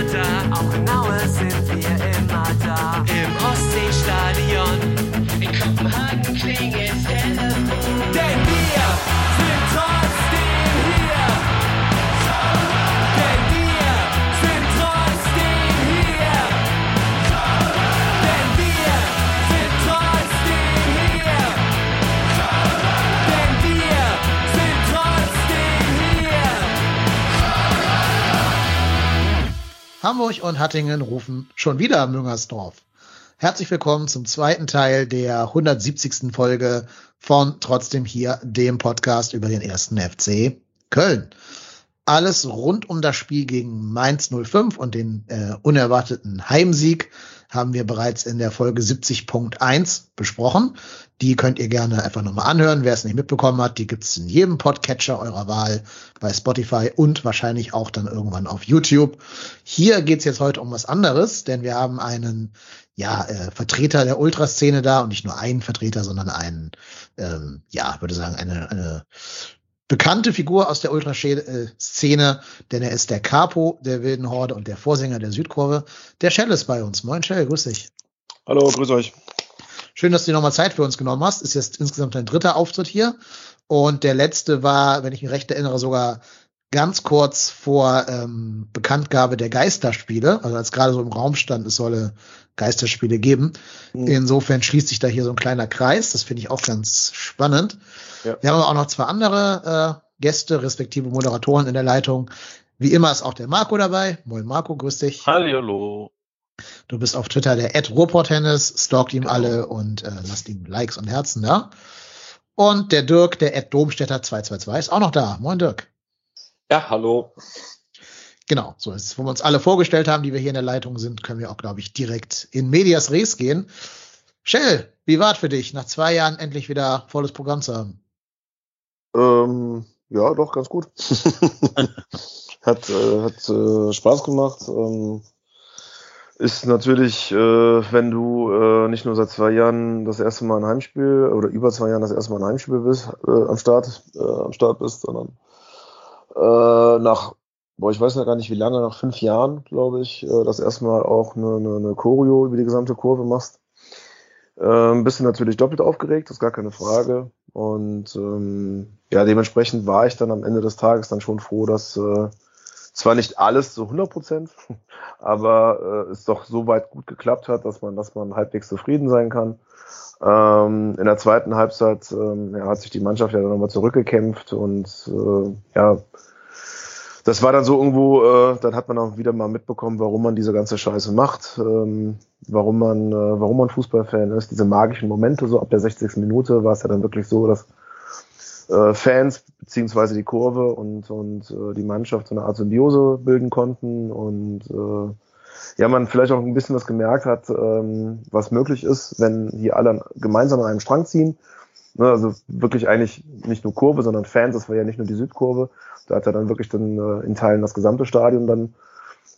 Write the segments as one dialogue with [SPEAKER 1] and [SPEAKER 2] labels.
[SPEAKER 1] Krasnodar, auch in sind wir immer
[SPEAKER 2] Hamburg und Hattingen rufen schon wieder Müngersdorf. Herzlich willkommen zum zweiten Teil der 170. Folge von Trotzdem hier, dem Podcast über den ersten FC Köln. Alles rund um das Spiel gegen Mainz 05 und den äh, unerwarteten Heimsieg haben wir bereits in der Folge 70.1 besprochen. Die könnt ihr gerne einfach nochmal anhören. Wer es nicht mitbekommen hat, die gibt's in jedem Podcatcher eurer Wahl bei Spotify und wahrscheinlich auch dann irgendwann auf YouTube. Hier geht's jetzt heute um was anderes, denn wir haben einen ja, äh, Vertreter der Ultraszene da und nicht nur einen Vertreter, sondern einen, ähm, ja, würde sagen, eine, eine bekannte Figur aus der Ultraszene, denn er ist der Capo der Wilden Horde und der Vorsänger der Südkurve. Der Shell ist bei uns. Moin Shell, grüß dich.
[SPEAKER 3] Hallo, grüß euch.
[SPEAKER 2] Schön, dass du dir nochmal Zeit für uns genommen hast. Ist jetzt insgesamt dein dritter Auftritt hier. Und der letzte war, wenn ich mich recht erinnere, sogar ganz kurz vor ähm, Bekanntgabe der Geisterspiele, also als gerade so im Raum stand, es solle Geisterspiele geben.
[SPEAKER 3] Mhm.
[SPEAKER 2] Insofern schließt sich da hier so ein kleiner Kreis. Das finde ich auch ganz spannend.
[SPEAKER 3] Ja.
[SPEAKER 2] Wir haben aber auch noch zwei andere äh, Gäste, respektive Moderatoren in der Leitung. Wie immer ist auch der Marco dabei. Moin Marco, grüß dich.
[SPEAKER 3] Hallo.
[SPEAKER 2] Du bist auf Twitter der Ed Ruhrpott-Tennis, stalkt ihm alle und äh, lasst ihm Likes und Herzen da. Und der Dirk, der Ed Domstädter 222 ist auch noch da. Moin Dirk.
[SPEAKER 4] Ja, hallo.
[SPEAKER 2] Genau, so ist es. Wo wir uns alle vorgestellt haben, die wir hier in der Leitung sind, können wir auch, glaube ich, direkt in Medias Res gehen. Shell, wie war es für dich, nach zwei Jahren endlich wieder volles Programm zu haben?
[SPEAKER 3] Ähm, ja, doch, ganz gut. hat äh, hat äh, Spaß gemacht. Ähm, ist natürlich, äh, wenn du äh, nicht nur seit zwei Jahren das erste Mal ein Heimspiel oder über zwei Jahren das erste Mal ein Heimspiel bist, äh, am Start, äh, am Start bist, sondern äh, nach, boah, ich weiß noch gar nicht wie lange, nach fünf Jahren, glaube ich, äh, das erste Mal auch eine, eine, eine Choreo über die gesamte Kurve machst. Ähm, bist du natürlich doppelt aufgeregt, das ist gar keine Frage. Und ähm, ja, dementsprechend war ich dann am Ende des Tages dann schon froh, dass äh, zwar nicht alles zu 100 Prozent, aber äh, es doch so weit gut geklappt hat, dass man, dass man halbwegs zufrieden sein kann. Ähm, in der zweiten Halbzeit ähm, ja, hat sich die Mannschaft ja dann nochmal zurückgekämpft und äh, ja, das war dann so irgendwo, äh, dann hat man auch wieder mal mitbekommen, warum man diese ganze Scheiße macht, ähm, warum man, äh, warum man Fußballfan ist. Diese magischen Momente, so ab der 60. Minute war es ja dann wirklich so, dass äh, Fans beziehungsweise die Kurve und, und äh, die Mannschaft so eine Art Symbiose bilden konnten und äh, ja, man vielleicht auch ein bisschen was gemerkt hat, ähm, was möglich ist, wenn hier alle gemeinsam an einem Strang ziehen. Ne, also wirklich eigentlich nicht nur Kurve, sondern Fans, das war ja nicht nur die Südkurve. Da hat er dann wirklich dann äh, in Teilen das gesamte Stadion dann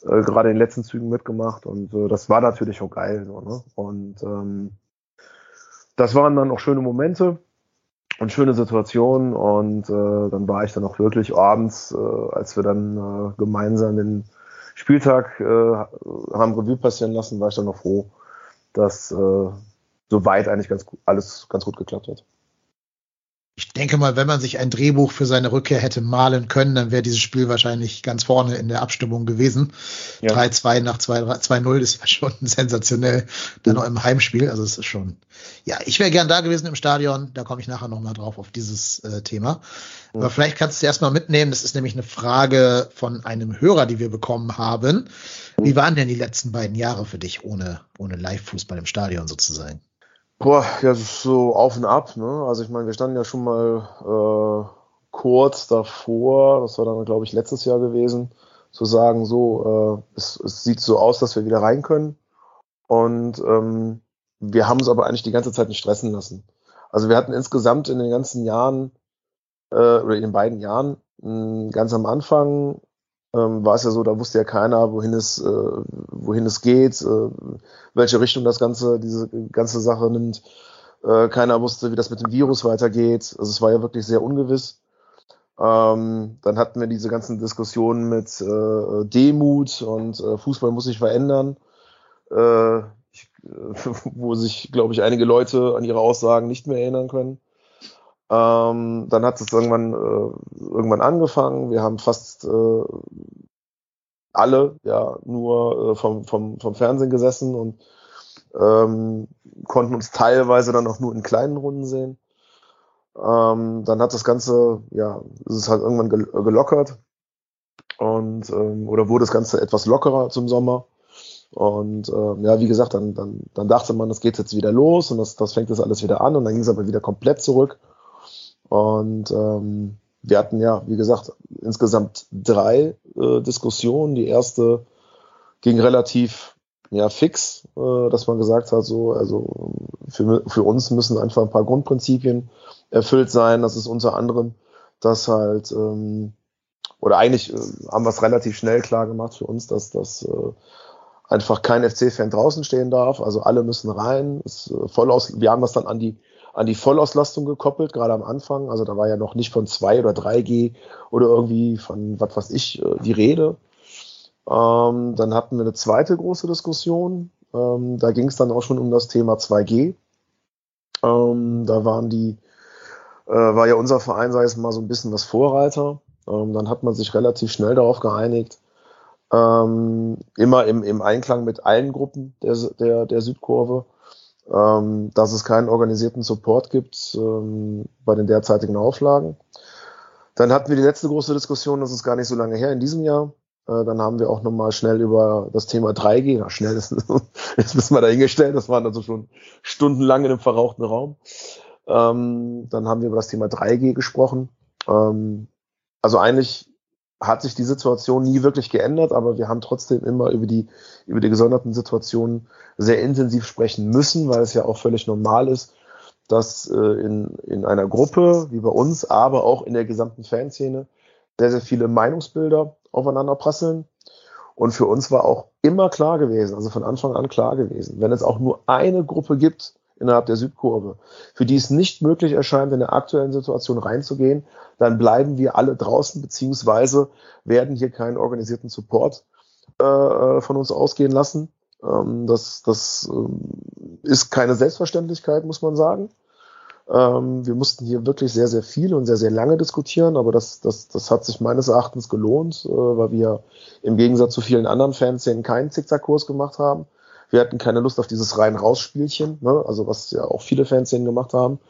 [SPEAKER 3] äh, gerade in den letzten Zügen mitgemacht und äh, das war natürlich auch geil. So, ne? Und ähm, das waren dann auch schöne Momente und schöne Situationen und äh, dann war ich dann auch wirklich abends, äh, als wir dann äh, gemeinsam den Spieltag äh, haben Revue passieren lassen, war ich dann noch froh, dass äh, soweit eigentlich ganz alles ganz gut geklappt hat.
[SPEAKER 2] Ich denke mal, wenn man sich ein Drehbuch für seine Rückkehr hätte malen können, dann wäre dieses Spiel wahrscheinlich ganz vorne in der Abstimmung gewesen.
[SPEAKER 3] Ja.
[SPEAKER 2] 3-2 nach 2-0 ist ja schon sensationell. Dann noch im Heimspiel. Also es ist schon. Ja, ich wäre gern da gewesen im Stadion. Da komme ich nachher nochmal drauf auf dieses äh, Thema. Aber vielleicht kannst du erstmal mitnehmen. Das ist nämlich eine Frage von einem Hörer, die wir bekommen haben. Wie waren denn die letzten beiden Jahre für dich ohne, ohne Live-Fußball im Stadion sozusagen?
[SPEAKER 3] Boah, ja, so auf und ab, ne? Also ich meine, wir standen ja schon mal äh, kurz davor, das war dann, glaube ich, letztes Jahr gewesen, zu sagen, so, äh, es, es sieht so aus, dass wir wieder rein können. Und ähm, wir haben uns aber eigentlich die ganze Zeit nicht stressen lassen. Also wir hatten insgesamt in den ganzen Jahren, äh, oder in den beiden Jahren, mh, ganz am Anfang ähm, war es ja so, da wusste ja keiner, wohin es, äh, wohin es geht, äh, welche Richtung das ganze, diese ganze Sache nimmt. Äh, keiner wusste, wie das mit dem Virus weitergeht. Also es war ja wirklich sehr ungewiss. Ähm, dann hatten wir diese ganzen Diskussionen mit äh, Demut und äh, Fußball muss sich verändern, äh, ich, wo sich, glaube ich, einige Leute an ihre Aussagen nicht mehr erinnern können. Ähm, dann hat es irgendwann, äh, irgendwann angefangen. Wir haben fast äh, alle ja nur äh, vom, vom, vom Fernsehen gesessen und ähm, konnten uns teilweise dann auch nur in kleinen Runden sehen. Ähm, dann hat das Ganze, ja, ist es halt irgendwann gelockert und ähm, oder wurde das Ganze etwas lockerer zum Sommer. Und ähm, ja, wie gesagt, dann, dann, dann dachte man, das geht jetzt wieder los und das, das fängt jetzt alles wieder an und dann ging es aber wieder komplett zurück. Und ähm, wir hatten ja, wie gesagt, insgesamt drei äh, Diskussionen. Die erste ging relativ ja, fix, äh, dass man gesagt hat, so, also für, für uns müssen einfach ein paar Grundprinzipien erfüllt sein. Das ist unter anderem, dass halt, ähm, oder eigentlich äh, haben wir es relativ schnell klar gemacht für uns, dass das äh, einfach kein FC-Fan draußen stehen darf. Also alle müssen rein. Ist, äh, voll aus, wir haben das dann an die an die Vollauslastung gekoppelt, gerade am Anfang. Also da war ja noch nicht von 2 oder 3G oder irgendwie von was weiß ich äh, die Rede. Ähm, dann hatten wir eine zweite große Diskussion. Ähm, da ging es dann auch schon um das Thema 2G. Ähm, da waren die, äh, war ja unser Verein, sei es mal so ein bisschen was Vorreiter. Ähm, dann hat man sich relativ schnell darauf geeinigt, ähm, immer im, im Einklang mit allen Gruppen der, der, der Südkurve, ähm, dass es keinen organisierten Support gibt ähm, bei den derzeitigen Auflagen. Dann hatten wir die letzte große Diskussion, das ist gar nicht so lange her, in diesem Jahr. Äh, dann haben wir auch nochmal schnell über das Thema 3G, na schnell ist, jetzt müssen wir dahingestellt, das waren also schon stundenlang in einem verrauchten Raum. Ähm, dann haben wir über das Thema 3G gesprochen. Ähm, also eigentlich hat sich die Situation nie wirklich geändert, aber wir haben trotzdem immer über die, über die gesonderten Situationen sehr intensiv sprechen müssen, weil es ja auch völlig normal ist, dass äh, in, in einer Gruppe wie bei uns, aber auch in der gesamten Fanszene sehr, sehr viele Meinungsbilder aufeinander prasseln. Und für uns war auch immer klar gewesen, also von Anfang an klar gewesen, wenn es auch nur eine Gruppe gibt innerhalb der Südkurve, für die es nicht möglich erscheint, in der aktuellen Situation reinzugehen, dann bleiben wir alle draußen, beziehungsweise werden hier keinen organisierten Support äh, äh von uns ausgehen lassen. Ähm, das das ähm, ist keine Selbstverständlichkeit, muss man sagen. Ähm, wir mussten hier wirklich sehr, sehr viel und sehr, sehr lange diskutieren, aber das, das, das hat sich meines Erachtens gelohnt, äh, weil wir im Gegensatz zu vielen anderen Fanszenen keinen Zickzackkurs gemacht haben. Wir hatten keine Lust auf dieses rein-raus-Spielchen, ne? also was ja auch viele Fanszenen gemacht haben,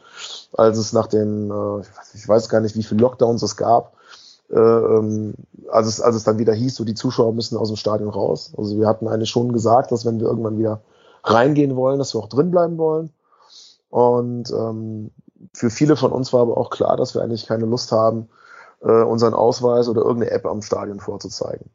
[SPEAKER 3] als es nach den, äh, ich weiß gar nicht, wie viele Lockdowns es gab, äh, ähm, als, es, als es dann wieder hieß, so die Zuschauer müssen aus dem Stadion raus. Also wir hatten eigentlich schon gesagt, dass wenn wir irgendwann wieder reingehen wollen, dass wir auch drin bleiben wollen. Und ähm, für viele von uns war aber auch klar, dass wir eigentlich keine Lust haben, äh, unseren Ausweis oder irgendeine App am Stadion vorzuzeigen.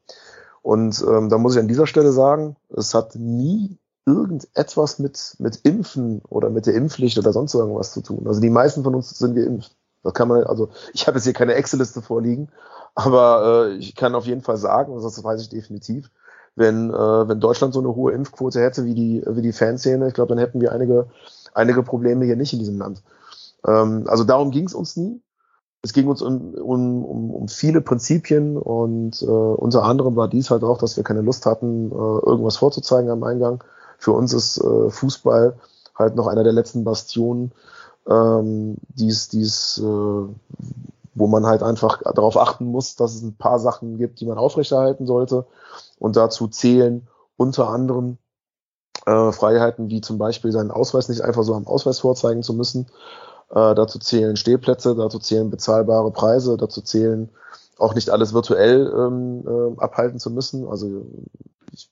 [SPEAKER 3] Und ähm, da muss ich an dieser Stelle sagen, es hat nie irgendetwas mit, mit Impfen oder mit der Impfpflicht oder sonst irgendwas zu tun. Also die meisten von uns sind geimpft. Das kann man, also ich habe jetzt hier keine Excel-Liste vorliegen, aber äh, ich kann auf jeden Fall sagen, also das weiß ich definitiv, wenn, äh, wenn Deutschland so eine hohe Impfquote hätte wie die, wie die Fanszene, ich glaube, dann hätten wir einige einige Probleme hier nicht in diesem Land. Ähm, also darum ging es uns nie. Es ging uns um, um, um, viele Prinzipien und äh, unter anderem war dies halt auch, dass wir keine Lust hatten, äh, irgendwas vorzuzeigen am Eingang. Für uns ist äh, Fußball halt noch einer der letzten Bastionen, ähm, die's, die's, äh, wo man halt einfach darauf achten muss, dass es ein paar Sachen gibt, die man aufrechterhalten sollte. Und dazu zählen unter anderem äh, Freiheiten wie zum Beispiel seinen Ausweis nicht einfach so am Ausweis vorzeigen zu müssen. Äh, dazu zählen Stehplätze, dazu zählen bezahlbare Preise, dazu zählen auch nicht alles virtuell ähm, äh, abhalten zu müssen. Also ich,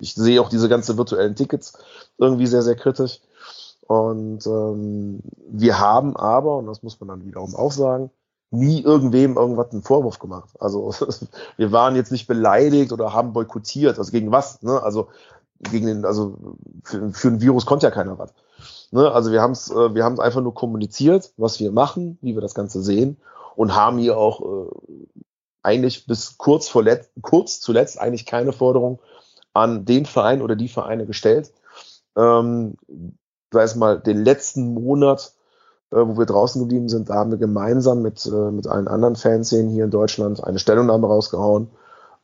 [SPEAKER 3] ich sehe auch diese ganze virtuellen Tickets irgendwie sehr, sehr kritisch. Und ähm, wir haben aber, und das muss man dann wiederum auch sagen, nie irgendwem irgendwas einen Vorwurf gemacht. Also wir waren jetzt nicht beleidigt oder haben boykottiert. Also gegen was? Ne? Also gegen den, also für, für ein Virus konnte ja keiner was. Ne? Also wir haben es äh, wir haben einfach nur kommuniziert, was wir machen, wie wir das Ganze sehen und haben hier auch äh, eigentlich bis kurz vor kurz zuletzt eigentlich keine Forderung an den Verein oder die Vereine gestellt. Ähm, sei es mal den letzten Monat, äh, wo wir draußen geblieben sind, da haben wir gemeinsam mit, äh, mit allen anderen Fanszenen hier in Deutschland eine Stellungnahme rausgehauen,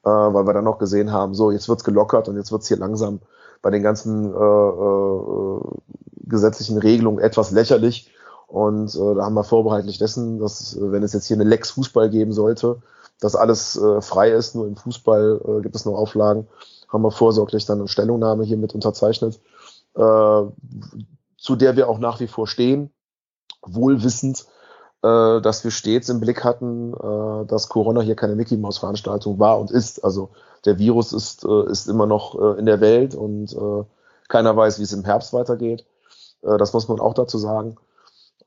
[SPEAKER 3] äh, weil wir dann noch gesehen haben, so, jetzt wird's gelockert und jetzt wird's hier langsam bei den ganzen äh, äh, gesetzlichen Regelungen etwas lächerlich. Und äh, da haben wir vorbehaltlich dessen, dass, wenn es jetzt hier eine Lex Fußball geben sollte, dass alles äh, frei ist, nur im Fußball äh, gibt es noch Auflagen, haben wir vorsorglich dann eine Stellungnahme hier mit unterzeichnet, äh, zu der wir auch nach wie vor stehen, wohlwissend, äh, dass wir stets im Blick hatten, äh, dass Corona hier keine Mickey Mouse Veranstaltung war und ist. Also der Virus ist, äh, ist immer noch äh, in der Welt und äh, keiner weiß, wie es im Herbst weitergeht. Äh, das muss man auch dazu sagen.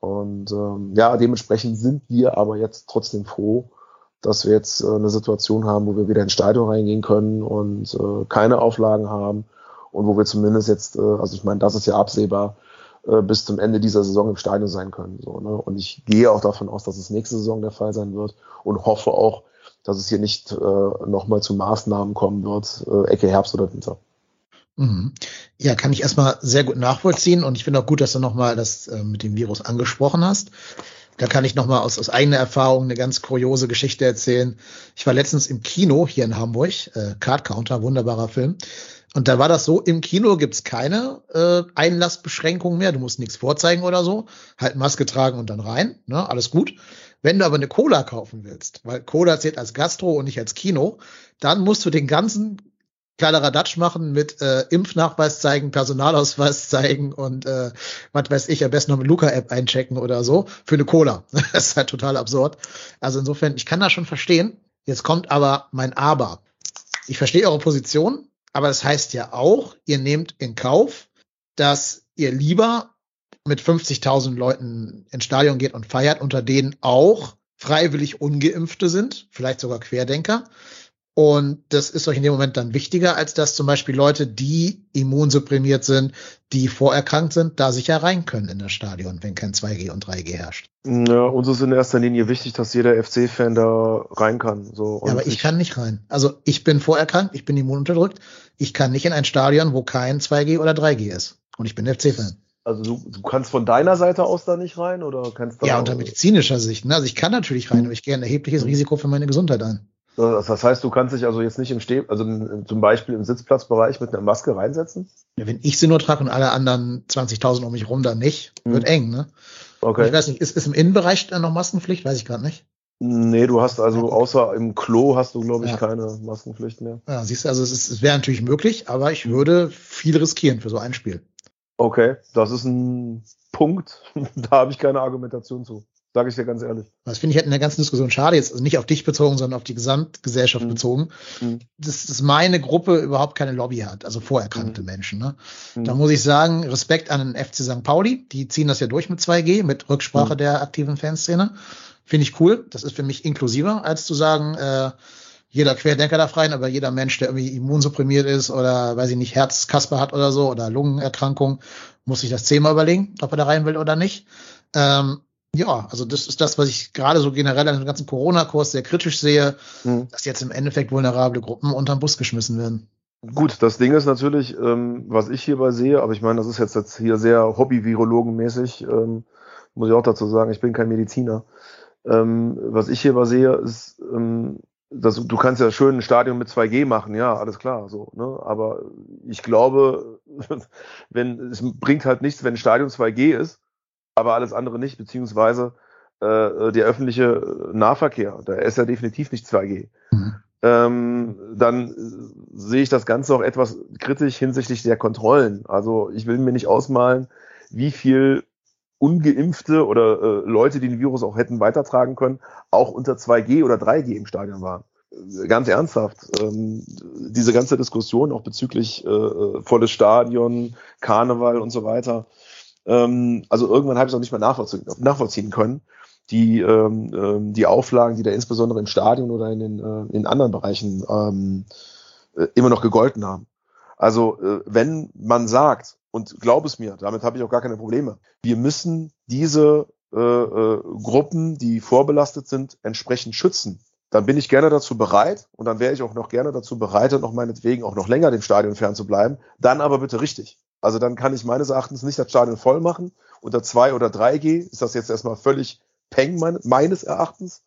[SPEAKER 3] Und ähm, ja, dementsprechend sind wir aber jetzt trotzdem froh, dass wir jetzt äh, eine Situation haben, wo wir wieder ins Stadion reingehen können und äh, keine Auflagen haben und wo wir zumindest jetzt, äh, also ich meine, das ist ja absehbar, äh, bis zum Ende dieser Saison im Stadion sein können. So, ne? Und ich gehe auch davon aus, dass es nächste Saison der Fall sein wird und hoffe auch, dass es hier nicht äh, nochmal zu Maßnahmen kommen wird, äh, Ecke Herbst oder Winter.
[SPEAKER 2] Mhm. Ja, kann ich erstmal sehr gut nachvollziehen und ich finde auch gut, dass du nochmal das äh, mit dem Virus angesprochen hast. Da kann ich nochmal aus, aus eigener Erfahrung eine ganz kuriose Geschichte erzählen. Ich war letztens im Kino hier in Hamburg, äh, Card Counter, wunderbarer Film. Und da war das so, im Kino gibt's keine äh, Einlassbeschränkungen mehr. Du musst nichts vorzeigen oder so. Halt Maske tragen und dann rein. Ne? Alles gut. Wenn du aber eine Cola kaufen willst, weil Cola zählt als Gastro und nicht als Kino, dann musst du den ganzen Kladderadatsch machen mit äh, Impfnachweis zeigen, Personalausweis zeigen und äh, was weiß ich, am besten noch mit Luca-App einchecken oder so für eine Cola. das ist halt total absurd. Also insofern, ich kann das schon verstehen. Jetzt kommt aber mein Aber. Ich verstehe eure Position, aber das heißt ja auch, ihr nehmt in Kauf, dass ihr lieber mit 50.000 Leuten ins Stadion geht und feiert, unter denen auch freiwillig Ungeimpfte sind, vielleicht sogar Querdenker, und das ist euch in dem Moment dann wichtiger, als dass zum Beispiel Leute, die immunsupprimiert sind, die vorerkrankt sind, da sicher rein können in das Stadion, wenn kein 2G und 3G herrscht.
[SPEAKER 3] Ja, uns ist in erster Linie wichtig, dass jeder FC-Fan da rein kann. So.
[SPEAKER 2] Ja, aber ich, ich, kann nicht rein. Also ich bin vorerkrankt, ich bin immununterdrückt. Ich kann nicht in ein Stadion, wo kein 2G oder 3G ist. Und ich bin FC-Fan.
[SPEAKER 3] Also du, du kannst von deiner Seite aus da nicht rein oder kannst da
[SPEAKER 2] Ja, unter medizinischer Sicht. Ne? Also ich kann natürlich rein, aber ich gehe ein erhebliches Risiko für meine Gesundheit ein.
[SPEAKER 3] Das heißt, du kannst dich also jetzt nicht im Steh, also zum Beispiel im Sitzplatzbereich mit einer Maske reinsetzen?
[SPEAKER 2] Ja, wenn ich sie nur trage und alle anderen 20.000 um mich rum dann nicht, wird hm. eng, ne? Okay. Ich weiß nicht, ist, ist im Innenbereich dann noch Maskenpflicht? Weiß ich gerade nicht.
[SPEAKER 3] Nee, du hast also außer im Klo hast du, glaube ich, ja. keine Maskenpflicht mehr.
[SPEAKER 2] Ja, siehst du, also es, es wäre natürlich möglich, aber ich würde viel riskieren für so ein Spiel.
[SPEAKER 3] Okay, das ist ein Punkt, da habe ich keine Argumentation zu. Sage ich dir ganz ehrlich.
[SPEAKER 2] Das finde ich halt in der ganzen Diskussion schade, jetzt also nicht auf dich bezogen, sondern auf die Gesamtgesellschaft mhm. bezogen, mhm. dass, dass meine Gruppe überhaupt keine Lobby hat, also vorerkrankte mhm. Menschen. Ne? Mhm. Da muss ich sagen, Respekt an den FC St. Pauli, die ziehen das ja durch mit 2G, mit Rücksprache mhm. der aktiven Fanszene. Finde ich cool. Das ist für mich inklusiver, als zu sagen, äh, jeder Querdenker darf rein, aber jeder Mensch, der irgendwie immunsupprimiert ist oder, weiß ich nicht, Herzkasper hat oder so oder Lungenerkrankung, muss sich das zehnmal überlegen, ob er da rein will oder nicht. Ähm, ja, also das ist das, was ich gerade so generell an dem ganzen Corona-Kurs sehr kritisch sehe, mhm. dass jetzt im Endeffekt vulnerable Gruppen unterm Bus geschmissen werden.
[SPEAKER 3] Gut, das Ding ist natürlich, ähm, was ich hierbei sehe, aber ich meine, das ist jetzt, jetzt hier sehr Hobby-Virologen-mäßig, ähm, muss ich auch dazu sagen, ich bin kein Mediziner. Ähm, was ich hierbei sehe, ist, ähm, dass du kannst ja schön ein Stadion mit 2G machen, ja, alles klar, so, ne? Aber ich glaube, wenn es bringt halt nichts, wenn ein Stadion 2G ist aber alles andere nicht, beziehungsweise äh, der öffentliche Nahverkehr, da ist ja definitiv nicht 2G. Mhm. Ähm, dann sehe ich das Ganze auch etwas kritisch hinsichtlich der Kontrollen. Also ich will mir nicht ausmalen, wie viel ungeimpfte oder äh, Leute, die den Virus auch hätten weitertragen können, auch unter 2G oder 3G im Stadion waren. Ganz ernsthaft, ähm, diese ganze Diskussion auch bezüglich äh, äh volles Stadion, Karneval und so weiter, ähm, also irgendwann habe ich es auch nicht mehr nachvollziehen, können. Die, ähm, ähm, die Auflagen, die da insbesondere im Stadion oder in den äh, in anderen Bereichen ähm, äh, immer noch gegolten haben. Also äh, wenn man sagt, und glaub es mir, damit habe ich auch gar keine Probleme, wir müssen diese äh, äh, Gruppen, die vorbelastet sind, entsprechend schützen dann bin ich gerne dazu bereit und dann wäre ich auch noch gerne dazu bereit, noch meinetwegen auch noch länger dem Stadion fernzubleiben. Dann aber bitte richtig. Also dann kann ich meines Erachtens nicht das Stadion voll machen. Unter 2 oder 3G ist das jetzt erstmal völlig peng mein, meines Erachtens.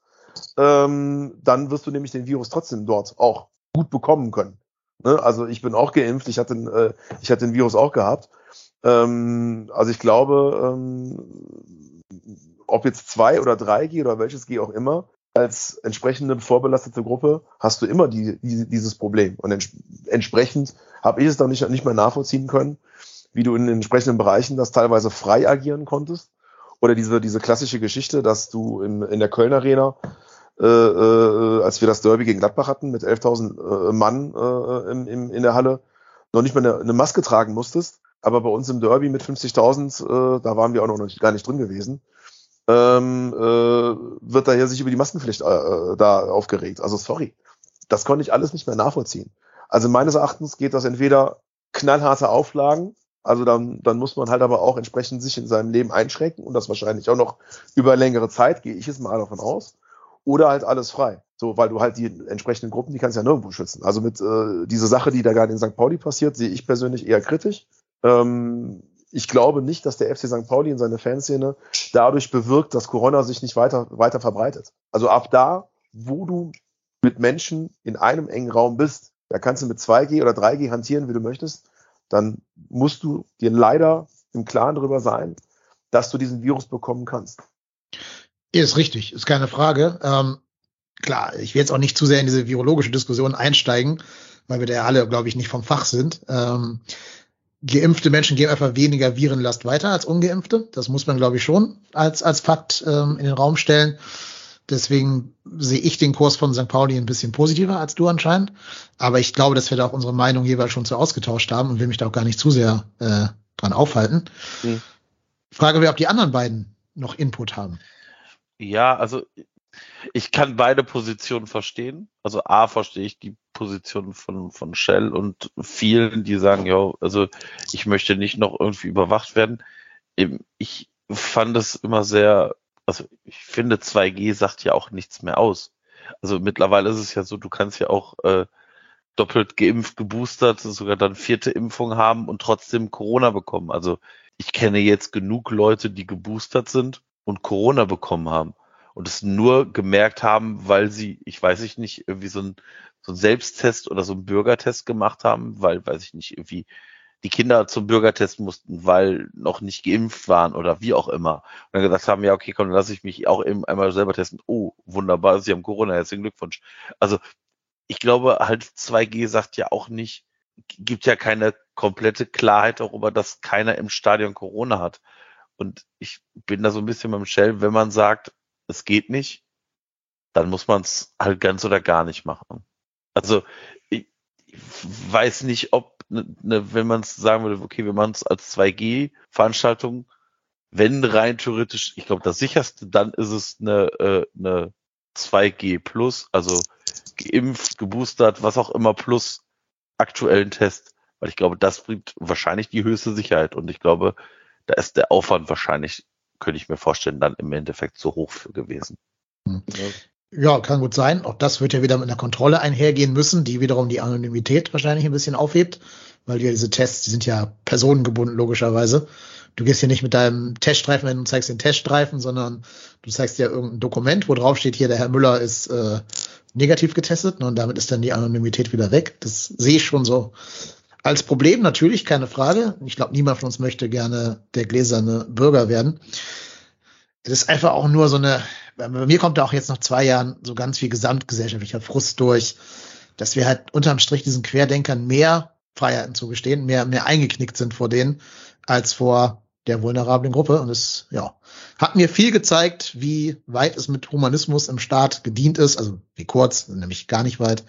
[SPEAKER 3] Ähm, dann wirst du nämlich den Virus trotzdem dort auch gut bekommen können. Ne? Also ich bin auch geimpft, ich hatte, äh, ich hatte den Virus auch gehabt. Ähm, also ich glaube, ähm, ob jetzt 2 oder 3G oder welches G auch immer, als entsprechende vorbelastete Gruppe hast du immer die, die, dieses Problem. Und ents entsprechend habe ich es dann nicht, nicht mehr nachvollziehen können, wie du in den entsprechenden Bereichen das teilweise frei agieren konntest. Oder diese, diese klassische Geschichte, dass du im, in der Köln Arena, äh, äh, als wir das Derby gegen Gladbach hatten, mit 11.000 äh, Mann äh, im, im, in der Halle, noch nicht mal eine, eine Maske tragen musstest. Aber bei uns im Derby mit 50.000, äh, da waren wir auch noch nicht, gar nicht drin gewesen ähm, äh, wird da ja sich über die Maskenpflicht äh, da aufgeregt. Also sorry, das konnte ich alles nicht mehr nachvollziehen. Also meines Erachtens geht das entweder knallharte Auflagen, also dann, dann muss man halt aber auch entsprechend sich in seinem Leben einschränken und das wahrscheinlich auch noch über längere Zeit, gehe ich es mal davon aus, oder halt alles frei. So, weil du halt die entsprechenden Gruppen, die kannst ja nirgendwo schützen. Also mit äh, diese Sache, die da gerade in St. Pauli passiert, sehe ich persönlich eher kritisch. Ähm, ich glaube nicht, dass der FC St. Pauli in seine Fanszene dadurch bewirkt, dass Corona sich nicht weiter, weiter verbreitet. Also ab da, wo du mit Menschen in einem engen Raum bist, da kannst du mit 2G oder 3G hantieren, wie du möchtest, dann musst du dir leider im Klaren darüber sein, dass du diesen Virus bekommen kannst.
[SPEAKER 2] Ist richtig, ist keine Frage. Ähm, klar, ich will jetzt auch nicht zu sehr in diese virologische Diskussion einsteigen, weil wir da ja alle, glaube ich, nicht vom Fach sind. Ähm, geimpfte Menschen geben einfach weniger Virenlast weiter als ungeimpfte. Das muss man, glaube ich, schon als, als Fakt ähm, in den Raum stellen. Deswegen sehe ich den Kurs von St. Pauli ein bisschen positiver als du anscheinend. Aber ich glaube, dass wir da auch unsere Meinung jeweils schon zu ausgetauscht haben und will mich da auch gar nicht zu sehr äh, dran aufhalten. Hm. Frage wir, ob die anderen beiden noch Input haben.
[SPEAKER 4] Ja, also ich kann beide Positionen verstehen. Also A verstehe ich die Position von, von Shell und vielen, die sagen, ja, also ich möchte nicht noch irgendwie überwacht werden. Ich fand es immer sehr, also ich finde 2G sagt ja auch nichts mehr aus. Also mittlerweile ist es ja so, du kannst ja auch äh, doppelt geimpft, geboostert, sogar dann vierte Impfung haben und trotzdem Corona bekommen. Also ich kenne jetzt genug Leute, die geboostert sind und Corona bekommen haben und es nur gemerkt haben, weil sie, ich weiß ich nicht, irgendwie so ein, so ein Selbsttest oder so ein Bürgertest gemacht haben, weil, weiß ich nicht, irgendwie die Kinder zum Bürgertest mussten, weil noch nicht geimpft waren oder wie auch immer. Und dann gesagt haben, ja, okay, komm, dann lasse ich mich auch eben einmal selber testen. Oh, wunderbar, Sie haben Corona, herzlichen Glückwunsch. Also ich glaube, halt 2G sagt ja auch nicht, gibt ja keine komplette Klarheit darüber, dass keiner im Stadion Corona hat. Und ich bin da so ein bisschen beim Shell, wenn man sagt, es geht nicht, dann muss man es halt ganz oder gar nicht machen. Also ich, ich weiß nicht, ob, ne, ne, wenn man es sagen würde, okay, wir machen es als 2G-Veranstaltung, wenn rein theoretisch, ich glaube, das sicherste, dann ist es eine, äh, eine 2G plus, also geimpft, geboostert, was auch immer, plus aktuellen Test. Weil ich glaube, das bringt wahrscheinlich die höchste Sicherheit. Und ich glaube, da ist der Aufwand wahrscheinlich könnte ich mir vorstellen, dann im Endeffekt zu hoch für gewesen.
[SPEAKER 2] Hm. Ja, kann gut sein. Auch das wird ja wieder mit einer Kontrolle einhergehen müssen, die wiederum die Anonymität wahrscheinlich ein bisschen aufhebt, weil ja diese Tests, die sind ja personengebunden logischerweise. Du gehst hier nicht mit deinem Teststreifen, wenn du zeigst den Teststreifen, sondern du zeigst ja irgendein Dokument, wo drauf steht, hier der Herr Müller ist äh, negativ getestet ne, und damit ist dann die Anonymität wieder weg. Das sehe ich schon so als Problem natürlich, keine Frage. Ich glaube, niemand von uns möchte gerne der gläserne Bürger werden. Es ist einfach auch nur so eine, bei mir kommt da auch jetzt nach zwei Jahren so ganz viel gesamtgesellschaftlicher Frust durch, dass wir halt unterm Strich diesen Querdenkern mehr Freiheiten zugestehen, mehr, mehr eingeknickt sind vor denen, als vor der vulnerablen Gruppe. Und es ja, hat mir viel gezeigt, wie weit es mit Humanismus im Staat gedient ist, also wie kurz, nämlich gar nicht weit.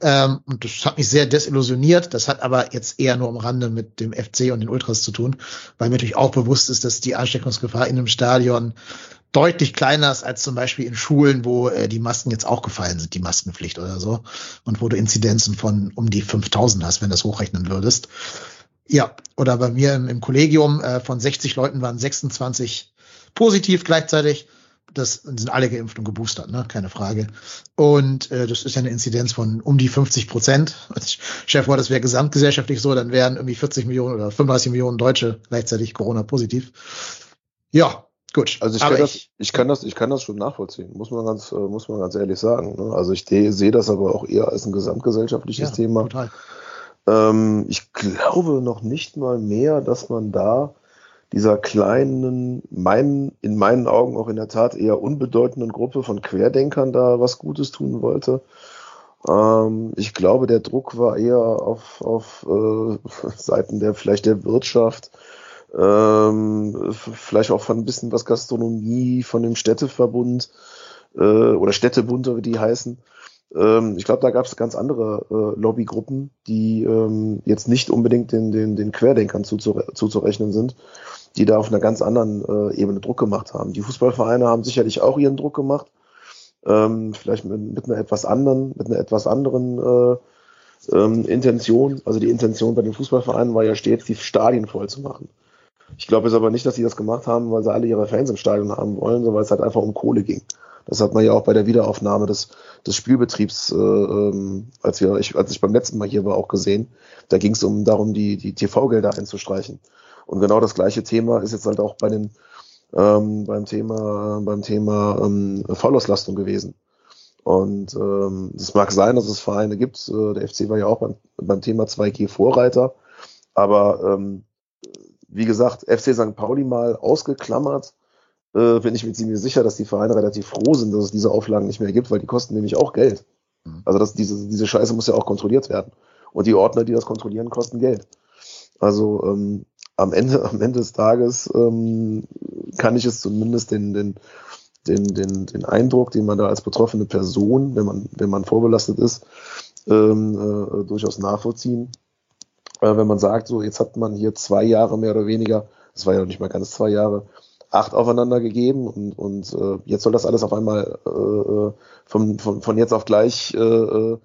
[SPEAKER 2] Ähm, und das hat mich sehr desillusioniert. Das hat aber jetzt eher nur am Rande mit dem FC und den Ultras zu tun, weil mir natürlich auch bewusst ist, dass die Ansteckungsgefahr in einem Stadion deutlich kleiner ist als zum Beispiel in Schulen, wo äh, die Masken jetzt auch gefallen sind, die Maskenpflicht oder so, und wo du Inzidenzen von um die 5000 hast, wenn du das hochrechnen würdest. Ja, oder bei mir im, im Kollegium äh, von 60 Leuten waren 26 positiv gleichzeitig. das sind alle geimpft und geboostert, ne? keine Frage. Und äh, das ist ja eine Inzidenz von um die 50 Prozent. Chef war, das wäre gesamtgesellschaftlich so, dann wären irgendwie 40 Millionen oder 35 Millionen Deutsche gleichzeitig Corona-positiv. Ja, gut.
[SPEAKER 3] Also ich kann, das, ich, ich, kann das, ich kann das schon nachvollziehen, muss man ganz, äh, muss man ganz ehrlich sagen. Ne? Also ich sehe das aber auch eher als ein gesamtgesellschaftliches ja, Thema. Total. Ähm, ich glaube noch nicht mal mehr, dass man da dieser kleinen, meinen, in meinen Augen auch in der Tat eher unbedeutenden Gruppe von Querdenkern da was Gutes tun wollte. Ähm, ich glaube, der Druck war eher auf, auf äh, Seiten der vielleicht der Wirtschaft, ähm, vielleicht auch von ein bisschen was Gastronomie, von dem Städteverbund äh, oder Städtebund, wie die heißen. Ähm, ich glaube, da gab es ganz andere äh, Lobbygruppen, die ähm, jetzt nicht unbedingt den, den, den Querdenkern zuzurechnen sind die da auf einer ganz anderen äh, Ebene Druck gemacht haben. Die Fußballvereine haben sicherlich auch ihren Druck gemacht, ähm, vielleicht mit, mit einer etwas anderen, mit einer etwas anderen äh, ähm, Intention. Also die Intention bei den Fußballvereinen war ja stets, die Stadien voll zu machen. Ich glaube jetzt aber nicht, dass sie das gemacht haben, weil sie alle ihre Fans im Stadion haben wollen, sondern weil es halt einfach um Kohle ging. Das hat man ja auch bei der Wiederaufnahme des, des Spielbetriebs, äh, ähm, als, wir, ich, als ich beim letzten Mal hier war, auch gesehen. Da ging es um darum, die, die TV-Gelder einzustreichen. Und genau das gleiche Thema ist jetzt halt auch bei den ähm, beim Thema beim Thema ähm, Vollauslastung gewesen. Und ähm, es mag sein, dass es Vereine gibt. Äh, der FC war ja auch beim, beim Thema 2G Vorreiter. Aber ähm, wie gesagt, FC St. Pauli mal ausgeklammert, äh, bin ich mir ziemlich sicher, dass die Vereine relativ froh sind, dass es diese Auflagen nicht mehr gibt, weil die kosten nämlich auch Geld. Mhm. Also das, diese, diese Scheiße muss ja auch kontrolliert werden. Und die Ordner, die das kontrollieren, kosten Geld. Also ähm, am Ende, am Ende des Tages ähm, kann ich es zumindest den, den, den, den, den Eindruck, den man da als betroffene Person, wenn man, wenn man vorbelastet ist, ähm, äh, durchaus nachvollziehen. Äh, wenn man sagt, so jetzt hat man hier zwei Jahre mehr oder weniger, das war ja noch nicht mal ganz zwei Jahre, acht aufeinander gegeben und, und äh, jetzt soll das alles auf einmal äh, äh von, von, von jetzt auf gleich äh, äh,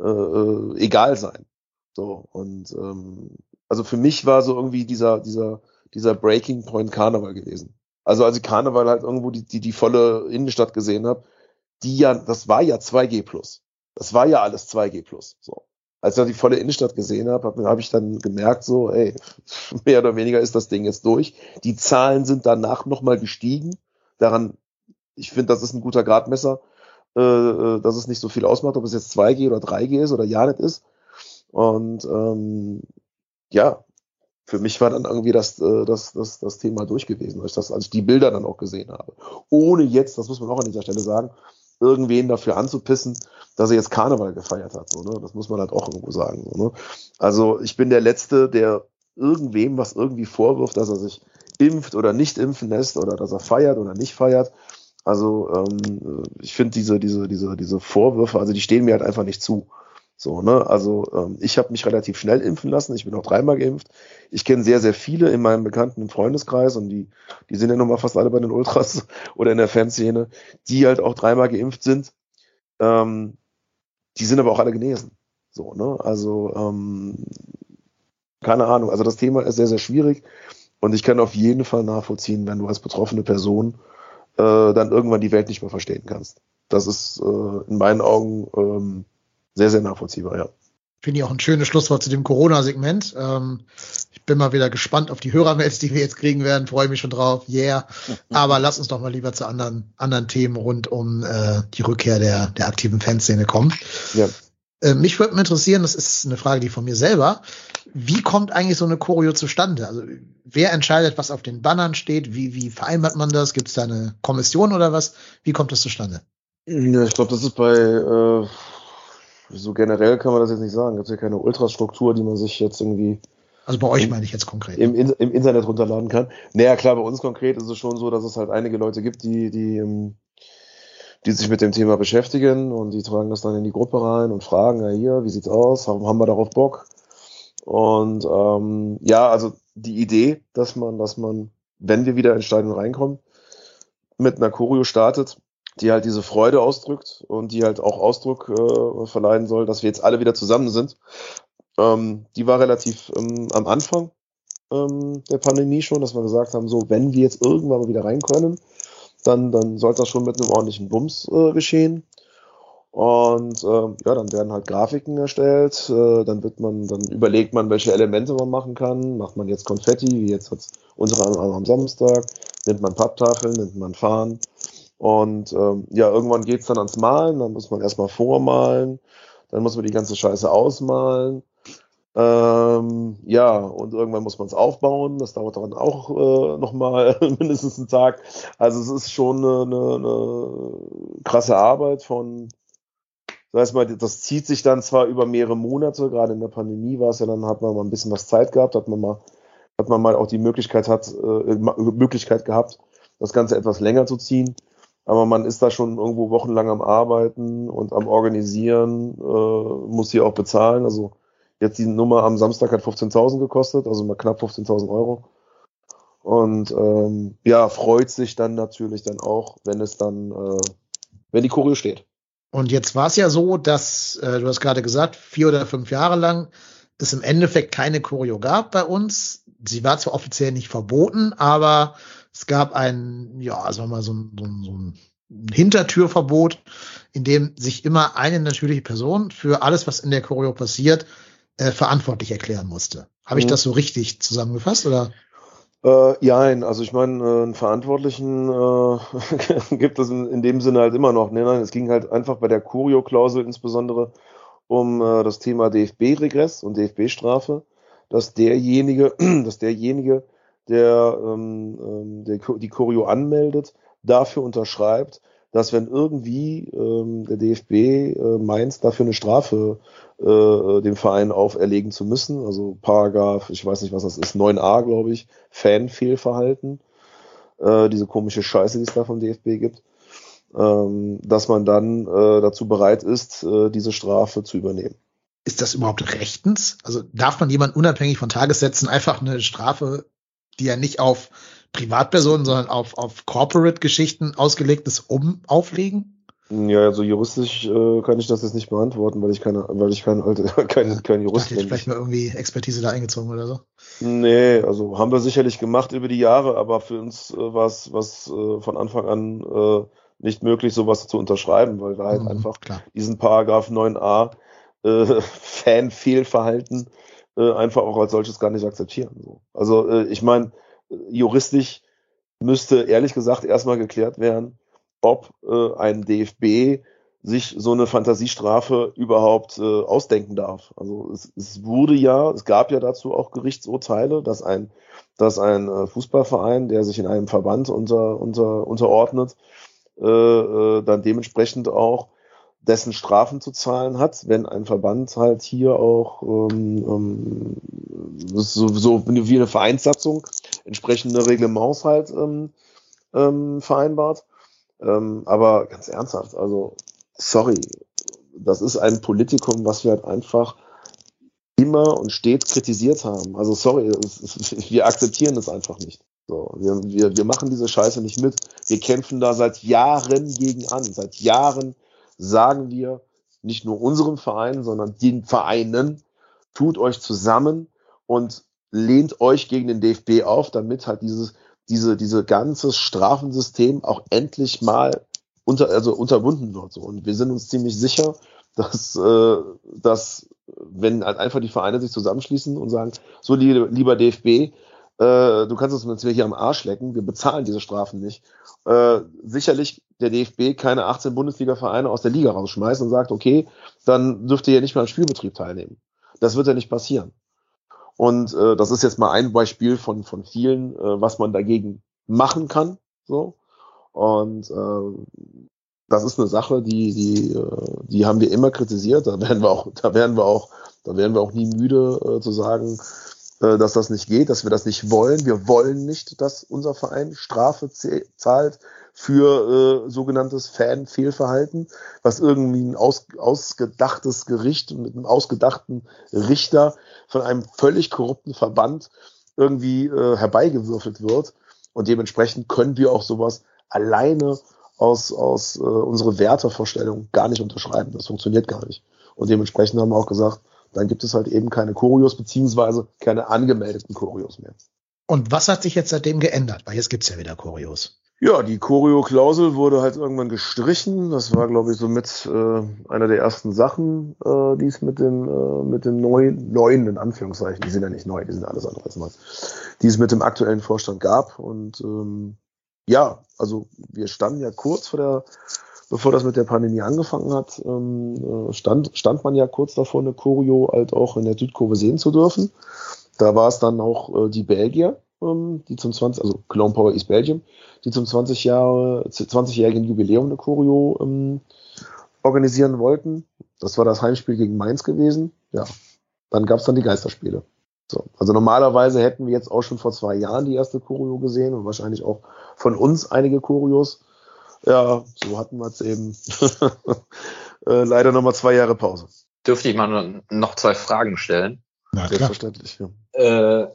[SPEAKER 3] äh, egal sein. So, und ähm, also für mich war so irgendwie dieser, dieser, dieser Breaking Point Karneval gewesen. Also als ich Karneval halt irgendwo die, die, die volle Innenstadt gesehen habe, die ja, das war ja 2G plus. Das war ja alles 2G plus. So. Als ich die volle Innenstadt gesehen habe, habe hab ich dann gemerkt, so, ey, mehr oder weniger ist das Ding jetzt durch. Die Zahlen sind danach nochmal gestiegen. Daran, ich finde, das ist ein guter Gradmesser, äh, äh dass es nicht so viel ausmacht, ob es jetzt 2G oder 3G ist oder ja nicht ist. Und ähm, ja, für mich war dann irgendwie das, äh, das, das, das Thema durch gewesen, als ich, das, als ich die Bilder dann auch gesehen habe. Ohne jetzt, das muss man auch an dieser Stelle sagen, irgendwen dafür anzupissen, dass er jetzt Karneval gefeiert hat. So, ne? Das muss man halt auch irgendwo sagen. So, ne? Also ich bin der Letzte, der irgendwem was irgendwie vorwirft, dass er sich impft oder nicht impfen lässt oder dass er feiert oder nicht feiert. Also ähm, ich finde diese, diese, diese, diese Vorwürfe, also die stehen mir halt einfach nicht zu. So, ne? Also ähm, ich habe mich relativ schnell impfen lassen. Ich bin auch dreimal geimpft. Ich kenne sehr, sehr viele in meinem bekannten Freundeskreis und die, die sind ja nun mal fast alle bei den Ultras oder in der Fanszene, die halt auch dreimal geimpft sind. Ähm, die sind aber auch alle genesen. So, ne? Also ähm, keine Ahnung. Also das Thema ist sehr, sehr schwierig und ich kann auf jeden Fall nachvollziehen, wenn du als betroffene Person äh, dann irgendwann die Welt nicht mehr verstehen kannst. Das ist äh, in meinen Augen ähm, sehr, sehr nachvollziehbar, ja.
[SPEAKER 2] Finde ich auch ein schönes Schlusswort zu dem Corona-Segment. Ähm, ich bin mal wieder gespannt auf die Hörermails, die wir jetzt kriegen werden. Freue mich schon drauf. Yeah. Aber lass uns doch mal lieber zu anderen, anderen Themen rund um äh, die Rückkehr der, der aktiven Fanszene kommen. Ja. Äh, mich würde interessieren, das ist eine Frage, die von mir selber. Wie kommt eigentlich so eine Choreo zustande? Also wer entscheidet, was auf den Bannern steht? Wie, wie vereinbart man das? Gibt es da eine Kommission oder was? Wie kommt das zustande?
[SPEAKER 3] Ja, ich glaube, das ist bei äh so generell kann man das jetzt nicht sagen. Gibt ja keine Ultrastruktur, die man sich jetzt irgendwie.
[SPEAKER 2] Also bei euch im, meine ich jetzt konkret.
[SPEAKER 3] Im, Im Internet runterladen kann. Naja, klar, bei uns konkret ist es schon so, dass es halt einige Leute gibt, die, die, ähm, die sich mit dem Thema beschäftigen und die tragen das dann in die Gruppe rein und fragen, ja hier, wie sieht's aus? Haben, haben wir darauf Bock? Und ähm, ja, also die Idee, dass man, dass man, wenn wir wieder in Stadion reinkommen, mit einer Choreo startet, die halt diese Freude ausdrückt und die halt auch Ausdruck äh, verleihen soll, dass wir jetzt alle wieder zusammen sind. Ähm, die war relativ ähm, am Anfang ähm, der Pandemie schon, dass wir gesagt haben, so, wenn wir jetzt irgendwann mal wieder rein können, dann, dann sollte das schon mit einem ordentlichen Bums äh, geschehen. Und äh, ja, dann werden halt Grafiken erstellt, äh, dann wird man, dann überlegt man, welche Elemente man machen kann. Macht man jetzt Konfetti, wie jetzt hat's unter anderem am Samstag, nimmt man Papptafeln, nimmt man Fahnen. Und ähm, ja, irgendwann geht's dann ans Malen, dann muss man erstmal vormalen, dann muss man die ganze Scheiße ausmalen. Ähm, ja, und irgendwann muss man es aufbauen. Das dauert dann auch äh, nochmal mindestens einen Tag. Also es ist schon eine, eine, eine krasse Arbeit von, sag ich mal, das zieht sich dann zwar über mehrere Monate, gerade in der Pandemie war es ja, dann hat man mal ein bisschen was Zeit gehabt, hat man mal, hat man mal auch die Möglichkeit hat, äh, Möglichkeit gehabt, das Ganze etwas länger zu ziehen. Aber man ist da schon irgendwo wochenlang am Arbeiten und am Organisieren, äh, muss hier auch bezahlen. Also jetzt die Nummer am Samstag hat 15.000 gekostet, also mal knapp 15.000 Euro. Und ähm, ja, freut sich dann natürlich dann auch, wenn es dann, äh, wenn die Choreo steht.
[SPEAKER 2] Und jetzt war es ja so, dass, äh, du hast gerade gesagt, vier oder fünf Jahre lang es im Endeffekt keine Choreo gab bei uns. Sie war zwar offiziell nicht verboten, aber es gab ein, ja, sagen wir mal, so ein, so ein, so ein Hintertürverbot, in dem sich immer eine natürliche Person für alles, was in der Choreo passiert, äh, verantwortlich erklären musste. Habe ich
[SPEAKER 3] Mhm.
[SPEAKER 2] das so richtig zusammengefasst oder?
[SPEAKER 3] Äh, ja, nein, also ich meine, äh, einen Verantwortlichen äh, gibt es in, in dem Sinne halt immer noch. Nee, nein, es ging halt einfach bei der Curio-Klausel insbesondere um äh, das Thema DFB-Regress und DFB-Strafe, dass derjenige, dass derjenige, der, ähm, ähm, der die Choreo anmeldet, dafür unterschreibt, dass wenn irgendwie ähm, der DFB äh, meint, dafür eine Strafe äh, dem Verein auferlegen zu müssen, also Paragraph, ich weiß nicht, was das ist, 9a, glaube ich, Fanfehlverhalten, äh, diese komische Scheiße, die es da vom DFB gibt, ähm, dass man dann äh, dazu bereit ist, äh, diese Strafe zu übernehmen.
[SPEAKER 2] Ist das überhaupt rechtens? Also darf man jemand unabhängig von Tagessätzen einfach eine Strafe, die ja nicht auf Privatpersonen, sondern auf, auf Corporate-Geschichten ausgelegt ist, um auflegen?
[SPEAKER 3] Ja, also juristisch äh, kann ich das jetzt nicht beantworten, weil ich keine, weil ich kein, alter, kein, kein Jurist bin.
[SPEAKER 2] vielleicht mal irgendwie Expertise da eingezogen oder so.
[SPEAKER 3] Nee, also haben wir sicherlich gemacht über die Jahre, aber für uns äh, war es was äh, von Anfang an äh, nicht möglich, sowas zu unterschreiben, weil wir halt
[SPEAKER 2] Mhm,
[SPEAKER 3] einfach
[SPEAKER 2] klar.
[SPEAKER 3] diesen Paragraph 9a äh, Fanfehlverhalten äh, einfach auch als solches gar nicht akzeptieren. So. Also äh, ich meine, juristisch müsste ehrlich gesagt erstmal geklärt werden, ob äh, ein DFB sich so eine Fantasiestrafe überhaupt äh, ausdenken darf. Also es, es wurde ja, es gab ja dazu auch Gerichtsurteile, dass ein, dass ein äh, Fußballverein, der sich in einem Verband unter, unter, unterordnet, äh, äh, dann dementsprechend auch dessen Strafen zu zahlen hat, wenn ein Verband halt hier auch ähm, ähm, so, so wie eine Vereinssatzung entsprechende Reglements halt ähm, ähm, vereinbart. Ähm, aber ganz ernsthaft, also sorry, das ist ein Politikum, was wir halt einfach immer und stets kritisiert haben. Also sorry, es, es, wir akzeptieren es einfach nicht. So, wir, wir, wir machen diese Scheiße nicht mit. Wir kämpfen da seit Jahren gegen an. Seit Jahren sagen wir nicht nur unserem Verein, sondern den Vereinen, tut euch zusammen und lehnt euch gegen den DFB auf, damit halt dieses, diese, diese ganze Strafensystem auch endlich mal unter, also unterbunden wird. Und wir sind uns ziemlich sicher, dass, äh, dass wenn halt einfach die Vereine sich zusammenschließen und sagen, so lieber DFB, äh, du kannst uns jetzt hier am Arsch lecken, wir bezahlen diese Strafen nicht. Äh, sicherlich der DFB keine 18 Bundesliga-Vereine aus der Liga rausschmeißt und sagt, okay, dann dürft ihr ja nicht mehr am Spielbetrieb teilnehmen. Das wird ja nicht passieren. Und äh, das ist jetzt mal ein Beispiel von, von vielen, äh, was man dagegen machen kann. So. Und äh, das ist eine Sache, die, die, äh, die haben wir immer kritisiert. Da werden wir auch, da werden wir auch, da werden wir auch nie müde äh, zu sagen, dass das nicht geht, dass wir das nicht wollen. Wir wollen nicht, dass unser Verein Strafe zahlt für äh, sogenanntes Fanfehlverhalten, was irgendwie ein aus, ausgedachtes Gericht mit einem ausgedachten Richter von einem völlig korrupten Verband irgendwie äh, herbeigewürfelt wird. Und dementsprechend können wir auch sowas alleine aus, aus äh, unserer Wertevorstellung gar nicht unterschreiben. Das funktioniert gar nicht. Und dementsprechend haben wir auch gesagt, dann gibt es halt eben keine Choreos beziehungsweise keine angemeldeten Choreos mehr.
[SPEAKER 2] Und was hat sich jetzt seitdem geändert? Weil jetzt gibt's ja wieder Choreos.
[SPEAKER 3] Ja, die Choreo-Klausel wurde halt irgendwann gestrichen. Das war, glaube ich, so mit äh, einer der ersten Sachen, äh, die es mit den, äh, mit den neuen, neuen, in Anführungszeichen, die sind ja nicht neu, die sind alles andere als neu, die es mit dem aktuellen Vorstand gab. Und ähm, ja, also wir standen ja kurz vor der, bevor das mit der Pandemie angefangen hat, ähm, äh, stand, stand man ja kurz davor, eine Choreo halt auch in der Südkurve sehen zu dürfen. Da war es dann auch äh, die Belgier, ähm, die zum 20, also Clone Power East Belgium, die zum 20 Jahre, 20-jährigen Jubiläum eine Choreo ähm, organisieren wollten. Das war das Heimspiel gegen Mainz gewesen. Ja, dann gab's dann die Geisterspiele. So, also normalerweise hätten wir jetzt auch schon vor zwei Jahren die erste Choreo gesehen und wahrscheinlich auch von uns einige Choreos. Ja, so hatten wir es eben. äh, leider nochmal zwei Jahre Pause.
[SPEAKER 5] Dürfte ich mal noch zwei Fragen stellen?
[SPEAKER 3] Na, Selbstverständlich, ja.
[SPEAKER 5] Äh,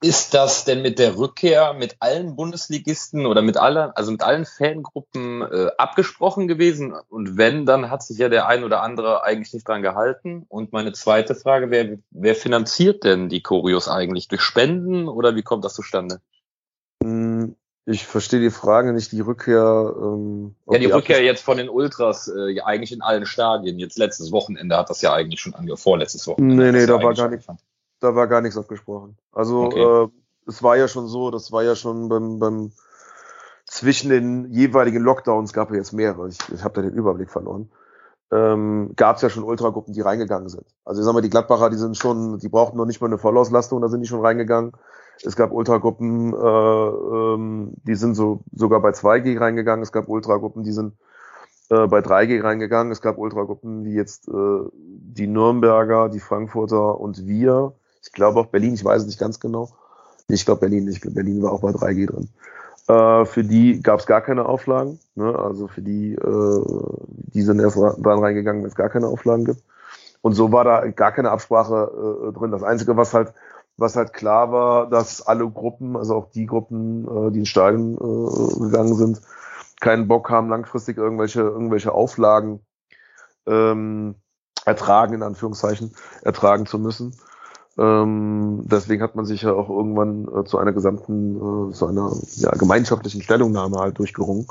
[SPEAKER 5] ist das denn mit der Rückkehr mit allen Bundesligisten oder mit allen, also mit allen Fangruppen äh, abgesprochen gewesen? Und wenn, dann hat sich ja der ein oder andere eigentlich nicht dran gehalten. Und meine zweite Frage wäre, wer finanziert denn die Choreos eigentlich? Durch Spenden oder wie kommt das zustande?
[SPEAKER 3] Ich verstehe die Frage nicht, die Rückkehr.
[SPEAKER 5] Ähm, ja, die, die Rückkehr jetzt von den Ultras, äh, ja eigentlich in allen Stadien. Jetzt letztes Wochenende hat das ja eigentlich schon angefangen, vorletztes Wochenende.
[SPEAKER 3] Nee, nee, da war gar nichts da war gar nichts abgesprochen. Also okay. äh, es war ja schon so, das war ja schon beim, beim zwischen den jeweiligen Lockdowns gab es jetzt mehrere. Ich, ich habe da den Überblick verloren. Ähm, gab es ja schon Ultragruppen, die reingegangen sind. Also ich sag mal, die Gladbacher, die sind schon, die brauchten noch nicht mal eine Vollauslastung, da sind die schon reingegangen. Es gab Ultragruppen, äh, ähm, die sind so sogar bei 2G reingegangen. Es gab Ultragruppen, die sind äh, bei 3G reingegangen. Es gab Ultragruppen wie jetzt äh, die Nürnberger, die Frankfurter und wir. Ich glaube auch Berlin, ich weiß es nicht ganz genau. Ich glaube Berlin nicht. Berlin war auch bei 3G drin. Äh, für die gab es gar keine Auflagen. Ne? Also für die, äh, die sind erst dann reingegangen, wenn es gar keine Auflagen gibt. Und so war da gar keine Absprache äh, drin. Das Einzige, was halt, was halt klar war, dass alle Gruppen, also auch die Gruppen, äh, die in Stadion äh, gegangen sind, keinen Bock haben, langfristig irgendwelche, irgendwelche Auflagen ähm, ertragen, in Anführungszeichen, ertragen zu müssen. Ähm, deswegen hat man sich ja auch irgendwann äh, zu einer gesamten, äh, zu einer ja, gemeinschaftlichen Stellungnahme halt durchgerungen.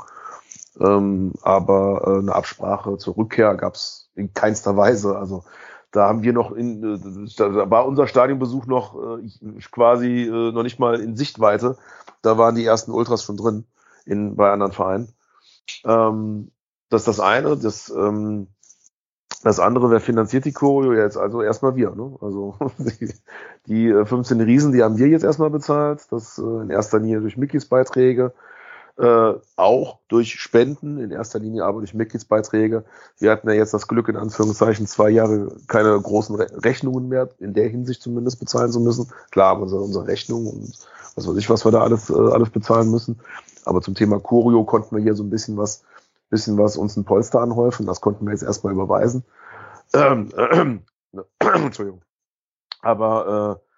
[SPEAKER 3] Ähm, aber äh, eine Absprache zur Rückkehr gab es in keinster Weise. Also da haben wir noch in, äh, da war unser Stadionbesuch noch äh, quasi äh, noch nicht mal in Sichtweite. Da waren die ersten Ultras schon drin in, bei anderen Vereinen. Ähm, das ist das eine. Das, ähm, das andere, wer finanziert die Choreo jetzt? Also erstmal wir. Ne? Also die, die 15 Riesen, die haben wir jetzt erstmal bezahlt. Das äh, in erster Linie durch Mickys Beiträge, äh, auch durch Spenden, in erster Linie aber durch Mickys Beiträge. Wir hatten ja jetzt das Glück, in Anführungszeichen, zwei Jahre keine großen Re Rechnungen mehr, in der Hinsicht zumindest bezahlen zu müssen. Klar, unsere, unsere Rechnung und was weiß ich, was wir da alles, äh, alles bezahlen müssen. Aber zum Thema Choreo konnten wir hier so ein bisschen was bisschen was uns ein Polster anhäufen. Das konnten wir jetzt erstmal überweisen. Ähm, äh, Entschuldigung. Aber äh,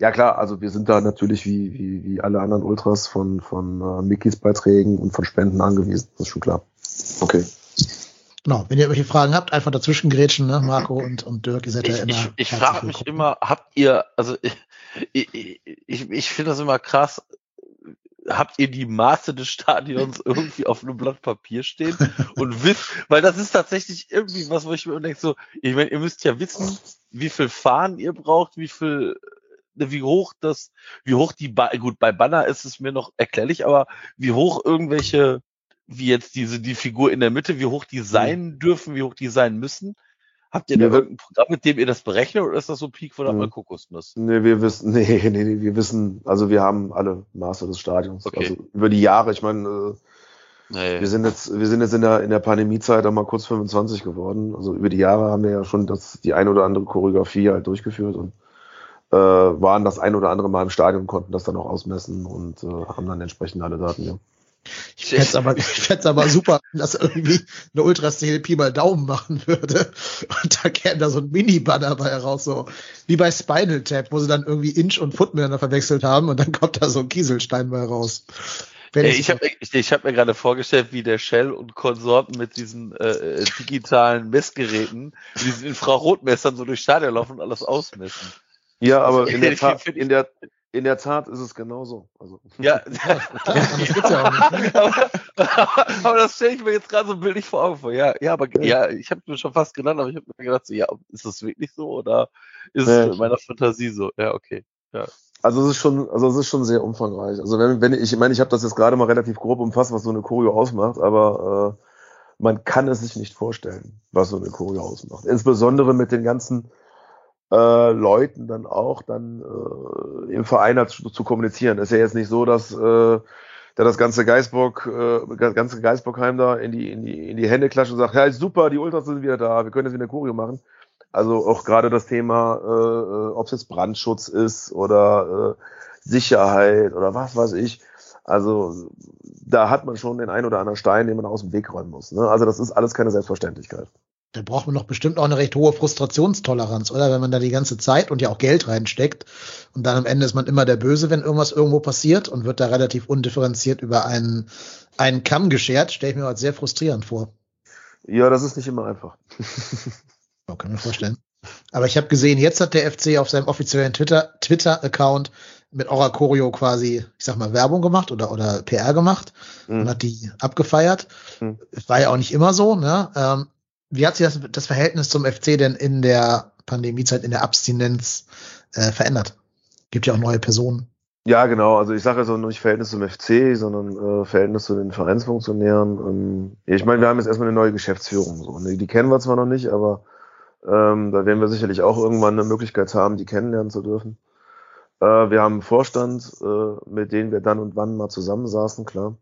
[SPEAKER 3] ja klar, also wir sind da natürlich wie, wie, wie alle anderen Ultras von, von äh, Mickys Beiträgen und von Spenden angewiesen. Das ist schon klar.
[SPEAKER 2] Okay. Genau, wenn ihr irgendwelche Fragen habt, einfach dazwischen grätschen, ne? Marco und, und Dirk, ihr seid
[SPEAKER 4] ich,
[SPEAKER 2] ja immer.
[SPEAKER 4] Ich, ich frage mich immer, habt ihr, also ich, ich, ich, ich finde das immer krass, habt ihr die Maße des Stadions irgendwie auf einem Blatt Papier stehen und wisst, weil das ist tatsächlich irgendwie was, wo ich mir denke, so, ich meine, ihr müsst ja wissen, wie viel Fahnen ihr braucht, wie viel, wie hoch das, wie hoch die, ba gut, bei Banner ist es mir noch erklärlich, aber wie hoch irgendwelche, wie jetzt diese, die Figur in der Mitte, wie hoch die sein dürfen, wie hoch die sein müssen. Habt ihr da irgendein Programm, mit dem ihr das berechnet oder ist das so Peak von der mhm. Kokosnuss?
[SPEAKER 3] Nee, wir wissen, nee, nee, nee, wir wissen, also wir haben alle Maße des Stadions. Okay. Also über die Jahre, ich meine, äh, nee. wir sind jetzt, wir sind jetzt in der, in der Pandemiezeit auch mal kurz 25 geworden. Also über die Jahre haben wir ja schon das, die ein oder andere Choreografie halt durchgeführt und äh, waren das ein oder andere Mal im Stadion, konnten das dann auch ausmessen und äh, haben dann entsprechend alle Daten, ja.
[SPEAKER 2] Ich fände es aber, ich fänd's aber super, wenn das irgendwie eine Ultraszene Pi mal Daumen machen würde. Und da käme da so ein Mini-Banner bei raus, so wie bei Spinal Tap, wo sie dann irgendwie Inch und Foot miteinander verwechselt haben und dann kommt da so ein Kieselstein bei raus.
[SPEAKER 4] Hey, ich habe ich, ich hab mir gerade vorgestellt, wie der Shell und Konsorten mit diesen äh, äh digitalen Messgeräten, diesen Infrarotmessern so durch Stadion laufen und alles ausmessen.
[SPEAKER 3] Ja, aber in der, Tat, in der In der Tat ist es genauso. Also.
[SPEAKER 4] Ja,
[SPEAKER 2] anders geht's ja auch nicht.
[SPEAKER 4] aber, aber das stelle ich mir jetzt gerade so bildlich vor Augen vor. Ja, ja, aber ja, ich habe mir schon fast genannt, aber ich habe mir gedacht, so, ja, ist das wirklich so oder ist
[SPEAKER 3] Ja,
[SPEAKER 4] es
[SPEAKER 3] ich-
[SPEAKER 4] meiner Fantasie so? Ja, okay.
[SPEAKER 3] Also es ist schon, also es ist schon sehr umfangreich. Also wenn, wenn ich, ich meine, ich habe das jetzt gerade mal relativ grob umfasst, was so eine Choreo ausmacht, aber äh, man kann es sich nicht vorstellen, was so eine Choreo ausmacht. Insbesondere mit den ganzen äh, Leuten dann auch dann äh, im Verein halt zu, zu kommunizieren. ist ja jetzt nicht so, dass äh, der das ganze Geisbock, äh, ganze Geisbockheim da in die, in die, in die Hände klatscht und sagt, ja, super, die Ultras sind wieder da, wir können jetzt wieder eine Choreo machen. Also auch gerade das Thema, äh, äh, ob es jetzt Brandschutz ist oder äh, Sicherheit oder was weiß ich. Also da hat man schon den einen oder anderen Stein, den man aus dem Weg räumen muss. Ne? Also das ist alles keine Selbstverständlichkeit.
[SPEAKER 2] Da braucht man doch bestimmt auch eine recht hohe Frustrationstoleranz, oder? Wenn man da die ganze Zeit und ja auch Geld reinsteckt und dann am Ende ist man immer der Böse, wenn irgendwas irgendwo passiert und wird da relativ undifferenziert über einen, einen Kamm geschert, stelle ich mir als sehr frustrierend vor.
[SPEAKER 3] Ja, das ist nicht immer einfach.
[SPEAKER 2] Ja, kann mir vorstellen. Aber ich habe gesehen, jetzt hat der FC auf seinem offiziellen Twitter, Twitter-Account mit Aura Choreo quasi, ich sag mal, Werbung gemacht oder, oder PR gemacht und
[SPEAKER 3] Mhm.
[SPEAKER 2] hat die abgefeiert.
[SPEAKER 3] Mhm.
[SPEAKER 2] War ja auch nicht immer so, ne? Ähm, wie hat sich das, das Verhältnis zum FC denn in der Pandemiezeit, in der Abstinenz äh, verändert? Gibt ja auch neue Personen.
[SPEAKER 3] Ja, genau. Also ich sage also nicht Verhältnis zum FC, sondern äh, Verhältnis zu den Vereinsfunktionären. Ähm, ich meine, wir haben jetzt erstmal eine neue Geschäftsführung. So. Die, die kennen wir zwar noch nicht, aber ähm, da werden wir sicherlich auch irgendwann eine Möglichkeit haben, die kennenlernen zu dürfen. Äh, wir haben einen Vorstand, äh, mit dem wir dann und wann mal zusammensaßen, klar.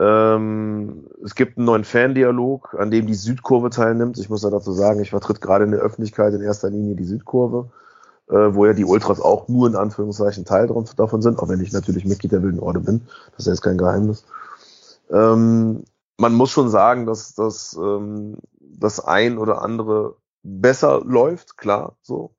[SPEAKER 3] Ähm, es gibt einen neuen Fandialog, an dem die Südkurve teilnimmt. Ich muss ja dazu sagen, ich vertritt gerade in der Öffentlichkeit in erster Linie die Südkurve, äh, wo ja die Ultras auch nur in Anführungszeichen Teil davon sind, auch wenn ich natürlich Mitglied der Wilden Orde bin. Das ist jetzt kein Geheimnis. Ähm, man muss schon sagen, dass dass, ähm, das ein oder andere besser läuft, klar, so.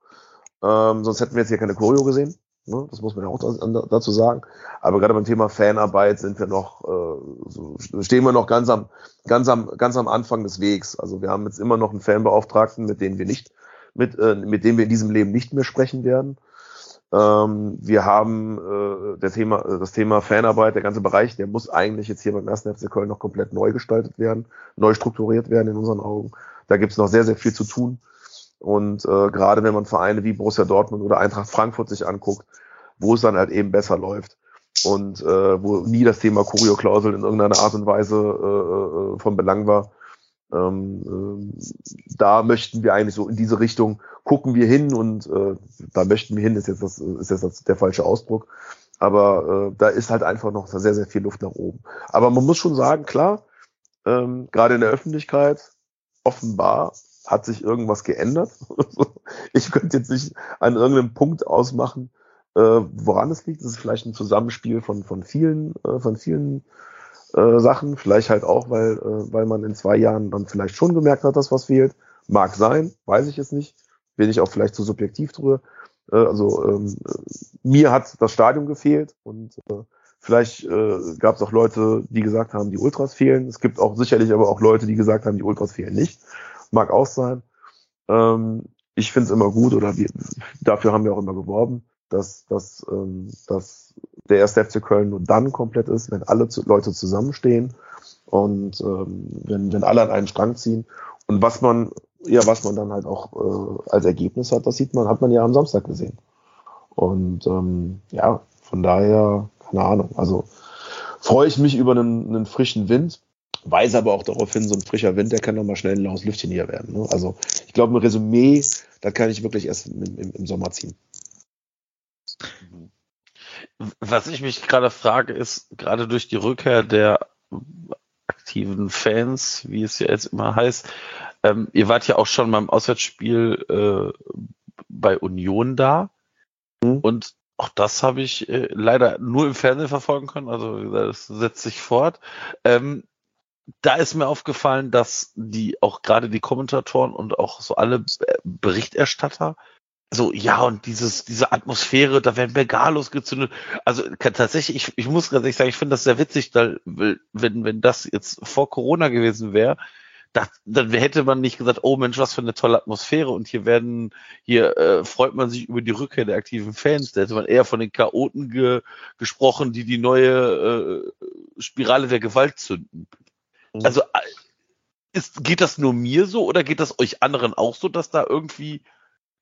[SPEAKER 3] Ähm, sonst hätten wir jetzt hier keine Choreo gesehen. Ne? Das muss man ja auch da- dazu sagen. Aber gerade beim Thema Fanarbeit sind wir noch, äh, so, stehen wir noch ganz am, ganz am, ganz am Anfang des Wegs. Also wir haben jetzt immer noch einen Fanbeauftragten, mit dem wir nicht, mit, äh, mit dem wir in diesem Leben nicht mehr sprechen werden. Ähm, wir haben äh, der Thema, das Thema Fanarbeit, der ganze Bereich, der muss eigentlich jetzt hier beim 1. FC Köln noch komplett neu gestaltet werden, neu strukturiert werden in unseren Augen. Da gibt es noch sehr, sehr viel zu tun. Und äh, gerade wenn man Vereine wie Borussia Dortmund oder Eintracht Frankfurt sich anguckt, wo es dann halt eben besser läuft und äh, wo nie das Thema Kurio-Klausel in irgendeiner Art und Weise äh, äh, von Belang war, ähm, ähm, da möchten wir eigentlich so in diese Richtung gucken wir hin und äh, da möchten wir hin ist jetzt das ist jetzt das, der falsche Ausdruck, aber äh, da ist halt einfach noch sehr sehr viel Luft nach oben. Aber man muss schon sagen, klar, ähm, gerade in der Öffentlichkeit offenbar hat sich irgendwas geändert. ich könnte jetzt nicht an irgendeinem Punkt ausmachen, äh, woran es liegt. Das ist vielleicht ein Zusammenspiel von von vielen äh, von vielen äh, Sachen. Vielleicht halt auch, weil äh, weil man in zwei Jahren dann vielleicht schon gemerkt hat, dass was fehlt. Mag sein, weiß ich es nicht. Bin ich auch vielleicht zu subjektiv drüber. Äh, also ähm, äh, mir hat das Stadion gefehlt und äh, vielleicht äh, gab es auch Leute, die gesagt haben, die Ultras fehlen. Es gibt auch sicherlich aber auch Leute, die gesagt haben, die Ultras fehlen nicht. Mag auch sein. Ähm, ich finde es immer gut oder wir, dafür haben wir auch immer geworben, dass, dass, ähm, dass der erste FC Köln nur dann komplett ist, wenn alle zu, Leute zusammenstehen und ähm, wenn, wenn alle an einen Strang ziehen. Und was man, ja, was man dann halt auch äh, als Ergebnis hat, das sieht man, hat man ja am Samstag gesehen. Und ähm, ja, von daher, keine Ahnung. Also freue ich mich über einen, einen frischen Wind, weiß aber auch darauf hin, so ein frischer Wind, der kann noch mal schnell ein laues Lüftchen hier werden. Ne? Also ich glaube, ein Resümee, da kann ich wirklich erst im, im, im Sommer ziehen.
[SPEAKER 4] Was ich mich gerade frage, ist gerade durch die Rückkehr der aktiven Fans, wie es ja jetzt immer heißt, ähm, ihr wart ja auch schon beim Auswärtsspiel äh, bei Union da
[SPEAKER 3] Mhm.
[SPEAKER 4] und auch das habe ich äh, leider nur im Fernsehen verfolgen können, also das setzt sich fort. Ähm, da ist mir aufgefallen, dass die auch gerade die Kommentatoren und auch so alle äh, Berichterstatter so, ja, und dieses, diese Atmosphäre, da werden Bengalos gezündet. Also kann, tatsächlich, ich, ich muss ehrlich sagen, ich finde das sehr witzig, da, wenn, wenn das jetzt vor Corona gewesen wäre, das, dann hätte man nicht gesagt, oh Mensch, was für eine tolle Atmosphäre und hier werden, hier äh, freut man sich über die Rückkehr der aktiven Fans. Da hätte man eher von den Chaoten ge, gesprochen, die die neue äh, Spirale der Gewalt zünden. Mhm. Also äh, ist, geht das nur mir so oder geht das euch anderen auch so, dass da irgendwie,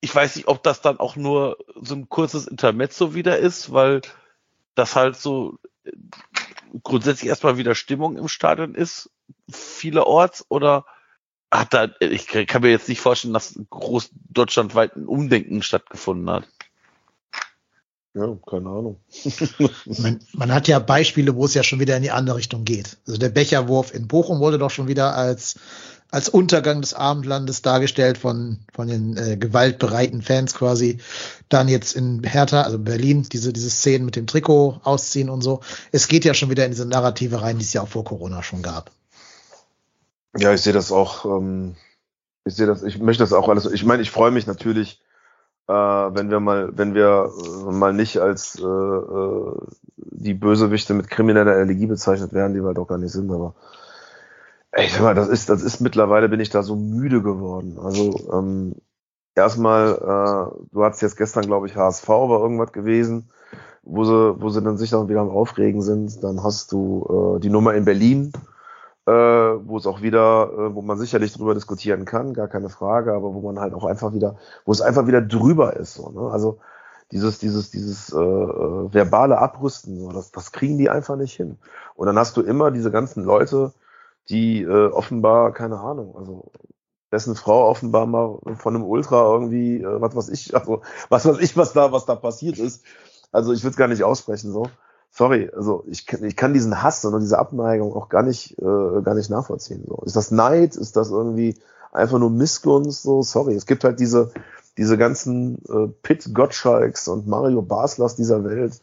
[SPEAKER 4] ich weiß nicht, ob das dann auch nur so ein kurzes Intermezzo wieder ist, weil das halt so äh, grundsätzlich erstmal wieder Stimmung im Stadion ist, vielerorts, oder hat da, ich kann mir jetzt nicht vorstellen, dass groß deutschlandweit ein Umdenken stattgefunden hat.
[SPEAKER 3] Ja, keine Ahnung.
[SPEAKER 2] man, man, hat ja Beispiele, wo es ja schon wieder in die andere Richtung geht. Also der Becherwurf in Bochum wurde doch schon wieder als, als Untergang des Abendlandes dargestellt von, von den äh, gewaltbereiten Fans quasi. Dann jetzt in Hertha, also Berlin, diese, diese Szenen mit dem Trikot ausziehen und so. Es geht ja schon wieder in diese Narrative rein, die es ja auch vor Corona schon gab.
[SPEAKER 3] Ja, ich sehe das auch, ähm, ich sehe das, ich möchte das auch alles, ich meine, ich freue mich natürlich, äh, wenn wir mal, wenn wir äh, mal nicht als äh, äh, die Bösewichte mit krimineller Allergie bezeichnet werden, die wir auch gar nicht sind, aber ey, ich sag mal, das ist, das ist mittlerweile bin ich da so müde geworden. Also ähm, erstmal, äh, du hattest jetzt gestern, glaube ich, HSV war irgendwas gewesen, wo sie, wo sie dann sich dann wieder am Aufregen sind. Dann hast du äh, die Nummer in Berlin, äh, wo es auch wieder, äh, wo man sicherlich drüber diskutieren kann, gar keine Frage, aber wo man halt auch einfach wieder, wo es einfach wieder drüber ist. So, ne? Also dieses, dieses, dieses äh, äh, verbale Abrüsten, so, das, das kriegen die einfach nicht hin. Und dann hast du immer diese ganzen Leute, die äh, offenbar, keine Ahnung, also dessen Frau offenbar mal von einem Ultra irgendwie, äh, was weiß ich, also was weiß ich, was da, was da passiert ist. Also ich will es gar nicht aussprechen so sorry, also ich, ich kann diesen Hass und diese Abneigung auch gar nicht, äh, gar nicht nachvollziehen. So. Ist das Neid? Ist das irgendwie einfach nur Missgunst? So, sorry. Es gibt halt diese, diese ganzen äh, Pit Gottschalks und Mario Baslers dieser Welt,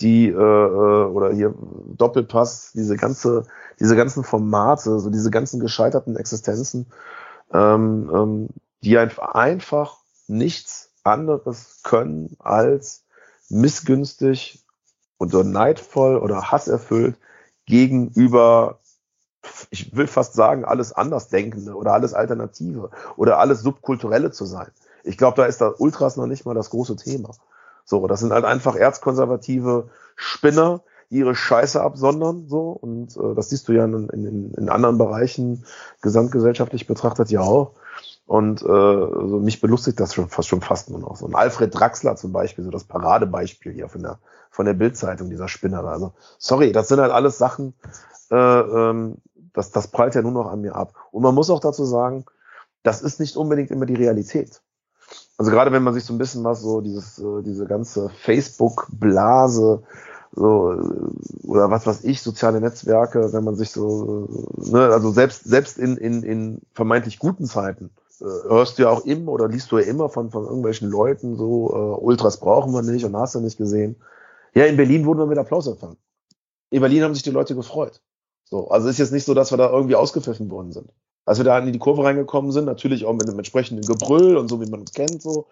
[SPEAKER 3] die äh, äh, oder hier Doppelpass, diese ganze, diese ganzen Formate, so diese ganzen gescheiterten Existenzen, ähm, ähm, die einfach nichts anderes können als missgünstig und so neidvoll oder hasserfüllt gegenüber, ich will fast sagen, alles Andersdenkende oder alles Alternative oder alles Subkulturelle zu sein. Ich glaube, da ist da Ultras noch nicht mal das große Thema. So, das sind halt einfach erzkonservative Spinner, die ihre Scheiße absondern, so, und äh, das siehst du ja in, in, in anderen Bereichen gesamtgesellschaftlich betrachtet ja auch. Und äh, also mich belustigt das schon fast schon fast nur noch. So ein Alfred Draxler zum Beispiel, so das Paradebeispiel hier von der von der Bildzeitung, dieser Spinner. Also sorry, das sind halt alles Sachen, äh, ähm, das, das prallt ja nur noch an mir ab. Und man muss auch dazu sagen, das ist nicht unbedingt immer die Realität. Also gerade wenn man sich so ein bisschen was so dieses, äh, diese ganze Facebook-Blase so äh, oder was weiß ich, soziale Netzwerke, wenn man sich so, ne, also selbst selbst in, in, in vermeintlich guten Zeiten äh, hörst du ja auch immer oder liest du ja immer von, von irgendwelchen Leuten so, äh, Ultras brauchen wir nicht und hast du nicht gesehen. Ja, in Berlin wurden wir mit Applaus empfangen. In Berlin haben sich die Leute gefreut. So, also ist jetzt nicht so, dass wir da irgendwie ausgepfiffen worden sind. Als wir da in die Kurve reingekommen sind, natürlich auch mit einem entsprechenden Gebrüll und so, wie man uns kennt, so,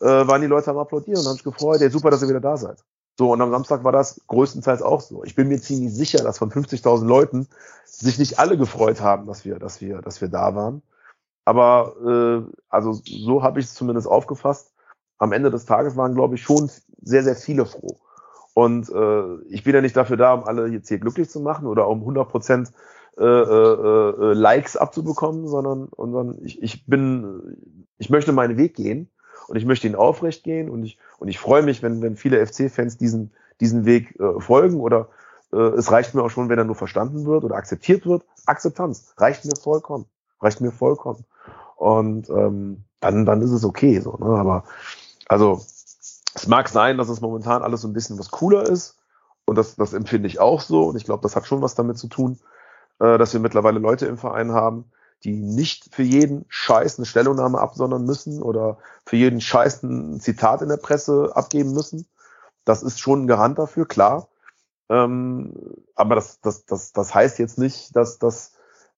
[SPEAKER 3] äh, waren die Leute am Applaudieren und haben sich gefreut, ey, super, dass ihr wieder da seid. So, und am Samstag war das größtenteils auch so. Ich bin mir ziemlich sicher, dass von 50.000 Leuten sich nicht alle gefreut haben, dass wir, dass wir, dass wir da waren. Aber äh, also so habe ich es zumindest aufgefasst. Am Ende des Tages waren, glaube ich, schon sehr, sehr viele froh. Und äh, ich bin ja nicht dafür da, um alle jetzt hier glücklich zu machen oder um 100 Prozent äh, äh, äh, Likes abzubekommen, sondern, sondern ich, ich bin, ich möchte meinen Weg gehen und ich möchte ihn aufrecht gehen und ich und ich freue mich, wenn wenn viele FC-Fans diesen diesen Weg äh, folgen oder äh, es reicht mir auch schon, wenn er nur verstanden wird oder akzeptiert wird. Akzeptanz reicht mir vollkommen, reicht mir vollkommen und ähm, dann dann ist es okay so. Ne? Aber also es mag sein, dass es momentan alles so ein bisschen was cooler ist. Und das, das empfinde ich auch so. Und ich glaube, das hat schon was damit zu tun, äh, dass wir mittlerweile Leute im Verein haben, die nicht für jeden Scheiß eine Stellungnahme absondern müssen oder für jeden Scheiß ein Zitat in der Presse abgeben müssen. Das ist schon ein Garant dafür, klar. Ähm, aber das, das, das, das heißt jetzt nicht, dass, dass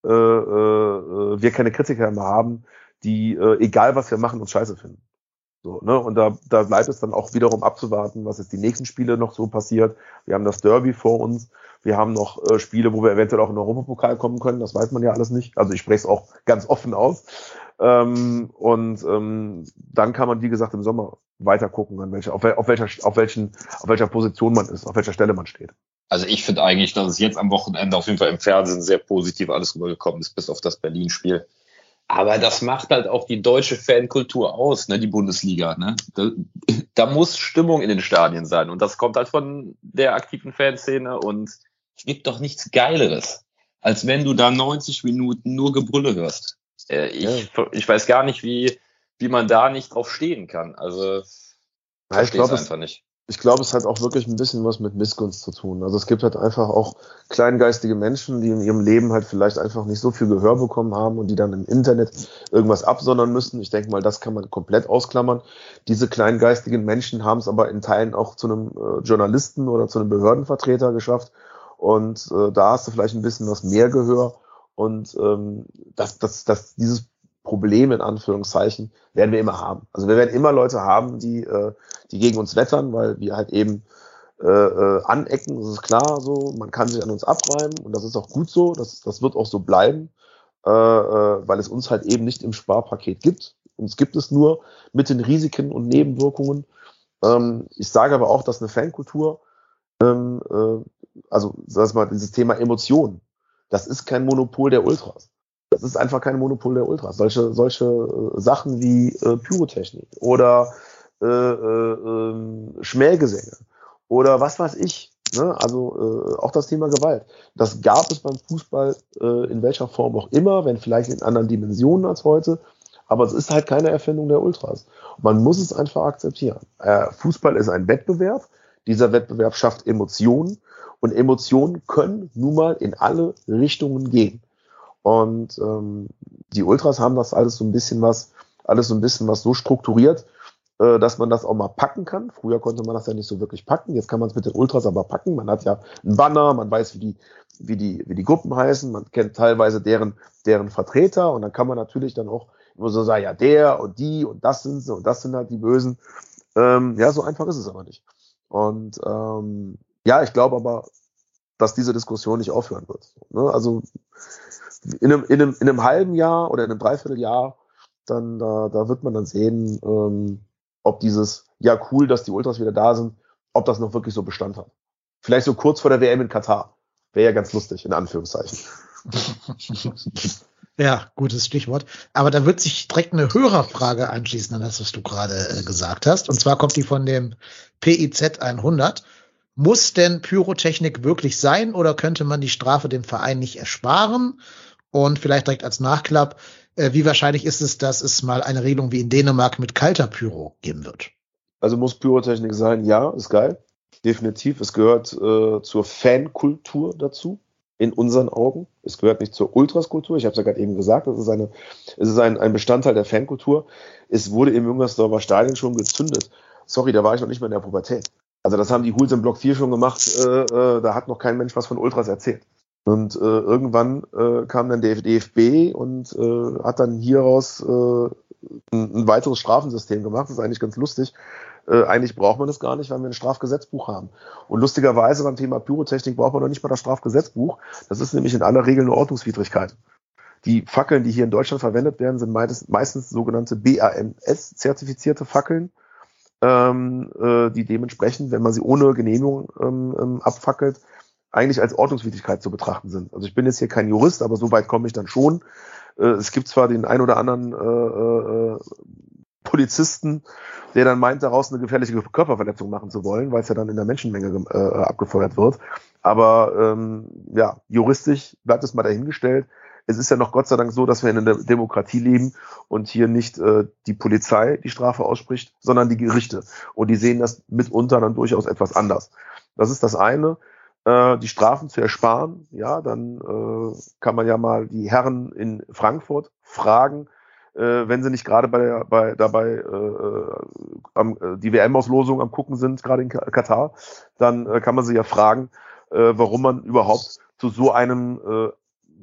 [SPEAKER 3] äh, äh, wir keine Kritiker mehr haben, die, äh, egal was wir machen, uns scheiße finden. So, ne? Und da, da bleibt es dann auch wiederum abzuwarten, was jetzt die nächsten Spiele noch so passiert. Wir haben das Derby vor uns. Wir haben noch äh, Spiele, wo wir eventuell auch in den Europapokal kommen können. Das weiß man ja alles nicht. Also ich spreche es auch ganz offen aus. Ähm, und ähm, dann kann man, wie gesagt, im Sommer weiter gucken, an welche, auf, auf, welcher, auf, welchen, auf welcher Position man ist, auf welcher Stelle man steht.
[SPEAKER 5] Also ich finde eigentlich, dass es jetzt am Wochenende auf jeden Fall im Fernsehen sehr positiv alles rübergekommen ist, bis auf das Berlin-Spiel. Aber das macht halt auch die deutsche Fankultur aus, ne, die Bundesliga. Ne? Da, da muss Stimmung in den Stadien sein. Und das kommt halt von der aktiven Fanszene. Und es gibt doch nichts Geileres, als wenn du da 90 Minuten nur Gebrülle hörst. Äh, ich, ja. ich weiß gar nicht, wie, wie man da nicht drauf stehen kann. Also
[SPEAKER 3] ja, ich glaube einfach nicht ich glaube, es hat auch wirklich ein bisschen was mit Missgunst zu tun. Also es gibt halt einfach auch kleingeistige Menschen, die in ihrem Leben halt vielleicht einfach nicht so viel Gehör bekommen haben und die dann im Internet irgendwas absondern müssen. Ich denke mal, das kann man komplett ausklammern. Diese kleingeistigen Menschen haben es aber in Teilen auch zu einem äh, Journalisten oder zu einem Behördenvertreter geschafft. Und äh, da hast du vielleicht ein bisschen was mehr Gehör. Und ähm, das, das, das, dieses Problem in Anführungszeichen werden wir immer haben. Also wir werden immer Leute haben, die, äh, die gegen uns wettern, weil wir halt eben äh, äh, anecken, das ist klar so, man kann sich an uns abreiben und das ist auch gut so, das, das wird auch so bleiben, äh, äh, weil es uns halt eben nicht im Sparpaket gibt. Uns gibt es nur mit den Risiken und Nebenwirkungen. Ähm, ich sage aber auch, dass eine Fankultur, ähm, äh, also sag mal, dieses Thema Emotionen, das ist kein Monopol der Ultras. Das ist einfach kein Monopol der Ultras. Solche, solche äh, Sachen wie äh, Pyrotechnik oder äh, äh, ähm, Schmähgesänge oder was weiß ich. Ne? Also äh, auch das Thema Gewalt. Das gab es beim Fußball äh, in welcher Form auch immer, wenn vielleicht in anderen Dimensionen als heute. Aber es ist halt keine Erfindung der Ultras. Man muss es einfach akzeptieren. Äh, Fußball ist ein Wettbewerb. Dieser Wettbewerb schafft Emotionen und Emotionen können nun mal in alle Richtungen gehen. Und ähm, die Ultras haben das alles so ein bisschen was, alles so ein bisschen was so strukturiert, äh, dass man das auch mal packen kann. Früher konnte man das ja nicht so wirklich packen. Jetzt kann man es mit den Ultras aber packen. Man hat ja einen Banner, man weiß, wie die, wie die, wie die Gruppen heißen, man kennt teilweise deren, deren Vertreter und dann kann man natürlich dann auch immer so sagen, ja, der und die und das sind sie und das sind halt die Bösen. Ähm, ja, so einfach ist es aber nicht. Und ähm, ja, ich glaube aber, dass diese Diskussion nicht aufhören wird. Ne? Also in einem, in, einem, in einem halben Jahr oder in einem Dreivierteljahr, dann da, da wird man dann sehen, ähm, ob dieses, ja cool, dass die Ultras wieder da sind, ob das noch wirklich so Bestand hat. Vielleicht so kurz vor der WM in Katar. Wäre ja ganz lustig, in Anführungszeichen.
[SPEAKER 2] Ja, gutes Stichwort. Aber da wird sich direkt eine Hörerfrage anschließen an das, was du gerade äh, gesagt hast. Und zwar kommt die von dem PIZ 100. Muss denn Pyrotechnik wirklich sein oder könnte man die Strafe dem Verein nicht ersparen? Und vielleicht direkt als Nachklapp, äh, wie wahrscheinlich ist es, dass es mal eine Regelung wie in Dänemark mit kalter Pyro geben wird?
[SPEAKER 3] Also muss Pyrotechnik sein, ja, ist geil. Definitiv. Es gehört äh, zur Fankultur dazu, in unseren Augen. Es gehört nicht zur Ultraskultur. Ich habe es ja gerade eben gesagt, es ist, eine, es ist ein, ein Bestandteil der Fankultur. Es wurde im Jüngersdorfer Stadion schon gezündet. Sorry, da war ich noch nicht mal in der Pubertät. Also das haben die Hools im Block 4 schon gemacht. Äh, äh, da hat noch kein Mensch was von Ultras erzählt. Und äh, irgendwann äh, kam dann der DFB und äh, hat dann hieraus äh, ein, ein weiteres Strafensystem gemacht. Das ist eigentlich ganz lustig. Äh, eigentlich braucht man das gar nicht, weil wir ein Strafgesetzbuch haben. Und lustigerweise beim Thema Pyrotechnik braucht man noch nicht mal das Strafgesetzbuch. Das ist nämlich in aller Regel eine Ordnungswidrigkeit. Die Fackeln, die hier in Deutschland verwendet werden, sind meistens, meistens sogenannte BAMS-zertifizierte Fackeln, ähm, äh, die dementsprechend, wenn man sie ohne Genehmigung ähm, ähm, abfackelt, eigentlich als Ordnungswidrigkeit zu betrachten sind. Also ich bin jetzt hier kein Jurist, aber so weit komme ich dann schon. Äh, es gibt zwar den ein oder anderen äh, äh, Polizisten, der dann meint, daraus eine gefährliche Körperverletzung machen zu wollen, weil es ja dann in der Menschenmenge äh, abgefeuert wird. Aber ähm, ja, juristisch bleibt es mal dahingestellt. Es ist ja noch Gott sei Dank so, dass wir in einer Demokratie leben und hier nicht äh, die Polizei die Strafe ausspricht, sondern die Gerichte. Und die sehen das mitunter dann durchaus etwas anders. Das ist das eine äh, die Strafen zu ersparen, ja, dann äh, kann man ja mal die Herren in Frankfurt fragen, äh, wenn sie nicht gerade bei, bei dabei äh, äh am, äh, die WM-Auslosung am gucken sind, gerade in Katar, dann äh, kann man sie ja fragen, äh, warum man überhaupt zu so einem äh,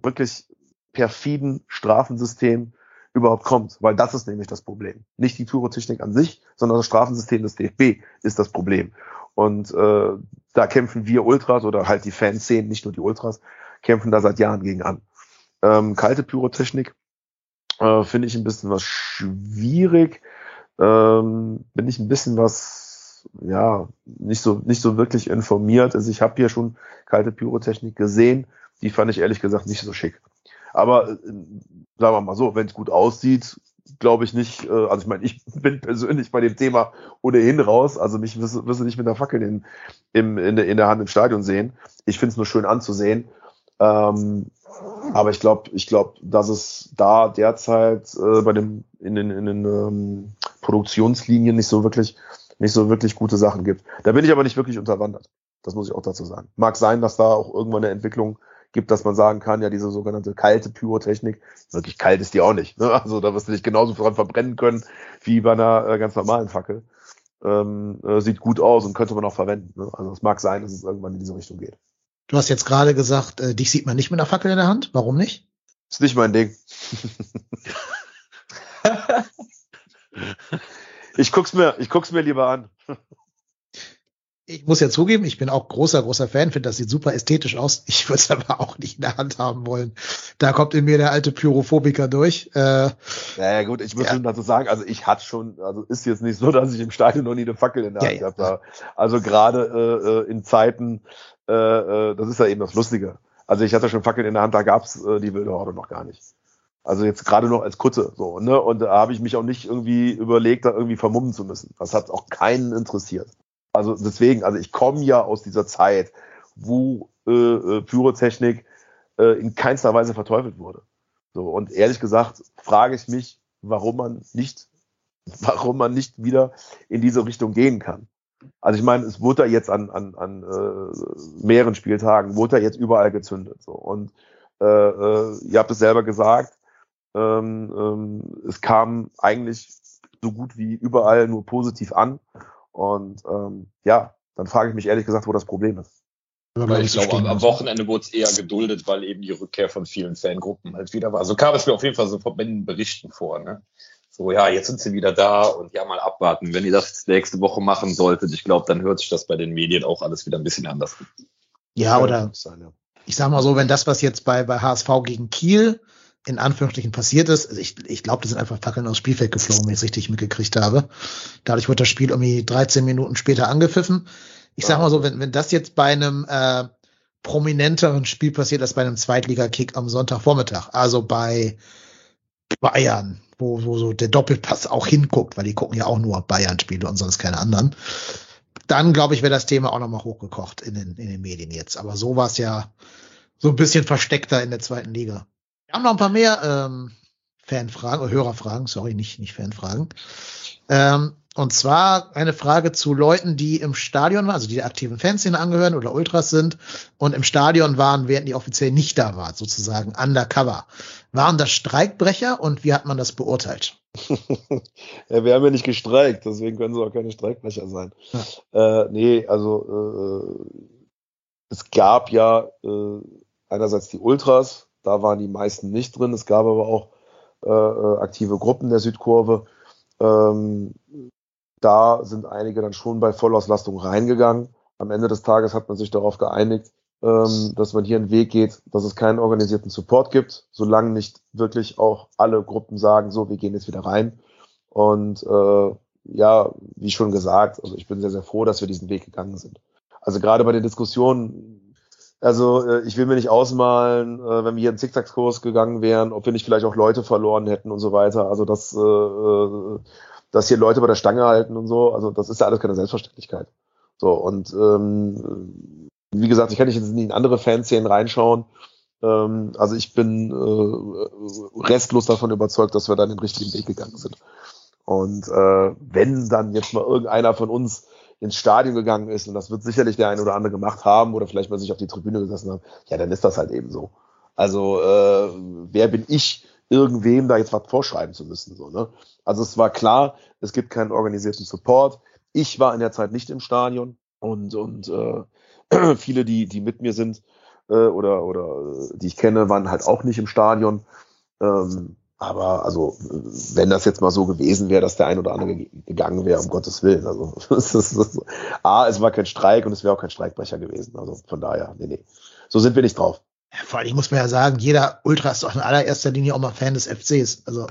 [SPEAKER 3] wirklich perfiden Strafensystem überhaupt kommt, weil das ist nämlich das Problem. Nicht die Pyrotechnik an sich, sondern das Strafensystem des DFB ist das Problem. Und äh, da kämpfen wir Ultras oder halt die Fanszenen, nicht nur die Ultras, kämpfen da seit Jahren gegen an. Ähm, kalte Pyrotechnik äh, finde ich ein bisschen was schwierig. Ähm, bin ich ein bisschen was, ja, nicht so, nicht so wirklich informiert. Also ich habe hier schon kalte Pyrotechnik gesehen. Die fand ich ehrlich gesagt nicht so schick. Aber äh, sagen wir mal so, wenn es gut aussieht, glaube ich nicht, äh, also ich meine, ich bin persönlich bei dem Thema ohnehin raus, also mich wirst, du nicht mit einer Fackel in, im, in, der, in der Hand im Stadion sehen. Ich finde es nur schön anzusehen. Ähm, aber ich glaube, ich glaube, dass es da derzeit äh, bei dem in den, in den ähm, Produktionslinien nicht so wirklich nicht so wirklich gute Sachen gibt. Da bin ich aber nicht wirklich unterwandert. Das muss ich auch dazu sagen. Mag sein, dass da auch irgendwann eine Entwicklung gibt, dass man sagen kann, ja, diese sogenannte kalte Pyrotechnik, wirklich kalt ist die auch nicht. Ne? Also da wirst du dich genauso dran verbrennen können wie bei einer äh, ganz normalen Fackel. Ähm, äh, sieht gut aus und könnte man auch verwenden. Ne? Also es mag sein, dass es irgendwann in diese Richtung geht.
[SPEAKER 2] Du hast jetzt gerade gesagt, äh, dich sieht man nicht mit einer Fackel in der Hand. Warum nicht?
[SPEAKER 3] Ist nicht mein Ding. ich guck's mir, ich guck's mir lieber an
[SPEAKER 2] ich muss ja zugeben, ich bin auch großer, großer Fan, finde, das sieht super ästhetisch aus. Ich würde es aber auch nicht in der Hand haben wollen. Da kommt in mir der alte Pyrophobiker durch. Äh,
[SPEAKER 3] ja, gut, ich muss ja. dazu sagen, also ich hatte schon, also ist jetzt nicht so, dass ich im Stadion noch nie eine Fackel in der Hand ja, ja. habe. Also gerade äh, in Zeiten, äh, äh, das ist ja eben das Lustige. Also ich hatte schon Fackeln in der Hand, da gab's äh, die wilde Horde noch gar nicht. Also jetzt gerade noch als Kutte so, ne? Und da habe ich mich auch nicht irgendwie überlegt, da irgendwie vermummen zu müssen. Das hat auch keinen interessiert. Also deswegen, also ich komme ja aus dieser Zeit, wo äh, äh, Pyrotechnik äh, in keinster Weise verteufelt wurde. So und ehrlich gesagt frage ich mich, warum man nicht, warum man nicht wieder in diese Richtung gehen kann. Also ich meine, es wurde da jetzt an, an, an äh, mehreren Spieltagen, wurde da jetzt überall gezündet. So. Und äh, äh, ihr habt es selber gesagt, ähm, ähm, es kam eigentlich so gut wie überall nur positiv an. Und ähm, ja, dann frage ich mich ehrlich gesagt, wo das Problem ist.
[SPEAKER 5] Weil ich glaube, am Wochenende wurde es eher geduldet, weil eben die Rückkehr von vielen Fangruppen halt wieder war. So kam es mir auf jeden Fall so von den Berichten vor. Ne? So, ja, jetzt sind sie wieder da und ja, mal abwarten. Wenn ihr das nächste Woche machen solltet, ich glaube, dann hört sich das bei den Medien auch alles wieder ein bisschen anders an.
[SPEAKER 2] Ja, oder ich sag mal so, wenn das, was jetzt bei, bei HSV gegen Kiel in Anführungsstrichen passiert ist. Also ich, ich glaube, das sind einfach Fackeln aufs Spielfeld geflogen, wenn ich es richtig mitgekriegt habe. Dadurch wurde das Spiel irgendwie 13 Minuten später angepfiffen. Ich sag mal so, wenn, wenn das jetzt bei einem äh, prominenteren Spiel passiert als bei einem Zweitliga-Kick am Sonntagvormittag, also bei Bayern, wo, wo so der Doppelpass auch hinguckt, weil die gucken ja auch nur Bayern-Spiele und sonst keine anderen, dann glaube ich, wäre das Thema auch nochmal hochgekocht in den, in den Medien jetzt. Aber so war es ja so ein bisschen versteckter in der zweiten Liga. Wir haben noch ein paar mehr ähm, Fanfragen oder Hörerfragen, sorry, nicht, nicht Fanfragen. Ähm, und zwar eine Frage zu Leuten, die im Stadion waren, also die der aktiven Fanszene angehören oder Ultras sind und im Stadion waren, während die offiziell nicht da war, sozusagen undercover. Waren das Streikbrecher und wie hat man das beurteilt?
[SPEAKER 3] ja, wir haben ja nicht gestreikt, deswegen können sie auch keine Streikbrecher sein. Ja. Äh, nee, also äh, es gab ja äh, einerseits die Ultras, da waren die meisten nicht drin. Es gab aber auch äh, äh, aktive Gruppen der Südkurve. Ähm, da sind einige dann schon bei Vollauslastung reingegangen. Am Ende des Tages hat man sich darauf geeinigt, ähm, dass man hier einen Weg geht, dass es keinen organisierten Support gibt, solange nicht wirklich auch alle Gruppen sagen, so, wir gehen jetzt wieder rein. Und äh, ja, wie schon gesagt, also ich bin sehr, sehr froh, dass wir diesen Weg gegangen sind. Also gerade bei den Diskussionen also äh, ich will mir nicht ausmalen, äh, wenn wir hier einen Zickzackkurs gegangen wären, ob wir nicht vielleicht auch Leute verloren hätten und so weiter. Also dass, äh, dass hier Leute bei der Stange halten und so, also das ist ja alles keine Selbstverständlichkeit. So, und ähm, wie gesagt, ich kann nicht in andere Fanszenen reinschauen. Ähm, also ich bin restlos davon überzeugt, dass wir dann den richtigen Weg gegangen sind. Und wenn dann jetzt mal irgendeiner von uns ins Stadion gegangen ist, und das wird sicherlich der eine oder andere gemacht haben oder vielleicht mal sich auf die Tribüne gesessen haben, ja, dann ist das halt eben so. Also äh, wer bin ich, irgendwem da jetzt was vorschreiben zu müssen? So, ne? Also es war klar, es gibt keinen organisierten Support. Ich war in der Zeit nicht im Stadion und, und äh, viele, die, die mit mir sind äh, oder, oder die ich kenne, waren halt auch nicht im Stadion. Ähm, Aber also, wenn das jetzt mal so gewesen wäre, dass der ein oder andere gegangen wäre, um Gottes Willen. Also, das ist, ist, A, es war kein Streik und es wäre auch kein Streikbrecher gewesen. Also von daher, nee, nee. So sind wir nicht drauf.
[SPEAKER 2] Vor allem muss man ja sagen, jeder Ultra ist doch in allererster Linie auch mal Fan des FCs. Also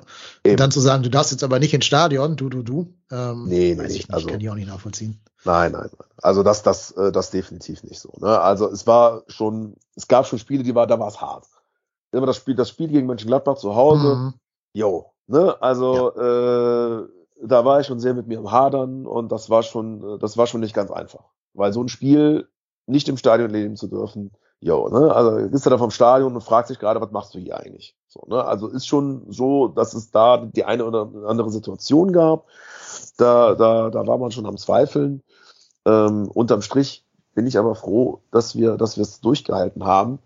[SPEAKER 2] und dann zu sagen, du darfst jetzt aber nicht ins Stadion, du, du, du, ähm,
[SPEAKER 3] Nee, nee,
[SPEAKER 2] weiß ich nicht,
[SPEAKER 3] also-
[SPEAKER 2] kann ich auch nicht nachvollziehen.
[SPEAKER 3] Nein, nein, nein. Also das, das, äh, das definitiv nicht so. Ne? Also es war schon, es gab schon Spiele, die war, da war es hart. Immer das Spiel, das Spiel gegen Mönchengladbach zu Hause,
[SPEAKER 2] Mhm.
[SPEAKER 3] Jo, ne, also äh, da war ich schon sehr mit mir im Hadern und das war schon, äh, das war schon nicht ganz einfach. Weil so ein Spiel nicht im Stadion leben zu dürfen, jo, ne, also bist du da vom Stadion und fragst dich gerade, was machst du hier eigentlich? So, ne, also ist schon so, dass es da die eine oder andere Situation gab. Da, da, da war man schon am Zweifeln. Ähm, unterm Strich bin ich aber froh, dass wir, dass wir es durchgehalten haben,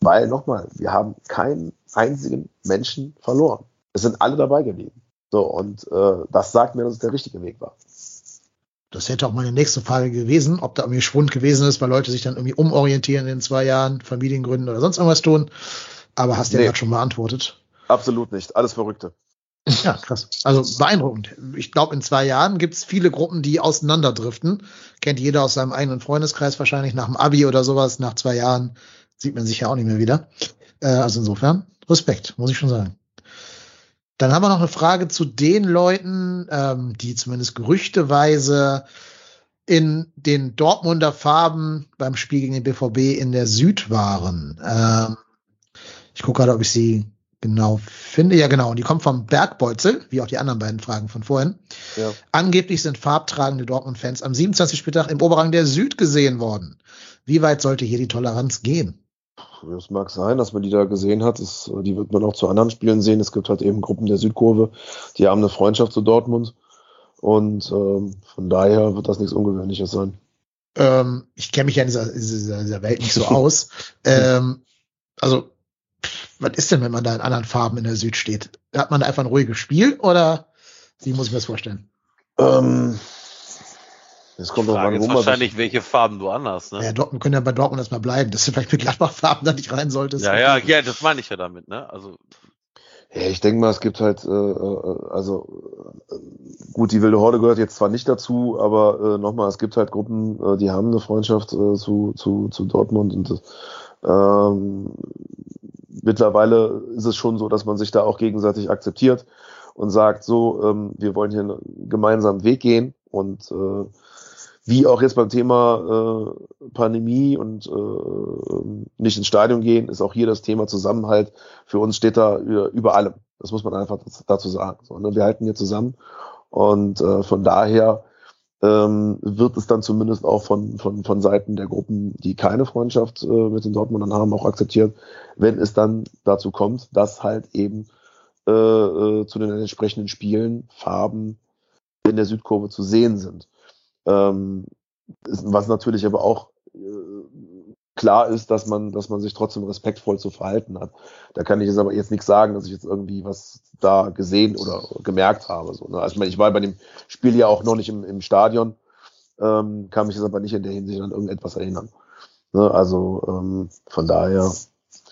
[SPEAKER 3] weil nochmal, wir haben keinen einzigen Menschen verloren. Es sind alle dabei geblieben. So, und äh, das sagt mir, dass es der richtige Weg war.
[SPEAKER 2] Das hätte auch meine nächste Frage gewesen, ob da irgendwie Schwund gewesen ist, weil Leute sich dann irgendwie umorientieren in zwei Jahren, Familiengründen oder sonst irgendwas tun. Aber hast du ja
[SPEAKER 3] Nee.
[SPEAKER 2] gerade schon beantwortet.
[SPEAKER 3] Absolut nicht. Alles Verrückte.
[SPEAKER 2] Ja, krass. Also beeindruckend. Ich glaube, in zwei Jahren gibt es viele Gruppen, die auseinanderdriften. Kennt jeder aus seinem eigenen Freundeskreis wahrscheinlich nach dem Abi oder sowas. Nach zwei Jahren sieht man sich ja auch nicht mehr wieder. Äh, also insofern, Respekt, muss ich schon sagen. Dann haben wir noch eine Frage zu den Leuten, ähm, die zumindest gerüchteweise in den Dortmunder Farben beim Spiel gegen den BVB in der Süd waren. Ähm, ich gucke gerade, ob ich sie genau finde. Ja, genau. Und die kommt vom Bergbeutel, wie auch die anderen beiden Fragen von vorhin.
[SPEAKER 3] Ja.
[SPEAKER 2] Angeblich sind farbtragende Dortmund-Fans am 27. Spieltag im Oberrang der Süd gesehen worden. Wie weit sollte hier die Toleranz gehen?
[SPEAKER 3] Es mag sein, dass man die da gesehen hat. Das, die wird man auch zu anderen Spielen sehen. Es gibt halt eben Gruppen der Südkurve, die haben eine Freundschaft zu Dortmund. Und ähm, von daher wird das nichts Ungewöhnliches sein.
[SPEAKER 2] Ähm, ich kenne mich ja in dieser, dieser, dieser Welt nicht so aus. ähm, also, was ist denn, wenn man da in anderen Farben in der Süd steht? Hat man da einfach ein ruhiges Spiel oder wie muss ich mir das vorstellen?
[SPEAKER 3] Ähm, es kommt
[SPEAKER 4] Frage
[SPEAKER 3] an,
[SPEAKER 4] ist
[SPEAKER 3] wo man
[SPEAKER 4] wahrscheinlich, welche Farben du anhast. Ne?
[SPEAKER 2] Ja, Dortmund können ja bei Dortmund erstmal bleiben, dass du vielleicht mit Gladbach-Farben da nicht rein solltest.
[SPEAKER 4] Ja, ja, ja, das meine ich ja damit, ne? Also,
[SPEAKER 3] Ja, ich denke mal, es gibt halt, äh, äh, also äh, gut, die wilde Horde gehört jetzt zwar nicht dazu, aber äh, nochmal, es gibt halt Gruppen, äh, die haben eine Freundschaft äh, zu, zu, zu Dortmund und das, ähm, mittlerweile ist es schon so, dass man sich da auch gegenseitig akzeptiert und sagt, so, ähm, wir wollen hier einen gemeinsamen Weg gehen und äh, wie auch jetzt beim Thema äh, Pandemie und äh, nicht ins Stadion gehen, ist auch hier das Thema Zusammenhalt für uns steht da über, über allem. Das muss man einfach dazu sagen. So, ne? Wir halten hier zusammen und äh, von daher ähm, wird es dann zumindest auch von, von, von Seiten der Gruppen, die keine Freundschaft äh, mit den Dortmundern haben, auch akzeptiert, wenn es dann dazu kommt, dass halt eben äh, äh, zu den entsprechenden Spielen Farben in der Südkurve zu sehen sind. Ähm, was natürlich aber auch äh, klar ist, dass man, dass man sich trotzdem respektvoll zu verhalten hat. Da kann ich jetzt aber jetzt nichts sagen, dass ich jetzt irgendwie was da gesehen oder gemerkt habe. So, ne? Also ich meine, ich war bei dem Spiel ja auch noch nicht im, im Stadion, ähm, kann mich jetzt aber nicht in der Hinsicht an irgendetwas erinnern. Ne? Also ähm, von daher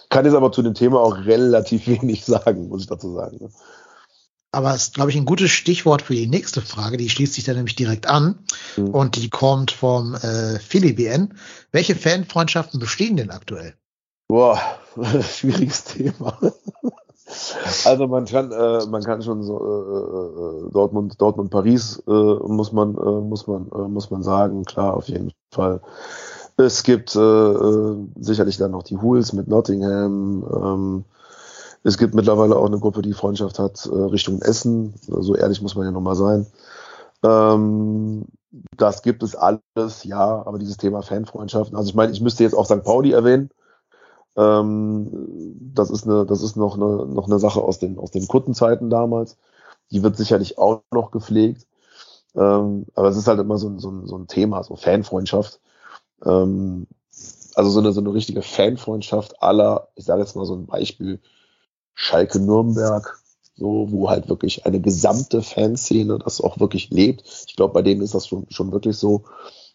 [SPEAKER 3] kann ich aber zu dem Thema auch relativ wenig sagen, muss ich dazu sagen. Ne?
[SPEAKER 2] Aber es ist, glaube ich, ein gutes Stichwort für die nächste Frage. Die schließt sich da nämlich direkt an.
[SPEAKER 3] Mhm.
[SPEAKER 2] Und die kommt vom äh, Philly BN. Welche Fanfreundschaften bestehen denn aktuell?
[SPEAKER 3] Boah, schwieriges Thema. Also man kann, äh, man kann schon so äh, äh, Dortmund, Dortmund, Paris äh, muss man, äh, muss man, äh, muss man sagen, klar auf jeden Fall. Es gibt äh, äh, sicherlich dann noch die Hools mit Nottingham. Ähm, es gibt mittlerweile auch eine Gruppe, die Freundschaft hat äh, Richtung Essen. So ehrlich muss man ja nochmal sein. Ähm, das gibt es alles, ja, aber dieses Thema Fanfreundschaften. Also ich meine, ich müsste jetzt auch St. Pauli erwähnen. Ähm, das ist eine, das ist noch eine, noch eine Sache aus den, aus den Kuttenzeiten damals. Die wird sicherlich auch noch gepflegt. Ähm, aber es ist halt immer so ein, so ein, so ein Thema, so Fanfreundschaft. Ähm, also so eine, so eine richtige Fanfreundschaft aller, ich sage jetzt mal so ein Beispiel, Schalke Nürnberg, so, wo halt wirklich eine gesamte Fanszene das auch wirklich lebt. Ich glaube, bei denen ist das schon, schon wirklich so.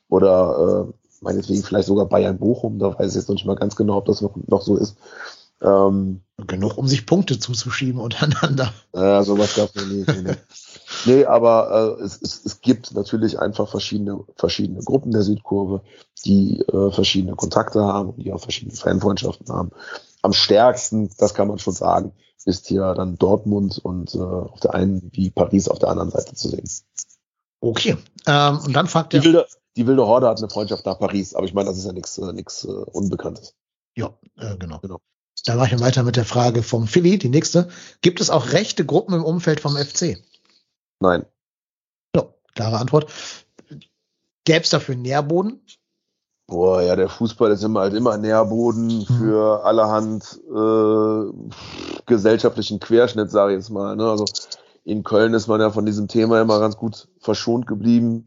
[SPEAKER 3] Oder äh, meinetwegen vielleicht sogar Bayern Bochum, da weiß ich jetzt noch nicht mal ganz genau, ob das noch, noch so ist. Ähm,
[SPEAKER 2] Genug, um sich Punkte zuzuschieben untereinander.
[SPEAKER 3] Ja, sowas gab es nie. Nee, nee. nee aber äh, es, es, es gibt natürlich einfach verschiedene, verschiedene Gruppen der Südkurve, die äh, verschiedene Kontakte haben, die auch verschiedene Fanfreundschaften haben. Am stärksten, das kann man schon sagen, ist hier dann Dortmund und äh, auf der einen wie Paris auf der anderen Seite zu sehen.
[SPEAKER 2] Okay. Ähm, und dann fragt
[SPEAKER 3] Die
[SPEAKER 2] er.
[SPEAKER 3] wilde, die wilde Horde hat eine Freundschaft nach Paris, aber ich meine, das ist ja nichts äh, nix, äh, Unbekanntes.
[SPEAKER 2] Ja, äh, genau.
[SPEAKER 3] Genau.
[SPEAKER 2] Da mache ich weiter mit der Frage vom Philly, die nächste. Gibt es auch rechte Gruppen im Umfeld vom FC?
[SPEAKER 3] Nein.
[SPEAKER 2] Ja, klare Antwort. Gäbe es dafür Nährboden?
[SPEAKER 3] Boah, ja, der Fußball ist immer halt immer Nährboden für allerhand äh, gesellschaftlichen Querschnitt, sage ich jetzt mal. Ne? Also in Köln ist man ja von diesem Thema immer ganz gut verschont geblieben.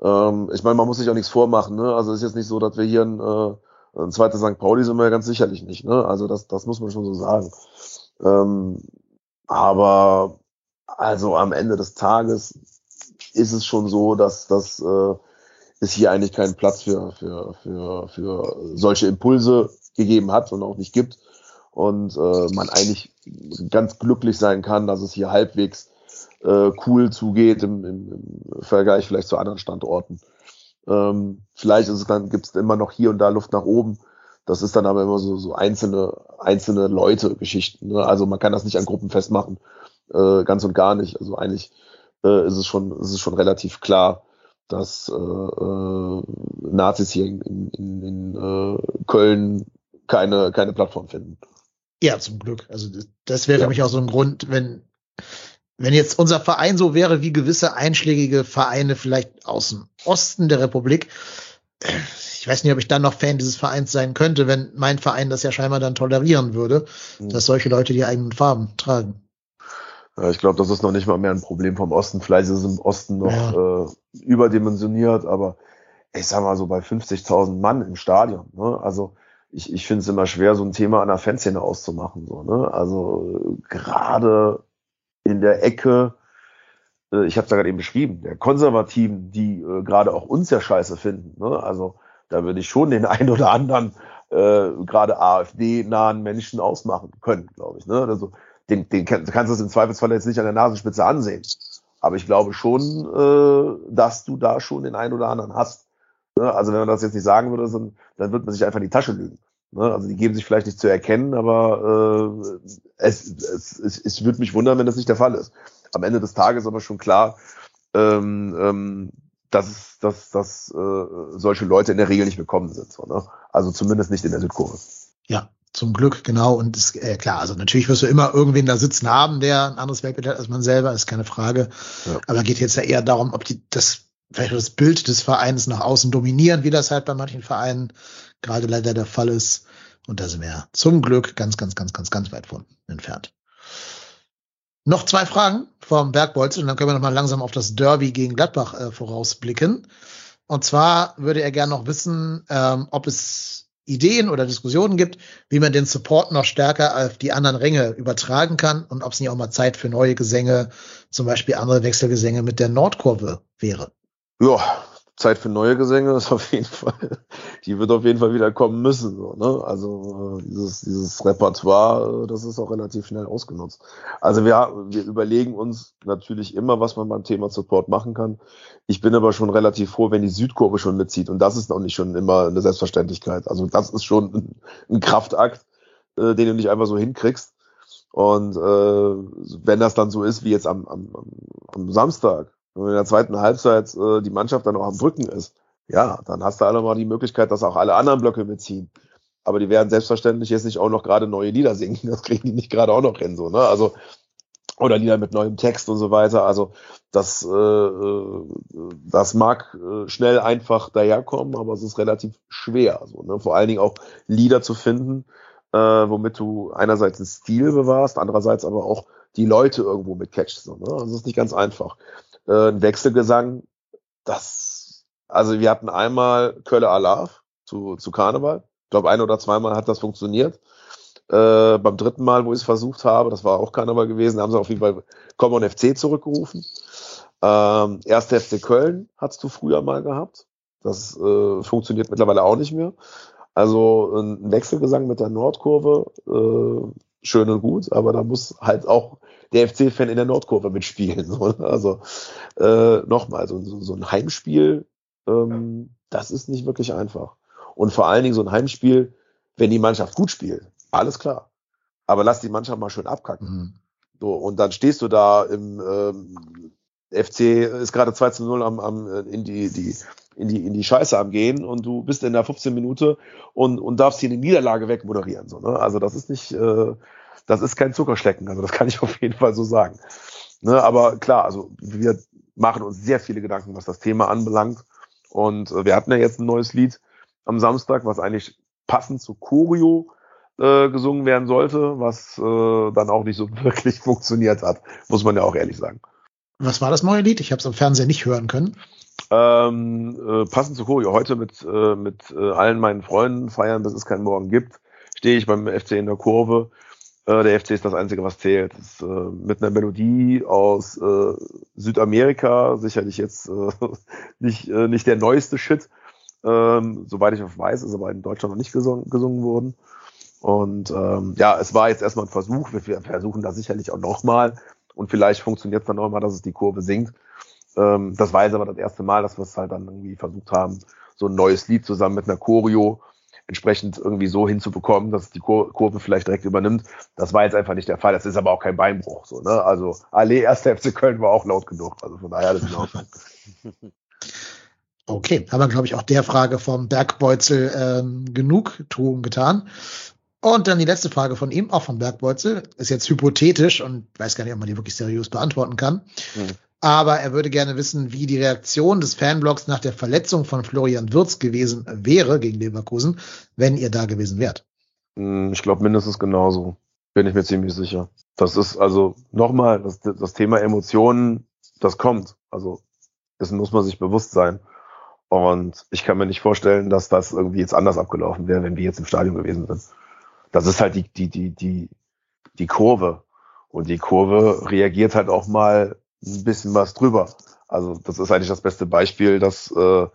[SPEAKER 3] Ähm, ich meine, man muss sich auch nichts vormachen. Ne? Also es ist jetzt nicht so, dass wir hier ein, äh, ein zweites St. Pauli sind wir ja ganz sicherlich nicht. Ne? Also das, das muss man schon so sagen. Ähm, aber also am Ende des Tages ist es schon so, dass das äh, es hier eigentlich keinen Platz für, für, für, für solche Impulse gegeben hat und auch nicht gibt. Und äh, man eigentlich ganz glücklich sein kann, dass es hier halbwegs äh, cool zugeht im, im, im Vergleich vielleicht zu anderen Standorten. Ähm, vielleicht ist es dann, gibt es immer noch hier und da Luft nach oben. Das ist dann aber immer so, so einzelne, einzelne Leute Geschichten. Ne? Also man kann das nicht an Gruppen festmachen. Äh, ganz und gar nicht. Also eigentlich äh, ist es schon, ist es schon relativ klar, dass äh, äh, Nazis hier in, in, in, in äh, Köln keine, keine Plattform finden.
[SPEAKER 2] Ja, zum Glück. Also das- das wäre
[SPEAKER 3] Ja.
[SPEAKER 2] für mich auch so ein Grund, wenn, wenn jetzt unser Verein so wäre wie gewisse einschlägige Vereine vielleicht aus dem Osten der Republik. Ich weiß nicht, ob ich dann noch Fan dieses Vereins sein könnte, wenn mein Verein das ja scheinbar dann tolerieren würde,
[SPEAKER 3] Mhm.
[SPEAKER 2] dass solche Leute die eigenen Farben tragen.
[SPEAKER 3] Ja, ich glaube, das ist noch nicht mal mehr ein Problem vom Osten. Vielleicht ist es im Osten noch äh, überdimensioniert, aber ich sag mal so bei 50.000 Mann im Stadion. Ne? Also ich, ich finde es immer schwer, so ein Thema an der Fanszene auszumachen. So, ne? Also äh, gerade in der Ecke, äh, ich habe es ja gerade eben beschrieben, der Konservativen, die äh, gerade auch uns ja scheiße finden. Ne? Also da würde ich schon den einen oder anderen äh, gerade AfD-nahen Menschen ausmachen können, glaube ich. Ne? Also den, den kann- du kannst du es im Zweifelsfall jetzt nicht an der Nasenspitze ansehen. Aber ich glaube schon, äh, dass du da schon den einen oder anderen hast. Ne? Also wenn man das jetzt nicht sagen würde, dann, dann wird man sich einfach in die Tasche lügen. Ne? Also die geben sich vielleicht nicht zu erkennen, aber äh, es, es, es, es würde mich wundern, wenn das nicht der Fall ist. Am Ende des Tages aber schon klar, ähm, ähm, dass, dass, dass äh, solche Leute in der Regel nicht willkommen sind. So, ne? Also zumindest nicht in der Südkurve.
[SPEAKER 2] Ja, zum Glück, genau. Und ist, äh, klar, also natürlich wirst du immer irgendwen da sitzen haben, der ein anderes Weltbild hat als man selber, ist keine Frage.
[SPEAKER 3] Ja.
[SPEAKER 2] Aber geht jetzt ja eher darum, ob die das, vielleicht das Bild des Vereins nach außen dominieren, wie das halt bei manchen Vereinen gerade leider der Fall ist. Und da sind wir ja zum Glück ganz, ganz, ganz, ganz, ganz weit von entfernt. Noch zwei Fragen vom Bergbolz und dann können wir noch mal langsam auf das Derby gegen Gladbach äh, vorausblicken. Und zwar würde er gerne noch wissen, ähm, ob es Ideen oder Diskussionen gibt, wie man den Support noch stärker auf die anderen Ränge übertragen kann und ob es nicht auch mal Zeit für neue Gesänge, zum Beispiel andere Wechselgesänge mit der Nordkurve wäre.
[SPEAKER 3] Ja, Zeit für neue Gesänge ist auf jeden Fall, die wird auf jeden Fall wieder kommen müssen. So, ne? Also äh, dieses, dieses Repertoire, äh, das ist auch relativ schnell ausgenutzt. Also wir, wir überlegen uns natürlich immer, was man beim Thema Support machen kann. Ich bin aber schon relativ froh, wenn die Südkurve schon mitzieht. Und das ist auch nicht schon immer eine Selbstverständlichkeit. Also das ist schon ein, ein Kraftakt, äh, den du nicht einfach so hinkriegst. Und äh, wenn das dann so ist wie jetzt am, am, am- am Samstag, wenn in der zweiten Halbzeit äh, die Mannschaft dann auch am Brücken ist, ja, dann hast du alle mal die Möglichkeit, dass auch alle anderen Blöcke mitziehen. Aber die werden selbstverständlich jetzt nicht auch noch gerade neue Lieder singen. Das kriegen die nicht gerade auch noch hin, so, ne? Also, oder Lieder mit neuem Text und so weiter. Also, das, äh, äh, das mag äh, schnell einfach daherkommen, aber es ist relativ schwer, so, ne? Vor allen Dingen auch Lieder zu finden, äh, womit du einerseits einen Stil bewahrst, andererseits aber auch die Leute irgendwo mit catchst. So, ne? Also, das ist nicht ganz einfach äh, ein Wechselgesang, das, also wir hatten einmal Kölle Alarv zu, zu Karneval. Ich glaube, ein oder zweimal hat das funktioniert. Äh, beim dritten Mal, wo ich es versucht habe, das war auch Karneval gewesen, haben sie auf jeden Fall Common FC zurückgerufen. Ähm, erste FC Köln hattest du früher mal gehabt. Das äh, funktioniert mittlerweile auch nicht mehr. Also ein Wechselgesang mit der Nordkurve, äh, schön und gut, aber da muss halt auch der FC-Fan in der Nordkurve mitspielen. Ne? also äh, nochmal, so, so ein Heimspiel, ähm, das ist nicht wirklich einfach. Und vor allen Dingen so ein Heimspiel, wenn die Mannschaft gut spielt, alles klar. Aber lass die Mannschaft mal schön abkacken. Mhm. So, und dann stehst du da im ähm, FC ist gerade 2 zu 0 am, am, in, die, die, in, die, in die Scheiße am Gehen und du bist in der 15 Minute und, und darfst hier die Niederlage wegmoderieren. So, ne? Also das ist nicht, äh, das ist kein Zuckerschlecken. Also das kann ich auf jeden Fall so sagen. Ne? Aber klar, also wir machen uns sehr viele Gedanken, was das Thema anbelangt. Und äh, wir hatten ja jetzt ein neues Lied am Samstag, was eigentlich passend zu Choreo äh, gesungen werden sollte, was äh, dann auch nicht so wirklich funktioniert hat, muss man ja auch ehrlich sagen.
[SPEAKER 2] Was war das neue Lied? Ich habe es am Fernseher nicht hören können.
[SPEAKER 3] Ähm, äh, passend zu Choreo, heute mit, äh, mit äh, allen meinen Freunden feiern, bis es keinen Morgen gibt, stehe ich beim FC in der Kurve. Äh, der FC ist das Einzige, was zählt. Ist, äh, mit einer Melodie aus äh, Südamerika, sicherlich jetzt nicht, nicht der neueste Shit. Ähm, soweit ich auch weiß, ist aber in Deutschland noch nicht gesungen, gesungen worden. Und ähm, ja, es war jetzt erstmal ein Versuch. Wir versuchen das sicherlich auch nochmal. Und vielleicht funktioniert es dann auch mal, dass es die Kurve sinkt. Ähm, das war jetzt aber das erste Mal, dass wir es halt dann irgendwie versucht haben, so ein neues Lied zusammen mit einer Choreo entsprechend irgendwie so hinzubekommen, dass es die Kur Kurve vielleicht direkt übernimmt. Das war jetzt einfach nicht der Fall. Das ist aber auch kein Beinbruch. So, ne? Also Allee, erste FC Köln war auch laut genug. Also von daher alles in Ordnung.
[SPEAKER 2] Okay, haben wir, glaube ich, auch der Frage vom Bergbeutel ähm, Genugtuung getan. Und dann die letzte Frage von ihm, auch vom Bergbeutel, ist jetzt hypothetisch und weiß gar nicht, ob man die wirklich seriös beantworten kann. Hm. Aber er würde gerne wissen, wie die Reaktion des Fanblogs nach der Verletzung von Florian Wirz gewesen wäre gegen Leverkusen, wenn ihr da gewesen wärt.
[SPEAKER 3] Hm, ich glaube mindestens genauso. Bin ich mir ziemlich sicher. Das ist also nochmal das, das Thema Emotionen, das kommt. Also dessen muss man sich bewusst sein. Und ich kann mir nicht vorstellen, dass das irgendwie jetzt anders abgelaufen wäre, wenn wir jetzt im Stadion gewesen sind. Das ist halt die, die, die, die, die Kurve. Und die Kurve reagiert halt auch mal ein bisschen was drüber. Also das ist eigentlich das beste Beispiel, dass äh,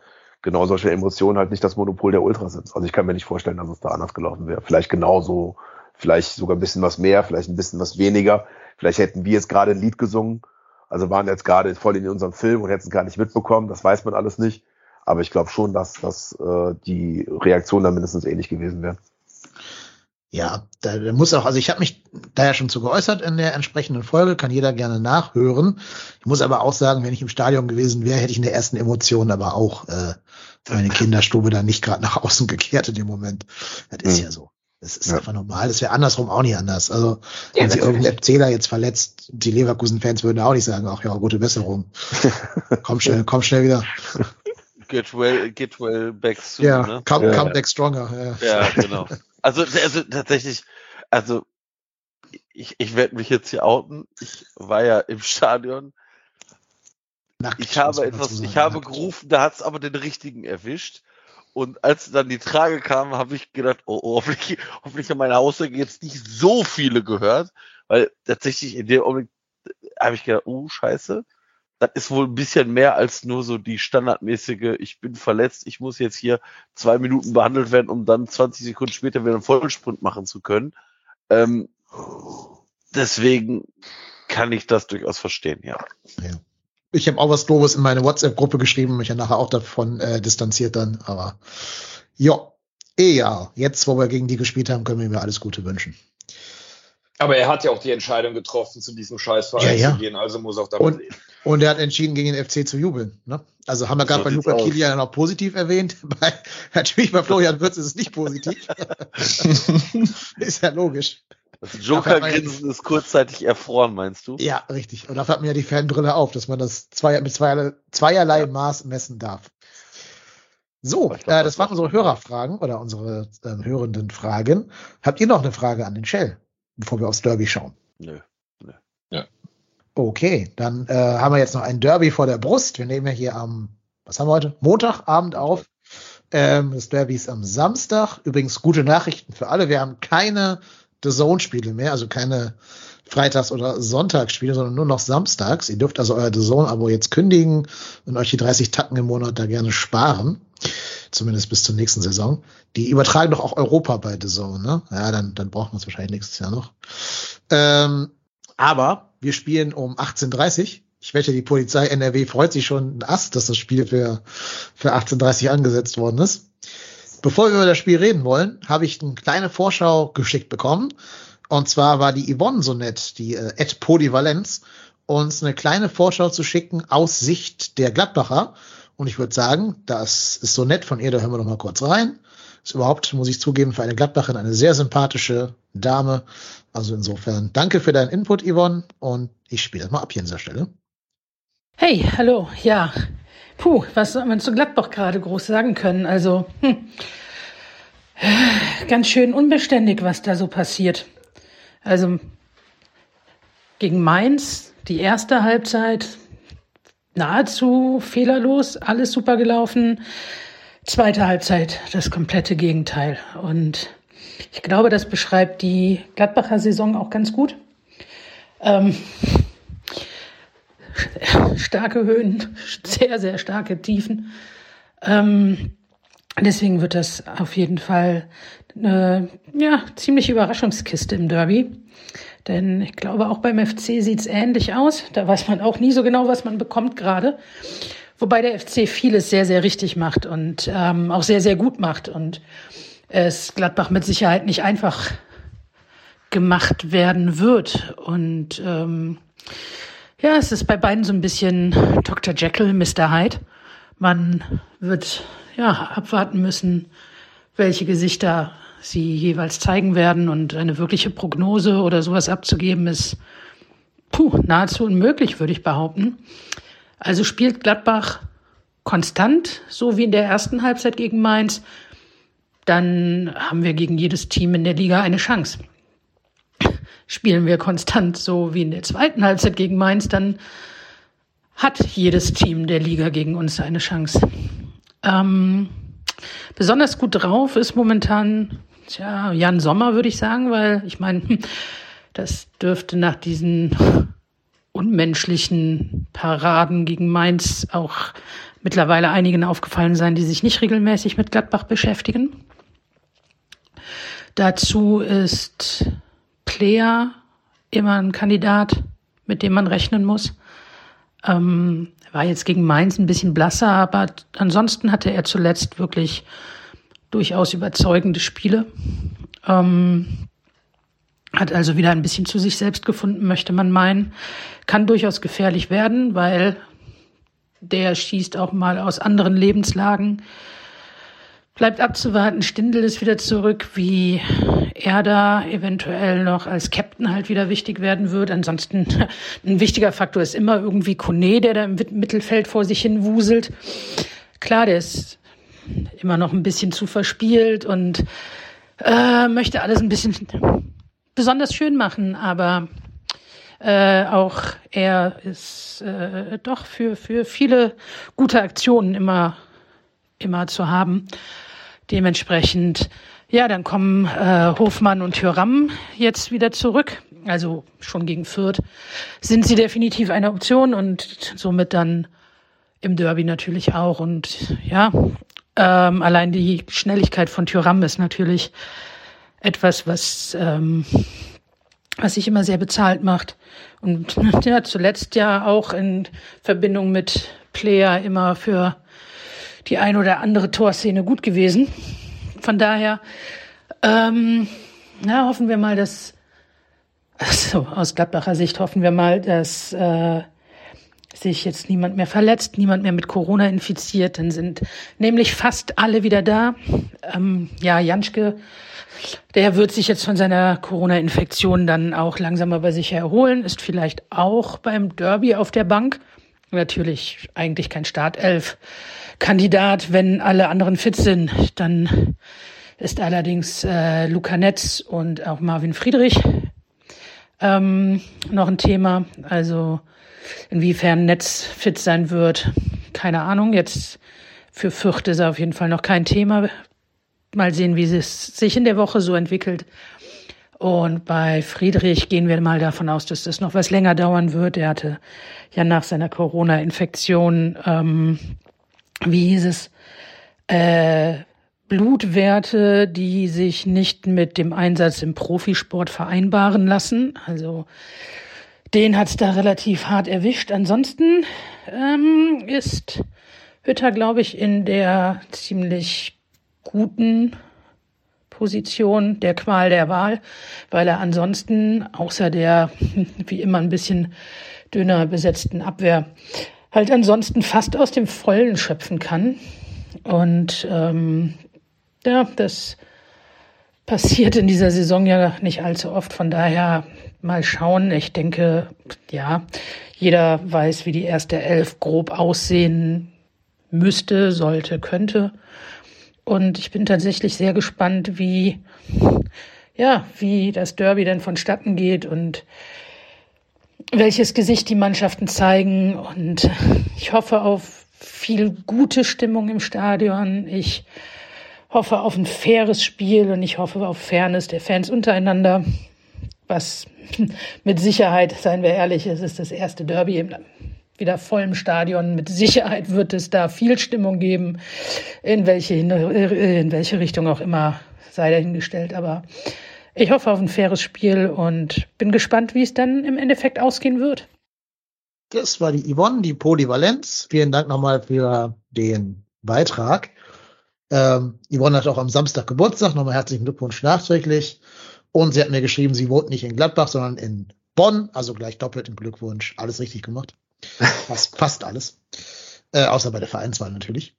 [SPEAKER 3] genau solche Emotionen halt nicht das Monopol der Ultras sind. Also ich kann mir nicht vorstellen, dass es da anders gelaufen wäre. Vielleicht genauso, vielleicht sogar ein bisschen was mehr, vielleicht ein bisschen was weniger. Vielleicht hätten wir jetzt gerade ein Lied gesungen, also waren jetzt gerade voll in unserem Film und hätten es gar nicht mitbekommen. Das weiß man alles nicht. Aber ich glaube schon, dass, dass äh, die Reaktion da mindestens ähnlich gewesen wäre.
[SPEAKER 2] Ja, da, da muss auch, also ich habe mich da ja schon zu geäußert in der entsprechenden Folge, kann jeder gerne nachhören. Ich muss aber auch sagen, wenn ich im Stadion gewesen wäre, hätte ich in der ersten Emotion aber auch äh, meine Kinderstube da nicht gerade nach außen gekehrt in dem Moment. Das ist hm. ja so. Das ist ja. einfach normal. Das wäre andersrum auch nicht anders. Also, wenn ja, sich irgendein Erzähler jetzt verletzt, die Leverkusen-Fans würden auch nicht sagen, ach ja, gute Besserung. komm schnell, komm schnell wieder.
[SPEAKER 4] Get well, get well back soon.
[SPEAKER 2] Ja, ne? come, ja. come back stronger.
[SPEAKER 4] Ja, ja genau. Also, also tatsächlich, also ich, ich werde mich jetzt hier outen. Ich war ja im Stadion. Nackt, ich habe etwas, sagen, ich habe nackt. gerufen, da hat es aber den richtigen erwischt. Und als dann die Trage kam, habe ich gedacht, oh, oh hoffentlich, hoffentlich haben meine Aussage jetzt nicht so viele gehört, weil tatsächlich in dem Augenblick habe ich gedacht, oh, scheiße das ist wohl ein bisschen mehr als nur so die standardmäßige, ich bin verletzt, ich muss jetzt hier zwei Minuten behandelt werden, um dann 20 Sekunden später wieder einen Vollsprint machen zu können. Ähm, deswegen kann ich das durchaus verstehen, ja.
[SPEAKER 2] ja. Ich habe auch was Doofes in meine WhatsApp-Gruppe geschrieben, mich ja nachher auch davon äh, distanziert dann, aber ja, egal. Jetzt, wo wir gegen die gespielt haben, können wir mir alles Gute wünschen.
[SPEAKER 5] Aber er hat ja auch die Entscheidung getroffen, zu diesem Scheißverein ja, ja. zu gehen, also muss auch damit
[SPEAKER 2] und, leben. Und er hat entschieden, gegen den FC zu jubeln. Ne? Also haben wir gerade bei Luca Kilian noch positiv erwähnt. Bei, natürlich bei Florian Würz ist es nicht positiv. ist ja logisch.
[SPEAKER 4] Das Joker-Grinsen ist kurzzeitig erfroren, meinst du?
[SPEAKER 2] Ja, richtig. Und dafür hat man ja die Fanbrille auf, dass man das zwei, mit zweierlei, zweierlei ja. Maß messen darf. So, glaub, äh, das waren unsere Hörerfragen oder unsere äh, hörenden Fragen. Habt ihr noch eine Frage an den Shell? bevor wir aufs Derby schauen.
[SPEAKER 4] Nö.
[SPEAKER 2] Okay, dann äh, haben wir jetzt noch ein Derby vor der Brust. Wir nehmen ja hier am, was haben wir heute? Montagabend auf. Ähm, das Derby ist am Samstag. Übrigens gute Nachrichten für alle. Wir haben keine The Zone-Spiele mehr, also keine Freitags- oder Sonntagsspiele, sondern nur noch samstags. Ihr dürft also euer The Zone-Abo jetzt kündigen und euch die 30 Tacken im Monat da gerne sparen. Zumindest bis zur nächsten Saison. Die übertragen doch auch Europa bei The Zone, ne? Ja, dann, dann brauchen wir es wahrscheinlich nächstes Jahr noch. Ähm, aber wir spielen um 18.30 ich wette, die Polizei NRW freut sich schon ein Ast, dass das Spiel für, für 18.30 angesetzt worden ist. Bevor wir über das Spiel reden wollen, habe ich eine kleine Vorschau geschickt bekommen. Und zwar war die Yvonne so nett, die äh, Ed Polyvalenz, uns eine kleine Vorschau zu schicken aus Sicht der Gladbacher. Und ich würde sagen, das ist so nett von ihr, da hören wir noch mal kurz rein. Ist überhaupt, muss ich zugeben, für eine Gladbacherin eine sehr sympathische Dame. Also insofern danke für deinen Input, Yvonne. Und ich spiele das mal ab hier an dieser Stelle.
[SPEAKER 6] Hey, hallo, ja. Puh, was soll man zu Gladbach gerade groß sagen können? Also, hm, ganz schön unbeständig, was da so passiert. Also, gegen Mainz, die erste Halbzeit, nahezu fehlerlos, alles super gelaufen. Zweite Halbzeit, das komplette Gegenteil. Und ich glaube, das beschreibt die Gladbacher Saison auch ganz gut. Ähm, starke Höhen, sehr, sehr starke Tiefen. Ähm, deswegen wird das auf jeden Fall eine ja, ziemliche Überraschungskiste im Derby. Denn ich glaube, auch beim FC sieht es ähnlich aus. Da weiß man auch nie so genau, was man bekommt gerade. Wobei der FC vieles sehr, sehr richtig macht und ähm, auch sehr, sehr gut macht. Und es Gladbach mit Sicherheit nicht einfach gemacht werden wird. Und ähm, ja, es ist bei beiden so ein bisschen Dr. Jekyll, Mr. Hyde. Man wird ja abwarten müssen, welche Gesichter sie jeweils zeigen werden und eine wirkliche Prognose oder sowas abzugeben ist puh, nahezu unmöglich, würde ich behaupten. Also spielt Gladbach konstant, so wie in der ersten Halbzeit gegen Mainz, dann haben wir gegen jedes Team in der Liga eine Chance spielen wir konstant so wie in der zweiten Halbzeit gegen Mainz, dann hat jedes Team der Liga gegen uns eine Chance. Ähm, besonders gut drauf ist momentan tja, Jan Sommer, würde ich sagen, weil ich meine, das dürfte nach diesen unmenschlichen Paraden gegen Mainz auch mittlerweile einigen aufgefallen sein, die sich nicht regelmäßig mit Gladbach beschäftigen. Dazu ist Player immer ein Kandidat, mit dem man rechnen muss. Ähm, war jetzt gegen Mainz ein bisschen blasser, aber ansonsten hatte er zuletzt wirklich durchaus überzeugende Spiele. Ähm, hat also wieder ein bisschen zu sich selbst gefunden, möchte man meinen. Kann durchaus gefährlich werden, weil der schießt auch mal aus anderen Lebenslagen. Bleibt abzuwarten, Stindel ist wieder zurück, wie er da eventuell noch als Captain halt wieder wichtig werden wird. Ansonsten ein wichtiger Faktor ist immer irgendwie Kone, der da im Mittelfeld vor sich hin wuselt. Klar, der ist immer noch ein bisschen zu verspielt und äh, möchte alles ein bisschen besonders schön machen, aber äh, auch er ist äh, doch für, für viele gute Aktionen immer, immer zu haben. Dementsprechend, ja, dann kommen äh, Hofmann und Thüram jetzt wieder zurück. Also schon gegen Fürth sind sie definitiv eine Option und somit dann im Derby natürlich auch. Und ja, ähm, allein die Schnelligkeit von Thüram ist natürlich etwas, was, ähm, was sich immer sehr bezahlt macht. Und ja, zuletzt ja auch in Verbindung mit Player immer für die ein oder andere Torszene gut gewesen. Von daher, ähm, na, hoffen wir mal, dass, also aus Gladbacher Sicht hoffen wir mal, dass äh, sich jetzt niemand mehr verletzt, niemand mehr mit Corona infiziert. Dann sind nämlich fast alle wieder da. Ähm, ja, Janschke, der wird sich jetzt von seiner Corona-Infektion dann auch langsam aber sicher erholen, ist vielleicht auch beim Derby auf der Bank. Natürlich eigentlich kein Startelf. Kandidat, wenn alle anderen fit sind. Dann ist allerdings äh, Luca Netz und auch Marvin Friedrich ähm, noch ein Thema. Also inwiefern Netz fit sein wird, keine Ahnung. Jetzt für Fürth ist er auf jeden Fall noch kein Thema. Mal sehen, wie es sich in der Woche so entwickelt. Und bei Friedrich gehen wir mal davon aus, dass das noch was länger dauern wird. Er hatte ja nach seiner Corona-Infektion ähm, wie hieß es, äh, Blutwerte, die sich nicht mit dem Einsatz im Profisport vereinbaren lassen. Also den hat's da relativ hart erwischt. Ansonsten ähm, ist Hütter, glaube ich, in der ziemlich guten Position der Qual der Wahl, weil er ansonsten außer der wie immer ein bisschen dünner besetzten Abwehr halt ansonsten fast aus dem Vollen schöpfen kann. Und ähm, ja, das passiert in dieser Saison ja nicht allzu oft. Von daher mal schauen. Ich denke, ja, jeder weiß, wie die erste Elf grob aussehen müsste, sollte, könnte. Und ich bin tatsächlich sehr gespannt, wie, ja, wie das Derby denn vonstatten geht und welches Gesicht die Mannschaften zeigen. Und ich hoffe auf viel gute Stimmung im Stadion. Ich hoffe auf ein faires Spiel und ich hoffe auf Fairness der Fans untereinander. Was mit Sicherheit, seien wir ehrlich, es ist das erste Derby im wieder vollem Stadion. Mit Sicherheit wird es da viel Stimmung geben, in welche, in welche Richtung auch immer, sei dahingestellt. Aber ich hoffe auf ein faires Spiel und bin gespannt, wie es dann im Endeffekt ausgehen wird.
[SPEAKER 2] Das war die Yvonne, die Polyvalenz. Vielen Dank nochmal für den Beitrag. Ähm, Yvonne hat auch am Samstag Geburtstag. Nochmal herzlichen Glückwunsch nachträglich. Und sie hat mir geschrieben, sie wohnt nicht in Gladbach, sondern in Bonn. Also gleich doppelten Glückwunsch. Alles richtig gemacht. Fast, fast alles. Äh, außer bei der Vereinswahl natürlich.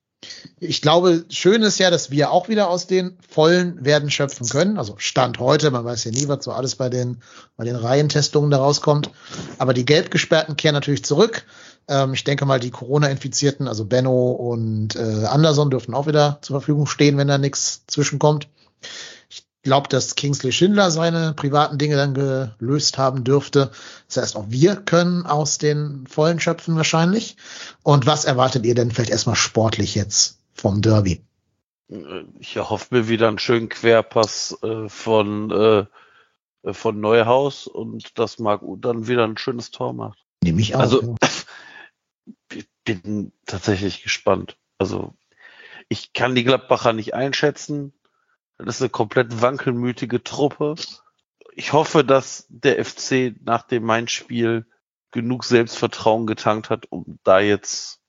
[SPEAKER 2] Ich glaube, schön ist ja, dass wir auch wieder aus den Vollen werden schöpfen können. Also Stand heute, man weiß ja nie, was so alles bei den, bei den Reihentestungen da rauskommt. Aber die Gelbgesperrten kehren natürlich zurück. Ähm, ich denke mal, die Corona-Infizierten, also Benno und äh, Anderson, dürfen auch wieder zur Verfügung stehen, wenn da nichts zwischenkommt. Ich glaube, dass Kingsley Schindler seine privaten Dinge dann gelöst haben dürfte. Das heißt, auch wir können aus den Vollen schöpfen wahrscheinlich. Und was erwartet ihr denn vielleicht erstmal sportlich jetzt vom Derby?
[SPEAKER 4] Ich erhoffe mir wieder einen schönen Querpass äh, von, äh, von Neuhaus und dass Marc dann wieder ein schönes Tor macht.
[SPEAKER 2] Nehme ich auch.
[SPEAKER 4] Also, ich bin tatsächlich gespannt. Also, ich kann die Gladbacher nicht einschätzen. Das ist eine komplett wankelmütige Truppe. Ich hoffe, dass der FC nach dem Main-Spiel genug Selbstvertrauen getankt hat, um da jetzt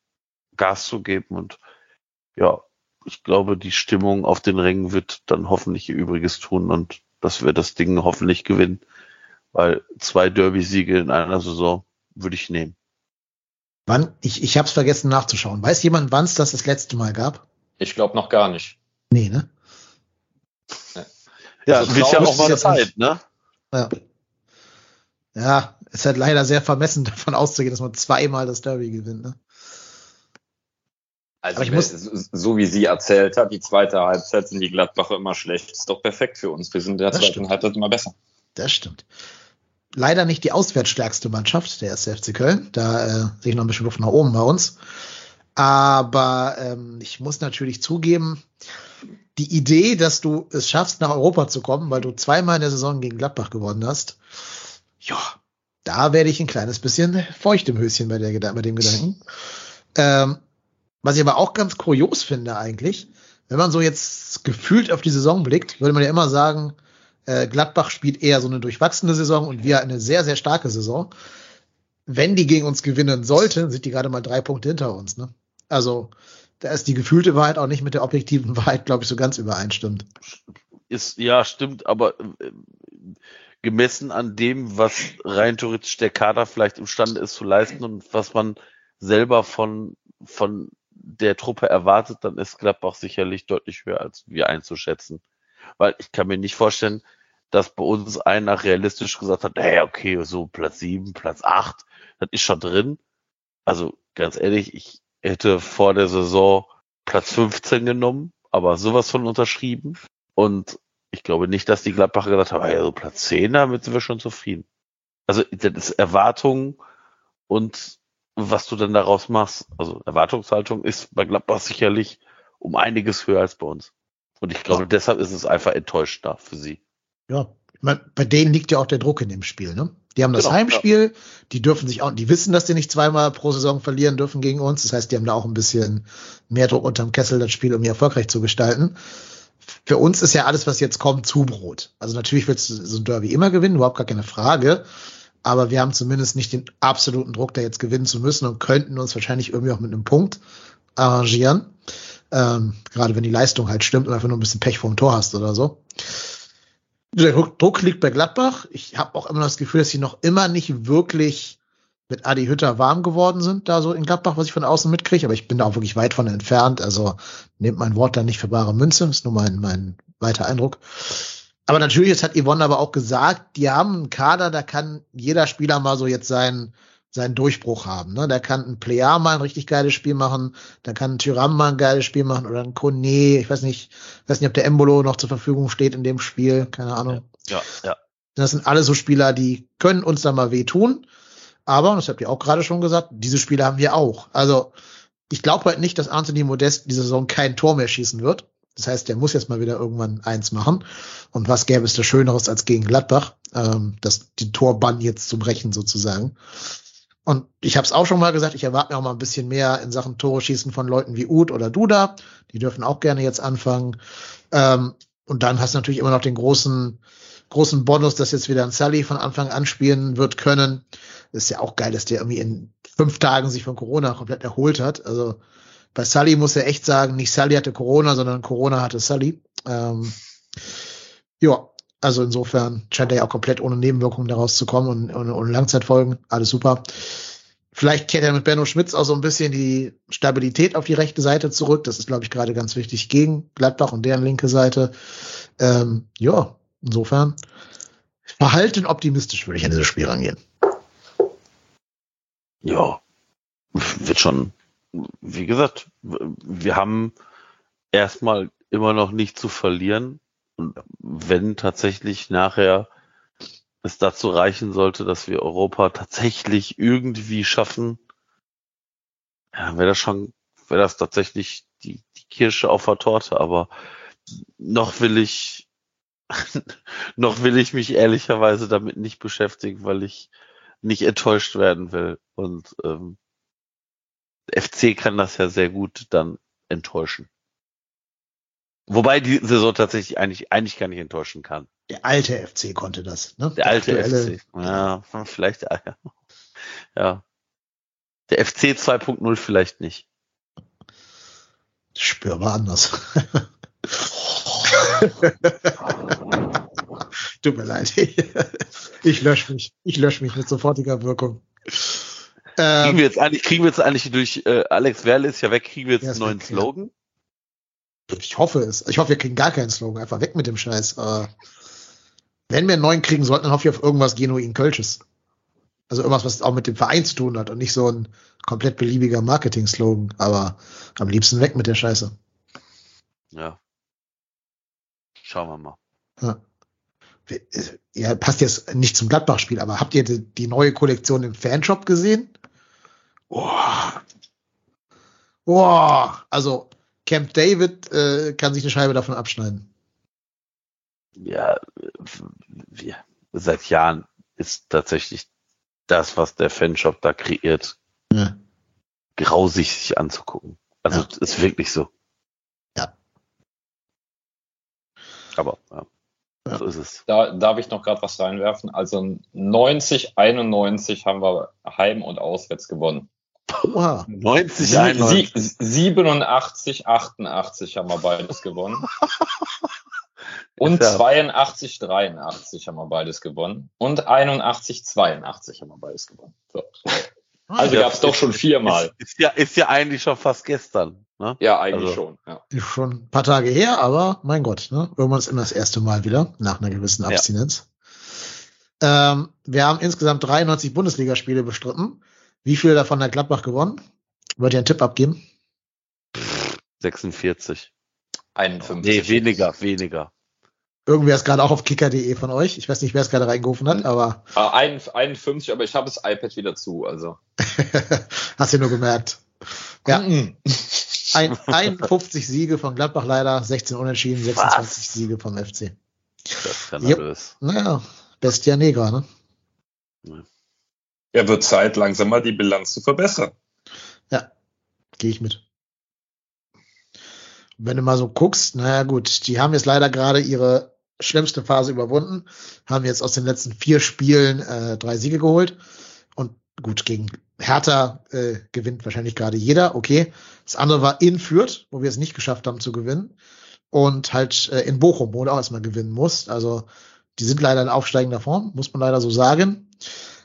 [SPEAKER 4] Gas zu geben. Und ja, ich glaube, die Stimmung auf den Rängen wird dann hoffentlich ihr Übriges tun und dass wir das Ding hoffentlich gewinnen. Weil zwei Derby-Siege in einer Saison würde ich nehmen.
[SPEAKER 2] Wann? Ich, ich habe es vergessen nachzuschauen. Weiß jemand, wann es das das letzte Mal gab?
[SPEAKER 5] Ich glaube noch gar nicht.
[SPEAKER 2] Nee, ne?
[SPEAKER 4] Ja,
[SPEAKER 2] Also
[SPEAKER 4] wird ja auch mal Zeit,
[SPEAKER 2] nicht.
[SPEAKER 4] ne?
[SPEAKER 2] Ja. Ja, ist halt leider sehr vermessen davon auszugehen, dass man zweimal das Derby gewinnt. Ne?
[SPEAKER 5] Also
[SPEAKER 2] Aber ich muss-
[SPEAKER 5] so wie sie erzählt hat, die zweite Halbzeit sind die Gladbacher immer schlecht. Ist doch perfekt für uns. Wir sind in der
[SPEAKER 2] Das
[SPEAKER 5] zweiten
[SPEAKER 2] stimmt.
[SPEAKER 5] Halbzeit immer besser.
[SPEAKER 2] Das stimmt. Leider nicht die auswärtsstärkste Mannschaft, der FC Köln. Da äh, sehe ich noch ein bisschen Luft nach oben bei uns. Aber ähm, ich muss natürlich zugeben, die Idee, dass du es schaffst, nach Europa zu kommen, weil du zweimal in der Saison gegen Gladbach gewonnen hast, ja, da werde ich ein kleines bisschen feucht im Höschen bei, der, bei dem Gedanken. Ähm, was ich aber auch ganz kurios finde eigentlich, wenn man so jetzt gefühlt auf die Saison blickt, würde man ja immer sagen, äh, Gladbach spielt eher so eine durchwachsene Saison und wir eine sehr, sehr starke Saison. Wenn die gegen uns gewinnen sollten, sind die gerade mal drei Punkte hinter uns. Ne? Also da ist die gefühlte Wahrheit auch nicht mit der objektiven Wahrheit, glaube ich, so ganz übereinstimmt.
[SPEAKER 4] Ist, ja, stimmt, aber äh, gemessen an dem, was rein theoretisch der Kader vielleicht imstande ist zu leisten und was man selber von, von der Truppe erwartet, dann ist Gladbach sicherlich deutlich höher als wir einzuschätzen. Weil ich kann mir nicht vorstellen, dass bei uns einer realistisch gesagt hat, hey, okay, so Platz sieben, Platz acht, das ist schon drin. Also ganz ehrlich, ich hätte vor der Saison Platz 15 genommen, aber sowas von unterschrieben. Und ich glaube nicht, dass die Gladbacher gesagt haben, hey, so Platz 10, damit sind wir schon zufrieden. Also das ist Erwartung und was du dann daraus machst. Also Erwartungshaltung ist bei Gladbach sicherlich um einiges höher als bei uns. Und ich glaube,
[SPEAKER 2] Ja.
[SPEAKER 4] deshalb ist es einfach enttäuschender für sie.
[SPEAKER 2] Ja, man, bei denen liegt ja auch der Druck in dem Spiel, ne? Die haben das
[SPEAKER 4] Genau,
[SPEAKER 2] Heimspiel, die dürfen sich auch, die wissen, dass die nicht zweimal pro Saison verlieren dürfen gegen uns. Das heißt, die haben da auch ein bisschen mehr Druck unterm Kessel, das Spiel irgendwie erfolgreich zu gestalten. Für uns ist ja alles, was jetzt kommt, Zubrot. Also natürlich willst du so ein Derby immer gewinnen, überhaupt gar keine Frage. Aber wir haben zumindest nicht den absoluten Druck, da jetzt gewinnen zu müssen und könnten uns wahrscheinlich irgendwie auch mit einem Punkt arrangieren. Ähm, gerade wenn die Leistung halt stimmt und einfach nur ein bisschen Pech vom Tor hast oder so. Der Druck liegt bei Gladbach. Ich habe auch immer das Gefühl, dass sie noch immer nicht wirklich mit Adi Hütter warm geworden sind, da so in Gladbach, was ich von außen mitkriege, aber ich bin da auch wirklich weit von entfernt. Also nehmt mein Wort da nicht für bare Münze, ist nur mein, mein weiter Eindruck. Aber natürlich, jetzt hat Yvonne aber auch gesagt, die haben einen Kader, da kann jeder Spieler mal so jetzt seinen, seinen Durchbruch haben. Ne? Da kann ein Player mal ein richtig geiles Spiel machen, da kann ein Tyram mal ein geiles Spiel machen oder ein Kone, ich weiß nicht, weiß nicht, ob der Embolo noch zur Verfügung steht in dem Spiel, keine Ahnung.
[SPEAKER 4] Ja, ja.
[SPEAKER 2] Das sind alle so Spieler, die können uns da mal wehtun. Aber, und das habt ihr auch gerade schon gesagt, diese Spiele haben wir auch. Also, ich glaube halt nicht, dass Anthony Modest diese Saison kein Tor mehr schießen wird. Das heißt, der muss jetzt mal wieder irgendwann eins machen. Und was gäbe es da Schöneres als gegen Gladbach, ähm, das die Torbann jetzt zu brechen sozusagen. Und ich habe es auch schon mal gesagt, ich erwarte mir auch mal ein bisschen mehr in Sachen Tore schießen von Leuten wie Uth oder Duda. Die dürfen auch gerne jetzt anfangen. Ähm, und dann hast du natürlich immer noch den großen, großen Bonus, dass jetzt wieder ein Sully von Anfang an spielen wird können. Ist ja auch geil, dass der irgendwie in fünf Tagen sich von Corona komplett erholt hat. Also bei Sully muss er echt sagen, nicht Sully hatte Corona, sondern Corona hatte Sully. Ähm, ja, also insofern scheint er ja auch komplett ohne Nebenwirkungen daraus zu kommen und ohne, Langzeitfolgen. Alles super. Vielleicht kehrt er mit Benno Schmitz auch so ein bisschen die Stabilität auf die rechte Seite zurück. Das ist, glaube ich, gerade ganz wichtig gegen Gladbach und deren linke Seite. Ähm, ja, insofern verhalten optimistisch würde ich an dieses Spiel rangehen.
[SPEAKER 4] Ja, wird schon, wie gesagt, wir haben erstmal immer noch nicht zu verlieren. Und wenn tatsächlich nachher es dazu reichen sollte, dass wir Europa tatsächlich irgendwie schaffen, ja, wäre das schon, wäre das tatsächlich die, die Kirsche auf der Torte. Aber noch will ich, noch will ich mich ehrlicherweise damit nicht beschäftigen, weil ich nicht enttäuscht werden will. Und ähm, FC kann das ja sehr gut dann enttäuschen. Wobei die Saison tatsächlich eigentlich, eigentlich gar nicht enttäuschen kann.
[SPEAKER 2] Der alte FC konnte das. Ne?
[SPEAKER 4] Der alte
[SPEAKER 2] aktuelle-
[SPEAKER 4] FC. Ja, vielleicht, ja. ja. Der FC 2.0 vielleicht nicht.
[SPEAKER 2] Spürbar anders. Tut mir leid. Ich lösche mich. Ich lösche mich mit sofortiger Wirkung.
[SPEAKER 4] Kriegen
[SPEAKER 2] Ähm,
[SPEAKER 4] wir jetzt eigentlich, kriegen wir jetzt eigentlich durch äh, Alex Werle ist ja weg, kriegen wir jetzt einen neuen
[SPEAKER 2] weg, ja. Ich hoffe es. Ich hoffe, wir kriegen gar keinen Slogan. Einfach weg mit dem Scheiß. Aber wenn wir einen neuen kriegen sollten, dann hoffe ich auf irgendwas genuin Kölsches. Also irgendwas, was auch mit dem Verein zu tun hat und nicht so ein komplett beliebiger Marketing-Slogan. Aber am liebsten weg mit der Scheiße.
[SPEAKER 4] Ja. Schauen wir mal.
[SPEAKER 2] Ja. Ja, passt jetzt nicht zum Gladbach-Spiel, aber habt ihr die, die neue Kollektion im Fanshop gesehen? Boah. Boah. Also, Camp David äh, kann sich eine Scheibe davon abschneiden.
[SPEAKER 4] Ja, wir, seit Jahren ist tatsächlich das, was der Fanshop da kreiert,
[SPEAKER 2] Ja.
[SPEAKER 4] grausig sich anzugucken. Also
[SPEAKER 2] Ja.
[SPEAKER 4] ist wirklich so.
[SPEAKER 2] Ja.
[SPEAKER 4] Aber ja,
[SPEAKER 2] Ja.
[SPEAKER 4] so ist es.
[SPEAKER 5] Da darf ich noch gerade was reinwerfen. Also 90, 91 haben wir Heim- und Auswärts gewonnen.
[SPEAKER 2] Oha.
[SPEAKER 4] 90,
[SPEAKER 5] Sie,
[SPEAKER 4] 91.
[SPEAKER 5] sie, 87, 88 haben wir beides gewonnen. Und
[SPEAKER 4] Ja.
[SPEAKER 5] 82, 83 haben wir beides gewonnen. Und 81, 82 haben wir beides gewonnen. So. Also
[SPEAKER 4] Ja,
[SPEAKER 5] gab es doch schon viermal.
[SPEAKER 4] Ist, ist ja, ist ja eigentlich schon fast gestern. Ne?
[SPEAKER 5] Ja, eigentlich
[SPEAKER 4] Also-
[SPEAKER 5] schon. Ja.
[SPEAKER 2] Ist schon ein paar Tage her, aber mein Gott, ne? Irgendwann ist immer das erste Mal wieder, nach einer gewissen
[SPEAKER 4] Ja.
[SPEAKER 2] Abstinenz. Ähm, wir haben insgesamt 93 Bundesligaspiele bestritten. Wie viele davon hat Gladbach gewonnen? Wollt ihr einen Tipp abgeben?
[SPEAKER 4] 46.
[SPEAKER 5] 51.
[SPEAKER 4] Nee, weniger, weniger.
[SPEAKER 2] Irgendwer ist gerade auch auf kicker.de von euch. Ich weiß nicht, wer es gerade reingerufen hat, aber
[SPEAKER 5] Ah, ein- 51, aber ich habe das iPad wieder zu. Also.
[SPEAKER 2] hast du nur gemerkt. Ja, ein, 51 Siege von Gladbach leider, 16 Unentschieden, 26 Siege vom FC.
[SPEAKER 4] Der ist
[SPEAKER 2] Yep.
[SPEAKER 4] nervös.
[SPEAKER 2] Naja, Bestia Negra, ne?
[SPEAKER 5] Ja, wird Zeit, langsam mal die Bilanz zu verbessern.
[SPEAKER 2] Gehe ich mit. Wenn du mal so guckst, naja gut, die haben jetzt leider gerade ihre schlimmste Phase überwunden, haben jetzt aus den letzten vier Spielen äh, drei Siege geholt und gut, gegen Hertha äh, gewinnt wahrscheinlich gerade jeder, okay. Das andere war in Fürth, wo wir es nicht geschafft haben zu gewinnen und halt äh, in Bochum, wo du auch erstmal gewinnen musst. Also die sind leider in aufsteigender Form, muss man leider so sagen.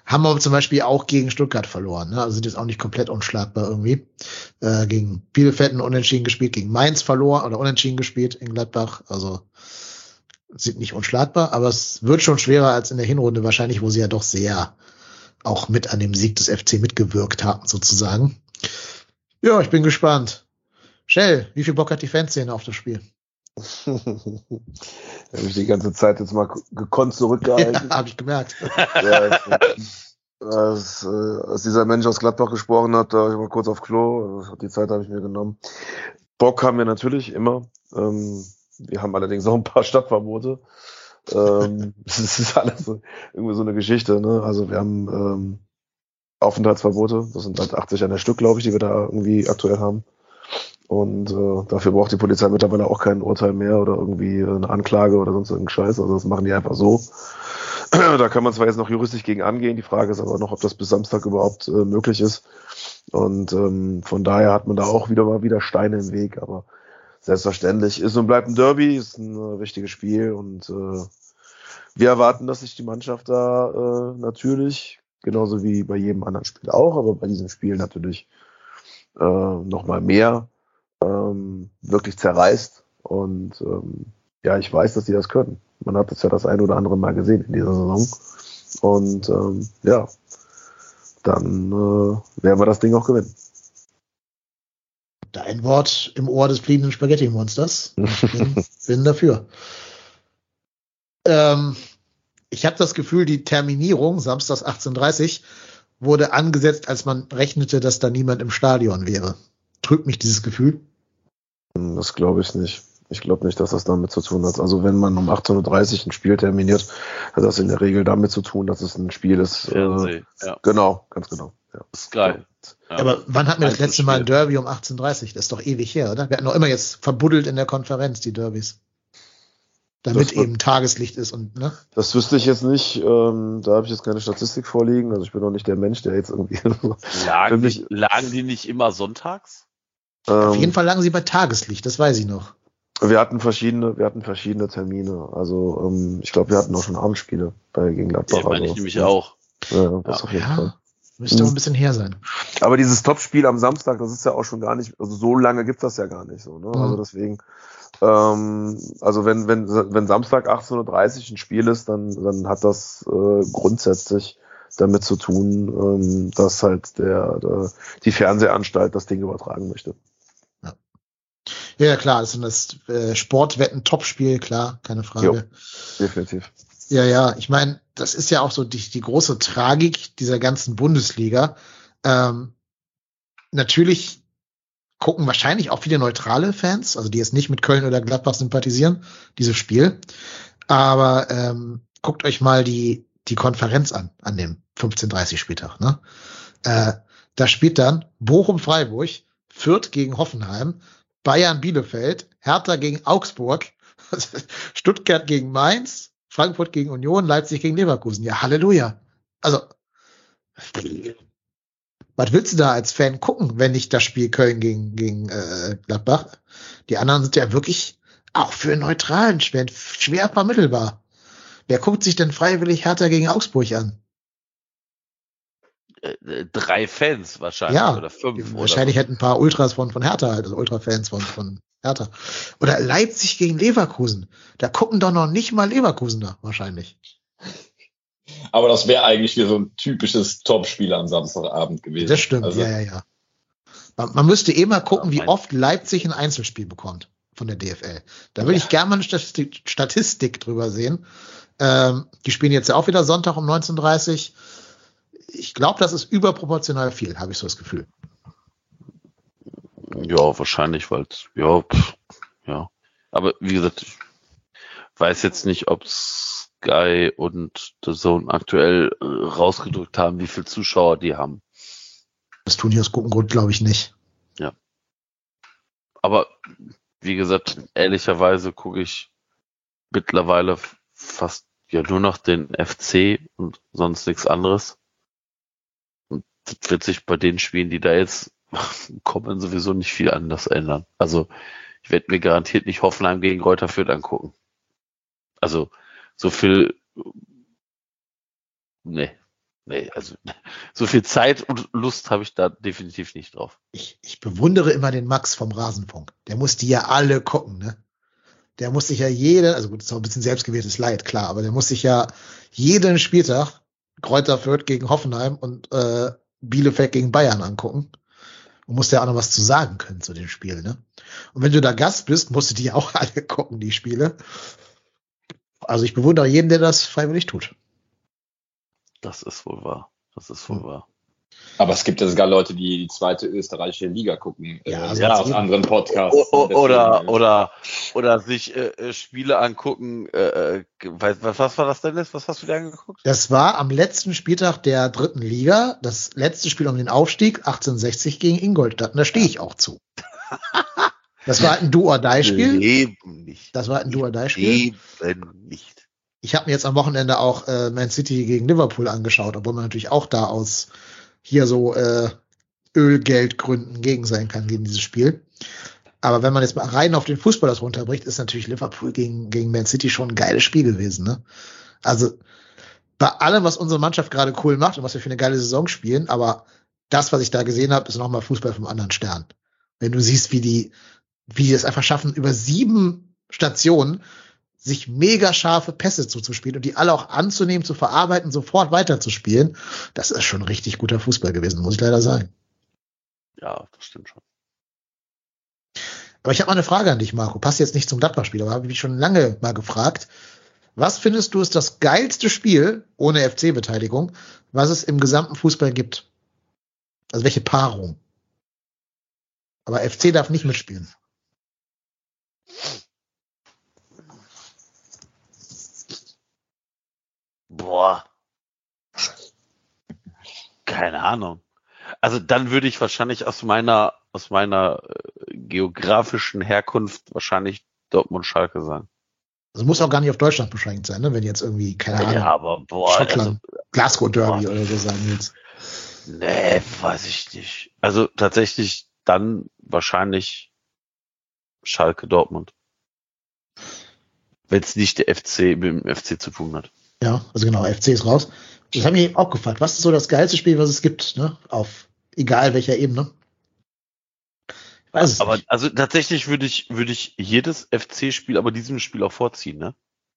[SPEAKER 2] Haben aber zum Beispiel auch gegen Stuttgart verloren. Ne? Also sind jetzt auch nicht komplett unschlagbar irgendwie. Äh, gegen Bielefeld Unentschieden gespielt, gegen Mainz verloren oder Unentschieden gespielt in Gladbach. Also sind nicht unschlagbar, aber es wird schon schwerer als in der Hinrunde wahrscheinlich, wo sie ja doch sehr auch mit an dem Sieg des FC mitgewirkt haben, sozusagen. Ja, ich bin gespannt. Shell, wie viel Bock hat die Fanszene auf das Spiel?
[SPEAKER 3] Habe ich die ganze Zeit jetzt mal gekonnt zurückgehalten.
[SPEAKER 2] Ja, habe ich gemerkt.
[SPEAKER 3] ja, als, äh, als dieser Mensch aus Gladbach gesprochen hat, da war ich mal kurz auf Klo. Die Zeit habe ich mir genommen. Bock haben wir natürlich immer. Ähm, wir haben allerdings auch ein paar Stadtverbote. ähm, das ist alles so, irgendwie so eine Geschichte. Ne? Also wir haben ähm, Aufenthaltsverbote. Das sind halt 80 an der Stück, glaube ich, die wir da irgendwie aktuell haben. Und äh, dafür braucht die Polizei mittlerweile auch kein Urteil mehr oder irgendwie eine Anklage oder sonst irgendeinen Scheiß. Also das machen die einfach so. da kann man zwar jetzt noch juristisch gegen angehen, die Frage ist aber noch, ob das bis Samstag überhaupt äh, möglich ist. Und ähm, von daher hat man da auch wieder mal wieder Steine im Weg, aber selbstverständlich ist und bleibt ein Derby, ist ein äh, wichtiges Spiel und äh, wir erwarten, dass sich die Mannschaft da äh, natürlich, genauso wie bei jedem anderen Spiel auch, aber bei diesem Spiel natürlich äh, nochmal mehr ähm, wirklich zerreißt. Und ähm, ja, ich weiß, dass die das können. Man hat das ja das ein oder andere Mal gesehen in dieser Saison. Und ähm, ja, dann äh, werden wir das Ding auch gewinnen.
[SPEAKER 2] Dein Wort im Ohr des fliegenden Spaghetti-Monsters. Ich bin, bin dafür. Ähm, ich habe das Gefühl, die Terminierung, samstags 18.30 wurde angesetzt, als man rechnete, dass da niemand im Stadion wäre. Trügt mich dieses Gefühl?
[SPEAKER 3] Das glaube ich nicht. Ich glaube nicht, dass das damit zu tun hat. Also wenn man um 18.30 Uhr ein Spiel terminiert, hat das in der Regel damit zu tun, dass es ein Spiel ist.
[SPEAKER 4] Fernseh,
[SPEAKER 3] Äh,
[SPEAKER 4] ja.
[SPEAKER 3] Genau, ganz genau. Ja.
[SPEAKER 4] Sky. Ja.
[SPEAKER 2] Aber wann hatten wir das letzte Mal ein. Derby um 18.30 Das ist doch ewig her, oder? Wir hatten doch immer jetzt verbuddelt in der Konferenz, die Derbys. Damit
[SPEAKER 3] Das
[SPEAKER 2] eben Tageslicht ist und, ne?
[SPEAKER 3] Das wüsste ich jetzt nicht. Ähm, da habe ich jetzt keine Statistik vorliegen. Also ich bin auch nicht der Mensch, der jetzt irgendwie.
[SPEAKER 4] Lagen, die, lagen die nicht immer sonntags?
[SPEAKER 2] Auf
[SPEAKER 3] ähm,
[SPEAKER 2] jeden Fall lagen sie bei Tageslicht, das weiß ich noch.
[SPEAKER 3] Wir hatten verschiedene, wir hatten verschiedene Termine. Also ähm, ich glaube, wir hatten auch schon Abendspiele bei gegen Gladbach.
[SPEAKER 4] Ja, meine
[SPEAKER 3] also,
[SPEAKER 4] ich nämlich
[SPEAKER 3] ja,
[SPEAKER 4] auch.
[SPEAKER 3] Ja, das
[SPEAKER 4] Ja.
[SPEAKER 3] auf jeden
[SPEAKER 2] Ja.
[SPEAKER 3] Fall.
[SPEAKER 2] Müsste auch
[SPEAKER 3] Mhm.
[SPEAKER 2] ein bisschen her sein.
[SPEAKER 3] Aber dieses Topspiel am Samstag, das ist ja auch schon gar nicht, also so lange gibt's das ja gar nicht so. Ne?
[SPEAKER 2] Mhm.
[SPEAKER 3] Also deswegen, ähm, also wenn wenn wenn Samstag 18:30 Uhr ein Spiel ist, dann dann hat das äh, grundsätzlich damit zu tun, ähm, dass halt der, der die Fernsehanstalt das Ding übertragen möchte.
[SPEAKER 2] Ja, klar, das ist das äh, Sportwetten-Topspiel, klar, keine Frage.
[SPEAKER 3] Jo. Definitiv.
[SPEAKER 2] Ja, ja, ich meine, das ist ja auch so die, die große Tragik dieser ganzen Bundesliga. Ähm, natürlich gucken wahrscheinlich auch viele neutrale Fans, also die jetzt nicht mit Köln oder Gladbach sympathisieren, dieses Spiel. Aber ähm, guckt euch mal die, die Konferenz an, an dem 15.30 Spieltag. Ne? Äh, da spielt dann Bochum-Freiburg, Fürth gegen Hoffenheim, Bayern Bielefeld, Hertha gegen Augsburg, Stuttgart gegen Mainz, Frankfurt gegen Union, Leipzig gegen Leverkusen. Ja, Halleluja. Also, was willst du da als Fan gucken, wenn nicht das Spiel Köln gegen, gegen äh, Gladbach? Die anderen sind ja wirklich auch für Neutralen schwer, schwer vermittelbar. Wer guckt sich denn freiwillig Hertha gegen Augsburg an?
[SPEAKER 4] Äh, drei Fans wahrscheinlich
[SPEAKER 2] Ja,
[SPEAKER 4] oder fünf.
[SPEAKER 2] Wahrscheinlich
[SPEAKER 4] oder
[SPEAKER 2] hätten ein paar Ultras von, von Hertha halt, also Ultrafans von, von Hertha. Oder Leipzig gegen Leverkusen. Da gucken doch noch nicht mal Leverkusener wahrscheinlich.
[SPEAKER 5] Aber das wäre eigentlich wie so ein typisches Topspiel am Samstagabend gewesen.
[SPEAKER 2] Das stimmt,
[SPEAKER 5] Also,
[SPEAKER 2] ja, ja, ja. Man, man müsste eh mal gucken,
[SPEAKER 4] Ja,
[SPEAKER 2] wie oft Leipzig ein Einzelspiel bekommt von der DFL. Da würde ich gerne mal eine Statistik, Statistik drüber sehen. Ähm, die spielen jetzt ja auch wieder Sonntag um 19.30 Ich glaube, das ist überproportional viel, habe ich so das Gefühl.
[SPEAKER 4] Ja, wahrscheinlich, weil ja, pff, ja. Aber wie gesagt, weiß jetzt nicht, ob Sky und The Zone aktuell äh, rausgedrückt haben, wie viele Zuschauer die haben.
[SPEAKER 2] Das tun die aus gutem Grund, glaube ich, nicht.
[SPEAKER 4] Aber wie gesagt, ehrlicherweise gucke ich mittlerweile fast ja nur noch den FC und sonst nichts anderes. Das wird sich bei den Spielen, die da jetzt kommen, sowieso nicht viel anders ändern. Also ich werde mir garantiert nicht Hoffenheim gegen Reuter Fürth angucken. Also so viel, nee, nee, also so viel Zeit und Lust habe ich da definitiv nicht drauf.
[SPEAKER 2] Ich, ich bewundere immer den Max vom Rasenfunk. Der muss die ja alle gucken, ne? Der muss sich ja jeden, also gut, das ist auch ein bisschen selbstgewähltes Leid, klar, aber der muss sich ja jeden Spieltag Kräuter Fürth gegen Hoffenheim und äh, Bielefeld gegen Bayern angucken. Und musst ja auch noch was zu sagen können zu dem Spiel, ne? Und wenn du da Gast bist, musst du die auch alle gucken, die Spiele. Also ich bewundere jeden, der das freiwillig tut.
[SPEAKER 4] Das ist wohl wahr. Das ist wohl
[SPEAKER 2] Hm.
[SPEAKER 4] wahr.
[SPEAKER 5] Aber es gibt ja sogar Leute, die die zweite österreichische Liga gucken.
[SPEAKER 2] Ja,
[SPEAKER 5] äh, ja aus anderen Podcasts.
[SPEAKER 4] O- o-
[SPEAKER 5] Deswegen,
[SPEAKER 4] Oder,
[SPEAKER 5] äh,
[SPEAKER 4] oder, oder sich äh, äh, Spiele angucken. Äh, äh, was, was war das denn jetzt? Was hast du dir angeguckt?
[SPEAKER 2] Das war am letzten Spieltag der dritten Liga, das letzte Spiel um den Aufstieg, 1860 gegen Ingolstadt. Und da stehe ich auch zu. Das war halt ein Do-or-Die-Spiel.
[SPEAKER 4] Leben nicht.
[SPEAKER 2] Das war ein Do-or-Die-Spiel.
[SPEAKER 4] Leben nicht.
[SPEAKER 2] Ich habe mir jetzt am Wochenende auch äh, Man City gegen Liverpool angeschaut, obwohl man natürlich auch da aus hier so äh, Ölgeldgründen gegen sein kann gegen dieses Spiel. Aber wenn man jetzt mal rein auf den Fußball das runterbricht, ist natürlich Liverpool gegen, gegen Man City schon ein geiles Spiel gewesen. Ne? Also bei allem, was unsere Mannschaft gerade cool macht und was wir für eine geile Saison spielen, aber das, was ich da gesehen habe, ist nochmal Fußball vom anderen Stern. Wenn du siehst, wie die, wie die es einfach schaffen, über sieben Stationen sich mega scharfe Pässe zuzuspielen und die alle auch anzunehmen, zu verarbeiten, sofort weiterzuspielen, das ist schon richtig guter Fußball gewesen, muss ich leider sagen.
[SPEAKER 4] Ja, das stimmt schon.
[SPEAKER 2] Aber ich habe mal eine Frage an dich, Marco. Passt jetzt nicht zum Gladbach-Spiel, aber habe ich mich schon lange mal gefragt. Was findest du ist das geilste Spiel ohne FC-Beteiligung, was es im gesamten Fußball gibt? Also welche Paarung? Aber FC darf nicht mitspielen.
[SPEAKER 4] Boah. Keine Ahnung. Also dann würde ich wahrscheinlich aus meiner, aus meiner äh, geografischen Herkunft wahrscheinlich Dortmund Schalke sagen.
[SPEAKER 2] Also muss auch gar nicht auf Deutschland beschränkt sein, ne? wenn jetzt irgendwie, keine Ahnung,
[SPEAKER 4] Ja, aber boah,
[SPEAKER 2] Schottland, Glasgow Derby
[SPEAKER 4] Boah.
[SPEAKER 2] oder so sagen willst.
[SPEAKER 4] also, nee, weiß ich nicht. Also tatsächlich dann wahrscheinlich Schalke Dortmund. Wenn es nicht der FC mit dem FC zu tun hat.
[SPEAKER 2] Ja, also genau, FC ist raus. Das habe ich auch gefragt. Was ist so das geilste Spiel, was es gibt, ne? Auf egal welcher Ebene? Ich weiß es
[SPEAKER 4] Aber
[SPEAKER 2] nicht.
[SPEAKER 4] also tatsächlich würde ich, würde ich jedes FC-Spiel, aber diesem Spiel auch vorziehen, ne?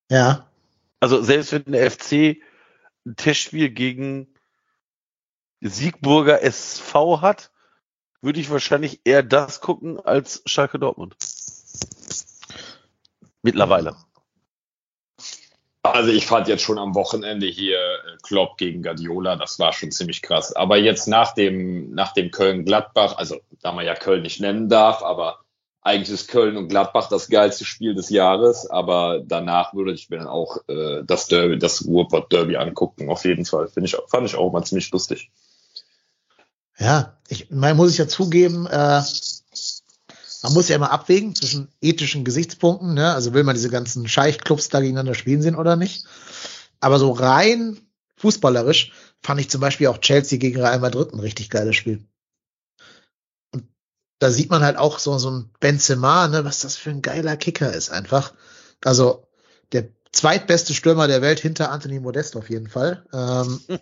[SPEAKER 2] Ja,
[SPEAKER 4] Also selbst wenn der FC ein Testspiel gegen Siegburger SV hat, würde ich wahrscheinlich eher das gucken als Schalke Dortmund. Mittlerweile.
[SPEAKER 5] Also ich fand jetzt schon am Wochenende hier äh, Klopp gegen Guardiola, das war schon ziemlich krass. Aber jetzt nach dem, nach dem Köln-Gladbach, also da man ja Köln nicht nennen darf, aber eigentlich ist Köln und Gladbach das geilste Spiel des Jahres, aber danach würde ich mir dann auch äh, das Derby, das Ruhrpott-Derby angucken, auf jeden Fall. Finde ich, fand ich auch mal ziemlich lustig.
[SPEAKER 2] ja. Ich mein, muss ich ja zugeben, äh, man muss ja immer abwägen zwischen ethischen Gesichtspunkten, ne? Also will man diese ganzen Scheichclubs da gegeneinander spielen sehen oder nicht? Aber so rein fußballerisch fand ich zum Beispiel auch Chelsea gegen Real Madrid ein richtig geiles Spiel. Und da sieht man halt auch so, so ein Benzema, ne, was das für ein geiler Kicker ist einfach. Also der zweitbeste Stürmer der Welt hinter Anthony Modest auf jeden Fall. Ähm,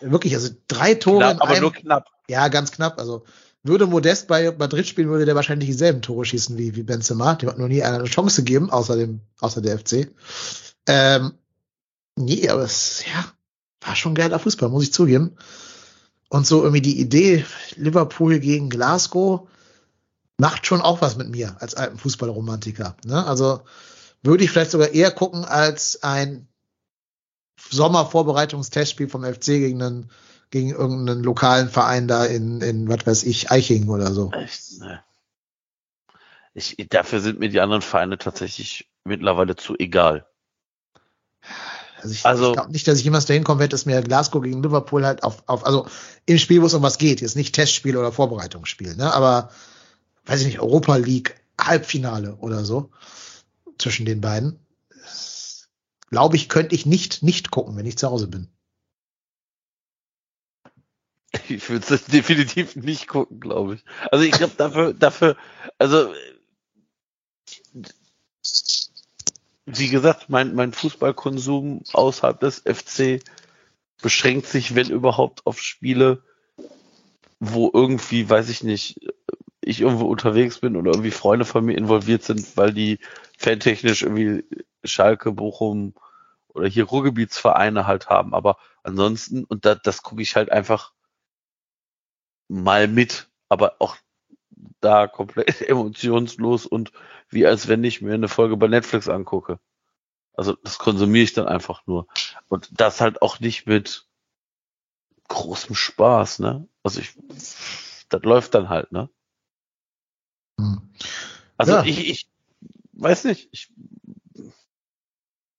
[SPEAKER 2] wirklich, also drei Tore in
[SPEAKER 4] Knapp, aber
[SPEAKER 2] einem,
[SPEAKER 4] nur knapp.
[SPEAKER 2] ja, ganz knapp. Also würde Modest bei Madrid spielen, würde der wahrscheinlich dieselben Tore schießen wie, wie Benzema. Dem hat noch nie eine Chance gegeben, außer dem, außer der FC. Ähm, nee, aber es, ja, war schon geiler Fußball, muss ich zugeben. Und so irgendwie die Idee, Liverpool gegen Glasgow, macht schon auch was mit mir als alten Fußballromantiker. Ne? Also würde ich vielleicht sogar eher gucken als ein Sommervorbereitungstestspiel vom FC gegen einen gegen irgendeinen lokalen Verein da in, in was weiß ich, Eiching oder so.
[SPEAKER 4] Echt, ne. Ich, dafür sind mir die anderen Vereine tatsächlich mittlerweile zu egal.
[SPEAKER 2] Also ich,
[SPEAKER 4] Also-
[SPEAKER 2] ich glaube nicht, dass ich jemals dahin kommen werde, dass mir Glasgow gegen Liverpool halt auf, auf also im Spiel, wo es um was geht, jetzt nicht Testspiel oder Vorbereitungsspiel, ne? Aber weiß ich nicht, Europa League, Halbfinale oder so zwischen den beiden. Glaube ich, könnte ich nicht nicht gucken, wenn ich zu Hause bin.
[SPEAKER 4] Ich würde es definitiv nicht gucken, glaube ich. Also ich glaube dafür, dafür, also wie gesagt, mein, mein Fußballkonsum außerhalb des FC beschränkt sich, wenn überhaupt, auf Spiele, wo irgendwie, weiß ich nicht, ich irgendwo unterwegs bin oder irgendwie Freunde von mir involviert sind, weil die fantechnisch irgendwie Schalke, Bochum oder hier Ruhrgebietsvereine halt haben. Aber ansonsten, und da, das gucke ich halt einfach mal mit, aber auch da komplett emotionslos und wie als wenn ich mir eine Folge bei Netflix angucke. Also das konsumiere ich dann einfach nur. Und das halt auch nicht mit großem Spaß, ne? Also ich, das läuft dann halt, ne?
[SPEAKER 2] Hm.
[SPEAKER 4] Also
[SPEAKER 2] Ja.
[SPEAKER 4] ich, ich weiß nicht, ich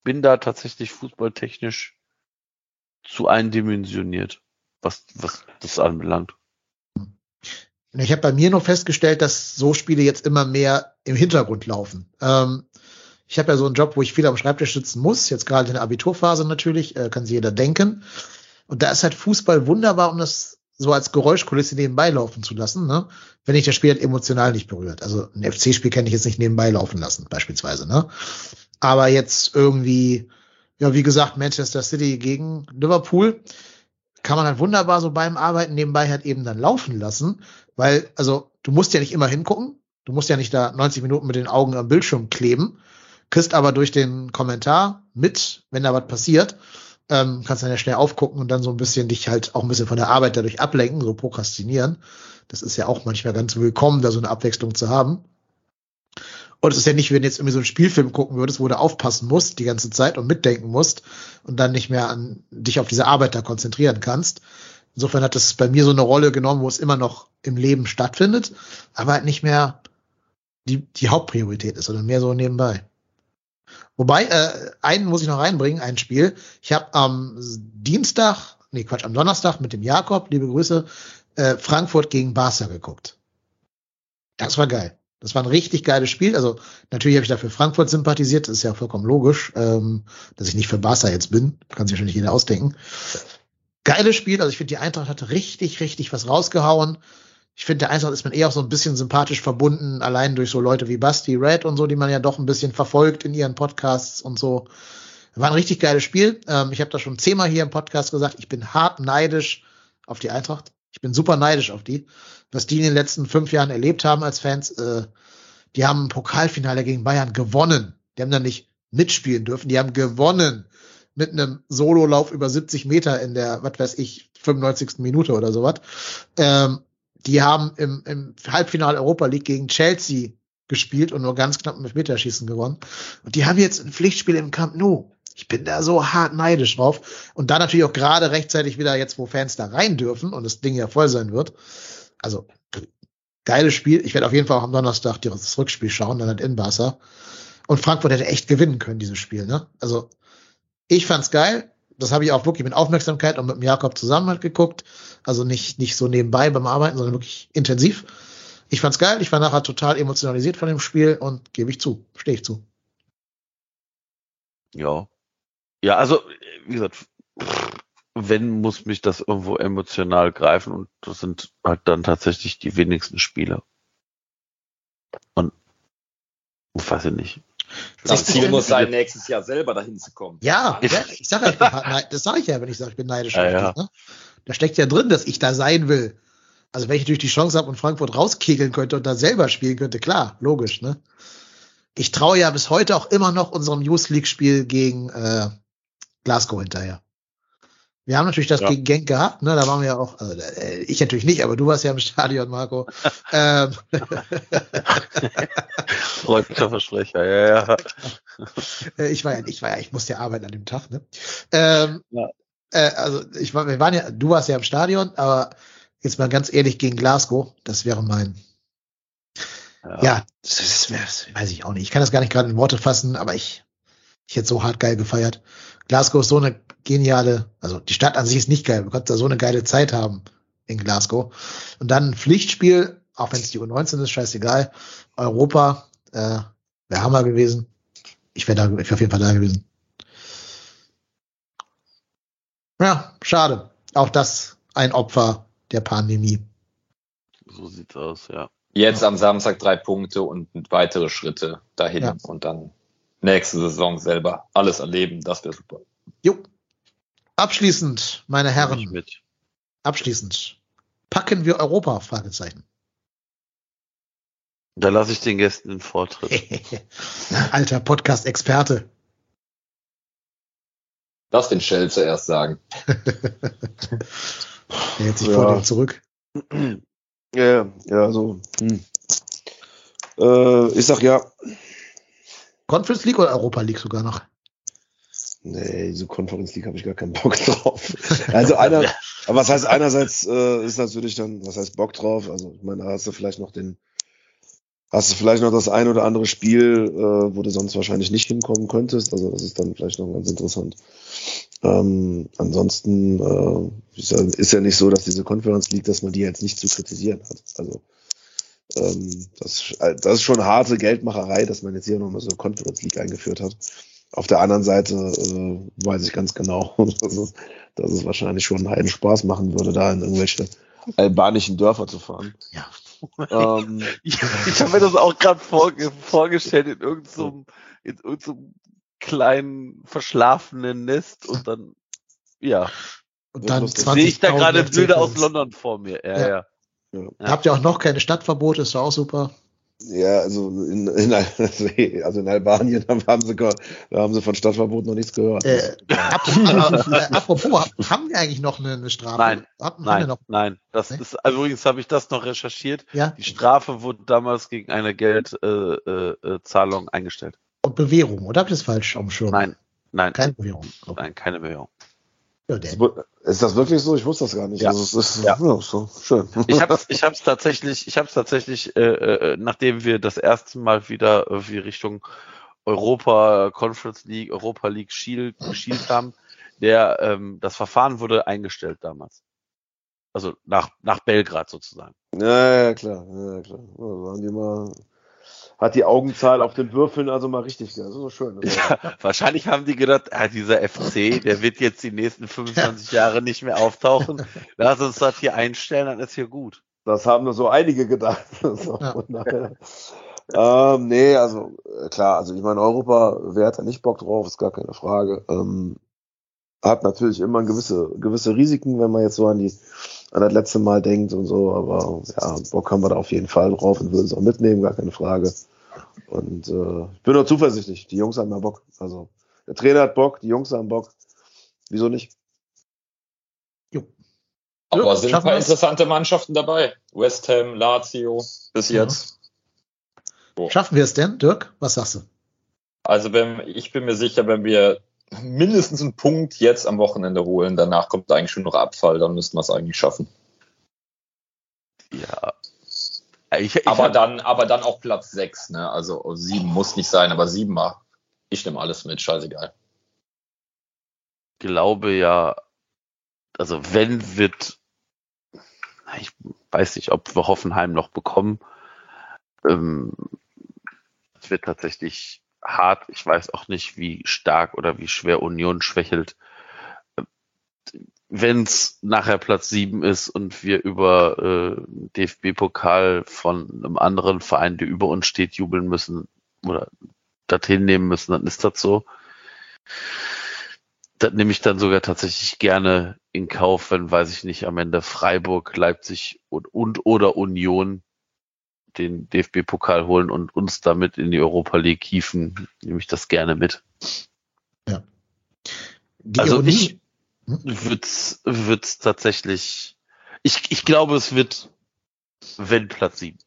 [SPEAKER 4] bin da tatsächlich fußballtechnisch zu eindimensioniert, was, was das anbelangt.
[SPEAKER 2] Ich habe bei mir nur festgestellt, dass so Spiele jetzt immer mehr im Hintergrund laufen. Ähm, ich habe ja so einen Job, wo ich viel am Schreibtisch sitzen muss, jetzt gerade in der Abiturphase natürlich, äh, kann sich jeder denken. Und da ist halt Fußball wunderbar, um das so als Geräuschkulisse nebenbei laufen zu lassen, ne? wenn ich das Spiel halt emotional nicht berührt. Also ein FC-Spiel kann ich jetzt nicht nebenbei laufen lassen, beispielsweise. Ne? Aber jetzt irgendwie, ja, wie gesagt, Manchester City gegen Liverpool, kann man halt wunderbar so beim Arbeiten nebenbei halt eben dann laufen lassen, weil, also, du musst ja nicht immer hingucken, du musst ja nicht da 90 Minuten mit den Augen am Bildschirm kleben, kriegst aber durch den Kommentar mit, wenn da was passiert, ähm, kannst dann ja schnell aufgucken und dann so ein bisschen dich halt auch ein bisschen von der Arbeit dadurch ablenken, so prokrastinieren. Das ist ja auch manchmal ganz willkommen, da so eine Abwechslung zu haben. Und es ist ja nicht, wenn du jetzt irgendwie so einen Spielfilm gucken würdest, wo du aufpassen musst die ganze Zeit und mitdenken musst und dann nicht mehr an dich auf diese Arbeit da konzentrieren kannst. Insofern hat es bei mir so eine Rolle genommen, wo es immer noch im Leben stattfindet, aber halt nicht mehr die, die Hauptpriorität ist, sondern mehr so nebenbei. Wobei, äh, einen muss ich noch reinbringen, ein Spiel. Ich habe am Dienstag, nee Quatsch, am Donnerstag mit dem Jakob, liebe Grüße, äh, Frankfurt gegen Barca geguckt. Das war geil. Das war ein richtig geiles Spiel. Also natürlich habe ich dafür Frankfurt sympathisiert, das ist ja vollkommen logisch, ähm, dass ich nicht für Barca jetzt bin. Kann sich wahrscheinlich jeder ausdenken. Geiles Spiel, also ich finde, die Eintracht hat richtig, richtig was rausgehauen. Ich finde, der Eintracht ist man eher auch so ein bisschen sympathisch verbunden, allein durch so Leute wie Basti Red und so, die man ja doch ein bisschen verfolgt in ihren Podcasts und so. War ein richtig geiles Spiel. Ähm, ich habe das schon zehnmal hier im Podcast gesagt. Ich bin hart neidisch auf die Eintracht. Ich bin super neidisch auf die. Was die in den letzten fünf Jahren erlebt haben als Fans, äh, die haben ein Pokalfinale gegen Bayern gewonnen. Die haben da nicht mitspielen dürfen. Die haben gewonnen mit einem Sololauf über 70 Meter in der, was weiß ich, 95. Minute oder sowas. Ähm, die haben im, im Halbfinale Europa League gegen Chelsea gespielt und nur ganz knapp mit Meterschießen gewonnen. Und die haben jetzt ein Pflichtspiel im Camp Nou. Ich bin da so hart neidisch drauf. Und da natürlich auch gerade rechtzeitig wieder jetzt, wo Fans da rein dürfen und das Ding ja voll sein wird. Also, geiles Spiel. Ich werde auf jeden Fall auch am Donnerstag das Rückspiel schauen, dann halt in Barca. Und Frankfurt hätte echt gewinnen können, dieses Spiel, ne? Also, ich fand's geil. Das habe ich auch wirklich mit Aufmerksamkeit und mit dem Jakob zusammen halt geguckt. Also nicht, nicht so nebenbei beim Arbeiten, sondern wirklich intensiv. Ich fand's geil. Ich war nachher total emotionalisiert von dem Spiel und gebe ich zu. Stehe ich zu.
[SPEAKER 4] Ja. Ja, also, wie gesagt, wenn muss mich das irgendwo emotional greifen und das sind halt dann tatsächlich die wenigsten Spiele. Und weiß ich nicht.
[SPEAKER 5] Das Ziel muss sein, nächstes Jahr selber dahin zu kommen.
[SPEAKER 2] Ja, ich sage ja, ich neid- das sage ich ja, wenn ich sage, ich bin neidisch.
[SPEAKER 4] Ja, ja.
[SPEAKER 2] ne? Da steckt ja drin, dass ich da sein will. Also wenn ich natürlich die Chance habe und Frankfurt rauskegeln könnte und da selber spielen könnte, klar, logisch, ne? Ich traue ja bis heute auch immer noch unserem Youth League Spiel gegen äh, Glasgow hinterher. Wir haben natürlich das
[SPEAKER 4] Ja.
[SPEAKER 2] gegen Genk gehabt, ne? Da waren wir ja auch, also, äh, ich natürlich nicht, aber du warst ja im Stadion, Marco. ähm,
[SPEAKER 4] Versprecher, ja, ja.
[SPEAKER 2] Äh, ich war ja, ich war ja, ich musste ja arbeiten an dem Tag, ne? Ähm,
[SPEAKER 4] Ja.
[SPEAKER 2] äh, also ich war, wir waren ja, du warst ja im Stadion, aber jetzt mal ganz ehrlich gegen Glasgow, das wäre mein, Ja, das, ist, das weiß ich auch nicht. Ich kann das gar nicht gerade in Worte fassen, aber ich, ich hätte so hart geil gefeiert. Glasgow ist so eine geniale, also die Stadt an sich ist nicht geil, du kannst da so eine geile Zeit haben in Glasgow. Und dann ein Pflichtspiel, auch wenn es die U19 ist, scheißegal. Europa, äh, wäre Hammer gewesen. Ich wäre da, ich wär auf jeden Fall da gewesen. Ja, schade. Auch das ein Opfer der Pandemie.
[SPEAKER 4] So sieht's aus, ja.
[SPEAKER 5] Jetzt am Samstag drei Punkte und weitere Schritte dahin
[SPEAKER 2] Ja.
[SPEAKER 5] und dann nächste Saison selber alles erleben. Das wäre super.
[SPEAKER 2] Jo. Abschließend, meine Herren,
[SPEAKER 4] mit.
[SPEAKER 2] abschließend. Packen wir Europa? Fragezeichen.
[SPEAKER 4] Da lasse ich den Gästen den Vortritt.
[SPEAKER 2] Alter Podcast-Experte.
[SPEAKER 5] Lass den Shell zuerst sagen.
[SPEAKER 2] Der hält sich
[SPEAKER 3] Ja.
[SPEAKER 2] vor dir zurück.
[SPEAKER 3] Ja, ja, so. Hm. Äh, ich sag ja.
[SPEAKER 2] Conference League oder Europa League sogar noch?
[SPEAKER 3] Nee, diese Conference League habe ich gar keinen Bock drauf. Also einer, aber was heißt einerseits äh, ist natürlich dann, was heißt Bock drauf? Also ich meine, da hast du vielleicht noch den, hast du vielleicht noch das ein oder andere Spiel, äh, wo du sonst wahrscheinlich nicht hinkommen könntest. Also das ist dann vielleicht noch ganz interessant. Ähm, ansonsten äh, ist, ja, ist ja nicht so, dass diese Conference League, dass man die jetzt nicht zu kritisieren hat. Also ähm, das, das ist schon harte Geldmacherei, dass man jetzt hier nochmal so eine Conference League eingeführt hat. Auf der anderen Seite äh, weiß ich ganz genau, dass es, dass es wahrscheinlich schon einen Spaß machen würde, da in irgendwelche albanischen Dörfer zu fahren.
[SPEAKER 2] Ja.
[SPEAKER 3] Ähm,
[SPEAKER 4] Ich, ich habe mir das auch gerade vorge vorgestellt in irgendeinem in irgendeinem kleinen verschlafenen Nest und dann ja
[SPEAKER 2] Und dann
[SPEAKER 3] lustig.
[SPEAKER 2] 20
[SPEAKER 4] sehe ich da gerade Bilder aus. London vor mir. Ja,
[SPEAKER 2] Ja.
[SPEAKER 4] ja.
[SPEAKER 3] ja.
[SPEAKER 2] Habt ihr auch noch keine Stadtverbote? Ist doch auch super.
[SPEAKER 3] Ja, also in, in, also in Albanien haben sie, da haben sie von Stadtverbot noch nichts gehört.
[SPEAKER 2] Äh, ap äh, apropos, haben wir eigentlich noch eine, eine Strafe?
[SPEAKER 4] Nein,
[SPEAKER 2] haben, haben wir
[SPEAKER 4] Nein,
[SPEAKER 2] noch?
[SPEAKER 4] nein. Das
[SPEAKER 2] Nee?
[SPEAKER 4] ist also übrigens habe ich das noch recherchiert.
[SPEAKER 2] Ja.
[SPEAKER 4] Die Strafe wurde damals gegen eine Geldzahlung äh, äh, Zahlung eingestellt.
[SPEAKER 2] Und Bewährung, oder hab ich das falsch am Schirm?
[SPEAKER 4] Nein, nein,
[SPEAKER 2] Keine Bewährung. Okay.
[SPEAKER 4] nein, keine Bewährung.
[SPEAKER 2] Ja,
[SPEAKER 3] Ist das wirklich so? Ich wusste das gar nicht.
[SPEAKER 4] Ja.
[SPEAKER 3] Also es ist
[SPEAKER 4] Ja.
[SPEAKER 3] ja. so schön.
[SPEAKER 4] Ich hab's, ich hab's tatsächlich, ich hab's tatsächlich, äh, äh, nachdem wir das erste Mal wieder irgendwie Richtung Europa Conference League, Europa League Shield geschielt haben, der ähm, das Verfahren wurde eingestellt damals. Also nach nach Belgrad sozusagen.
[SPEAKER 3] Ja, ja, klar. Ja, klar. Da haben die mal, hat die Augenzahl auf den Würfeln also mal richtig. Das ist so schön.
[SPEAKER 4] Ja, wahrscheinlich haben die gedacht, ah, dieser FC, der wird jetzt die nächsten 25 Jahre nicht mehr auftauchen. Lass uns das hier einstellen, dann ist hier gut.
[SPEAKER 3] Das haben nur so einige gedacht. So,
[SPEAKER 2] Ja.
[SPEAKER 3] ähm, nee, also äh, klar, also ich meine, Europa, wer hat da nicht Bock drauf, ist gar keine Frage. Ähm, hat natürlich immer gewisse, gewisse Risiken, wenn man jetzt so an die an das letzte Mal denkt und so, aber ja, Bock haben wir da auf jeden Fall drauf und würden es auch mitnehmen, gar keine Frage. Und äh, ich bin nur zuversichtlich, die Jungs haben ja Bock. Also der Trainer hat Bock, die Jungs haben Bock. Wieso nicht?
[SPEAKER 5] Aber
[SPEAKER 2] Ja,
[SPEAKER 5] sind ein paar interessante Mannschaften dabei. West Ham, Lazio bis
[SPEAKER 2] Ja.
[SPEAKER 5] jetzt.
[SPEAKER 2] Schaffen wir es denn, Dirk? Was sagst du?
[SPEAKER 5] Also wenn, ich bin mir sicher, wenn wir mindestens einen Punkt jetzt am Wochenende holen, danach kommt eigentlich schon noch Abfall, dann müssten wir es eigentlich schaffen.
[SPEAKER 4] Ja. Ich, ich
[SPEAKER 5] aber
[SPEAKER 4] hab-
[SPEAKER 5] dann, aber dann auch Platz 6, ne? Also sieben muss nicht sein, aber sieben mal. Ich nehme alles mit, scheißegal.
[SPEAKER 4] glaube ja, also wenn wird, ich weiß nicht, ob wir Hoffenheim noch bekommen. Ähm, es wird tatsächlich hart. Ich weiß auch nicht, wie stark oder wie schwer Union schwächelt. Wenn es nachher Platz sieben ist und wir über äh, DFB-Pokal von einem anderen Verein, der über uns steht, jubeln müssen oder dorthin nehmen müssen, dann ist das so. Das nehme ich dann sogar tatsächlich gerne in Kauf, wenn, weiß ich nicht, am Ende Freiburg, Leipzig und, und oder Union den DFB-Pokal holen und uns damit in die Europa League hieven, nehme ich das gerne mit.
[SPEAKER 2] Die
[SPEAKER 4] Also
[SPEAKER 2] Ironie,
[SPEAKER 4] ich wird's, wird's tatsächlich, ich, ich glaube, es wird, wenn Platz sieben.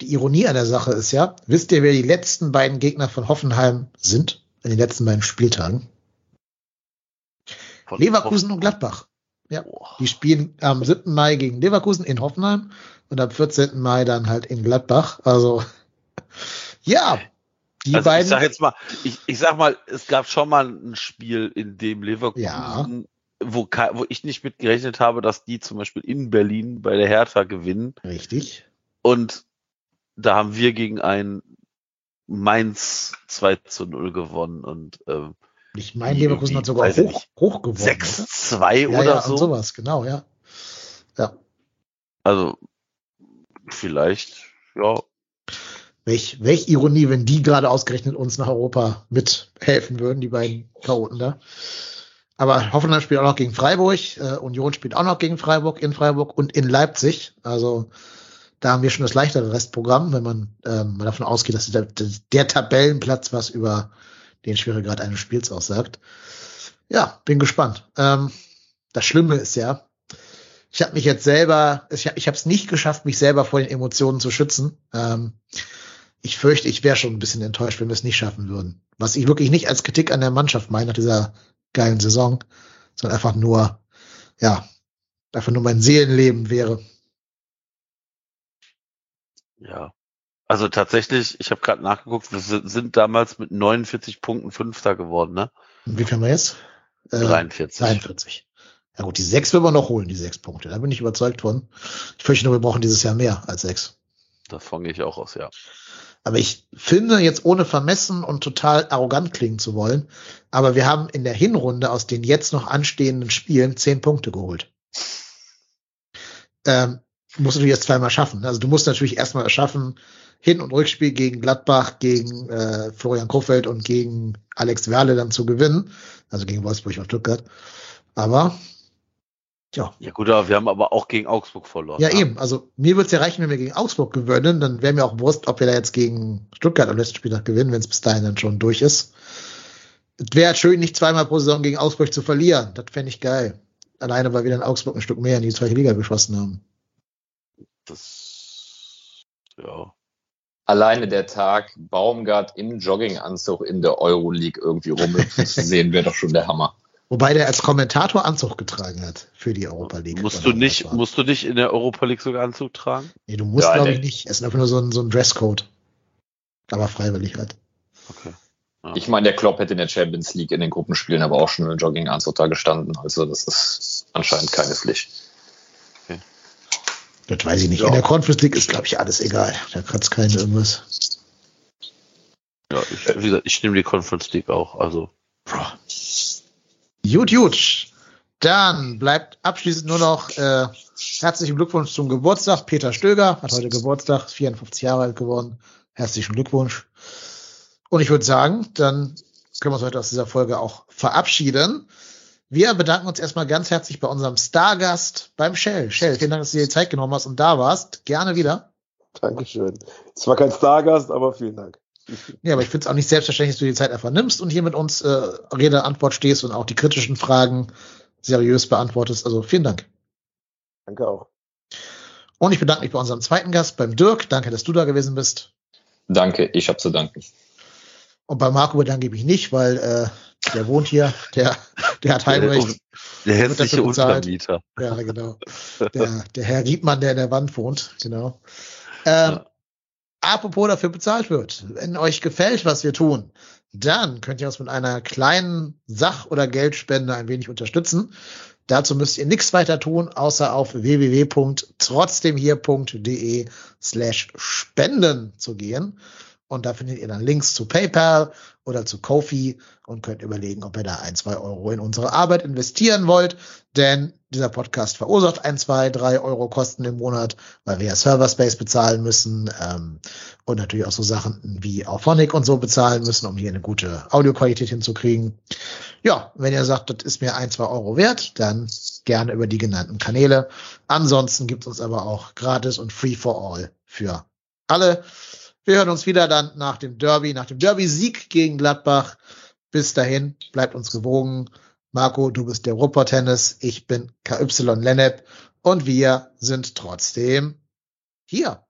[SPEAKER 2] die Ironie an der Sache ist ja, wisst ihr, wer die letzten beiden Gegner von Hoffenheim sind? In den letzten beiden Spieltagen?
[SPEAKER 4] Von
[SPEAKER 2] Leverkusen und Gladbach. Ja. Die spielen am 7. Mai gegen Leverkusen in Hoffenheim und am 14. Mai dann halt in Gladbach. Also, ja. Die
[SPEAKER 4] also
[SPEAKER 2] beiden.
[SPEAKER 4] ich sag jetzt mal, ich, ich sag mal, es gab schon mal ein Spiel, in dem Leverkusen,
[SPEAKER 2] Ja.
[SPEAKER 4] wo, wo ich nicht mitgerechnet habe, dass die zum Beispiel in Berlin bei der Hertha gewinnen.
[SPEAKER 2] Richtig.
[SPEAKER 4] Und da haben wir gegen ein Mainz 2 zu 0 gewonnen und ähm,
[SPEAKER 2] Ich meine, Leverkusen hat sogar hoch, hoch gewonnen.
[SPEAKER 4] 6-2
[SPEAKER 2] oder?
[SPEAKER 4] oder
[SPEAKER 2] ja, ja,
[SPEAKER 4] so.
[SPEAKER 2] Und sowas, genau, ja. Ja.
[SPEAKER 4] Also vielleicht, ja,
[SPEAKER 2] Welch, welch Ironie, wenn die gerade ausgerechnet uns nach Europa mithelfen würden, die beiden Chaoten da. Aber Hoffenheim spielt auch noch gegen Freiburg, äh, Union spielt auch noch gegen Freiburg, in Freiburg und in Leipzig. Also da haben wir schon das leichtere Restprogramm, wenn man ähm, davon ausgeht, dass der, der Tabellenplatz was über den Schweregrad eines Spiels aussagt. Ja, bin gespannt. Ähm, das Schlimme ist ja, ich habe mich jetzt selber, ich habe es nicht geschafft, mich selber vor den Emotionen zu schützen. Ähm, ich fürchte, ich wäre schon ein bisschen enttäuscht, wenn wir es nicht schaffen würden. Was ich wirklich nicht als Kritik an der Mannschaft meine nach dieser geilen Saison, sondern einfach nur, ja, einfach nur mein Seelenleben wäre.
[SPEAKER 4] ja. Also tatsächlich, ich habe gerade nachgeguckt, wir sind, damals mit 49 Punkten Fünfter geworden, ne?
[SPEAKER 2] Und wie viel haben wir jetzt? Äh,
[SPEAKER 4] 43.
[SPEAKER 2] 43. Ja gut, die sechs will man noch holen, die sechs Punkte. Da bin ich überzeugt von. Ich fürchte nur, wir brauchen dieses Jahr mehr als sechs.
[SPEAKER 4] Davon gehe ich auch aus, ja.
[SPEAKER 2] Aber ich finde, jetzt ohne vermessen und total arrogant klingen zu wollen, aber wir haben in der Hinrunde aus den jetzt noch anstehenden Spielen zehn Punkte geholt. Ähm, musst du jetzt zweimal schaffen. Also du musst natürlich erstmal schaffen, Hin- und Rückspiel gegen Gladbach, gegen äh, Florian Kofeld und gegen Alex Werle dann zu gewinnen. Also gegen Wolfsburg und Stuttgart. Aber, ja,
[SPEAKER 4] Ja gut, aber wir haben aber auch gegen Augsburg verloren.
[SPEAKER 2] ja,
[SPEAKER 4] ne?
[SPEAKER 2] eben. Also mir würde es ja reichen, wenn wir gegen Augsburg gewinnen. Dann wäre mir auch bewusst, ob wir da jetzt gegen Stuttgart am letzten Spieltag gewinnen, wenn es bis dahin dann schon durch ist. Es wäre schön, nicht zweimal pro Saison gegen Augsburg zu verlieren. Das fände ich geil. Alleine, weil wir dann Augsburg ein Stück mehr in die zweite Liga geschossen haben.
[SPEAKER 4] Das, ja.
[SPEAKER 5] Alleine der Tag Baumgart im Jogginganzug in der Euroleague irgendwie rumhüpfen zu sehen, wäre doch schon der Hammer.
[SPEAKER 2] Wobei der als Kommentator Anzug getragen hat für die Europa League.
[SPEAKER 4] Musst du nicht,
[SPEAKER 2] war.
[SPEAKER 4] musst du nicht in der Europa League sogar Anzug tragen?
[SPEAKER 2] Nee, du musst,
[SPEAKER 5] Ja,
[SPEAKER 2] glaube ich, nicht. Es ist einfach nur so ein, so ein Dresscode. Aber freiwillig halt.
[SPEAKER 4] Okay.
[SPEAKER 5] Ich meine, der Klopp hätte in der Champions League in den Gruppenspielen aber auch schon im Jogginganzug da gestanden. Also das ist anscheinend keine Pflicht.
[SPEAKER 2] Das weiß ich nicht.
[SPEAKER 5] Ja.
[SPEAKER 2] In der Conference League ist, glaube ich, alles egal. Da kratzt keinen irgendwas.
[SPEAKER 4] Ja, ich, wie gesagt, ich nehme die Conference League auch. Also,
[SPEAKER 2] Gut, gut. Dann bleibt abschließend nur noch äh, herzlichen Glückwunsch zum Geburtstag. Peter Stöger hat heute Geburtstag, ist 54 Jahre alt geworden. Herzlichen Glückwunsch. Und ich würde sagen, dann können wir uns heute aus dieser Folge auch verabschieden. Wir bedanken uns erstmal ganz herzlich bei unserem Stargast beim Shell. Shell, vielen Dank, dass du dir die Zeit genommen hast und da warst. Gerne wieder.
[SPEAKER 3] Dankeschön. Zwar kein Stargast, aber vielen Dank.
[SPEAKER 2] Ja, aber ich finde es auch nicht selbstverständlich, dass du die Zeit einfach nimmst und hier mit uns äh, Rede Antwort stehst und auch die kritischen Fragen seriös beantwortest. Also vielen Dank.
[SPEAKER 3] Danke auch.
[SPEAKER 2] Und ich bedanke mich bei unserem zweiten Gast, beim Dirk. Danke, dass du da gewesen bist.
[SPEAKER 5] Danke, ich habe zu danken.
[SPEAKER 2] Und bei Marco bedanke ich mich nicht, weil äh, der wohnt hier, der, der hat Heimrecht.
[SPEAKER 4] der
[SPEAKER 2] Wird
[SPEAKER 4] hässliche. Untermieter.
[SPEAKER 2] Ja, genau. Der, der Herr Riedmann, der in der Wand wohnt, genau. Ähm,
[SPEAKER 4] Ja.
[SPEAKER 2] Apropos dafür bezahlt wird. Wenn euch gefällt, was wir tun, dann könnt ihr uns mit einer kleinen Sach- oder Geldspende ein wenig unterstützen. Dazu müsst ihr nichts weiter tun, außer auf www.trotzdemhier.de slash spenden zu gehen. Und da findet ihr dann Links zu PayPal oder zu Kofi und könnt überlegen, ob ihr da ein, zwei Euro in unsere Arbeit investieren wollt. Denn dieser Podcast verursacht ein, zwei, drei Euro Kosten im Monat, weil wir ja Server-Space bezahlen müssen ähm, und natürlich auch so Sachen wie Auphonic und so bezahlen müssen, um hier eine gute Audioqualität hinzukriegen. Ja, wenn ihr sagt, das ist mir ein, zwei Euro wert, dann gerne über die genannten Kanäle. Ansonsten gibt es uns aber auch gratis und free for all für alle. Wir hören uns wieder dann nach dem Derby, nach dem Derby-Sieg gegen Gladbach. Bis dahin, bleibt uns gewogen. Marco, du bist der Ruhrpott-Tennis, ich bin KY Lennep und wir sind trotzdem hier.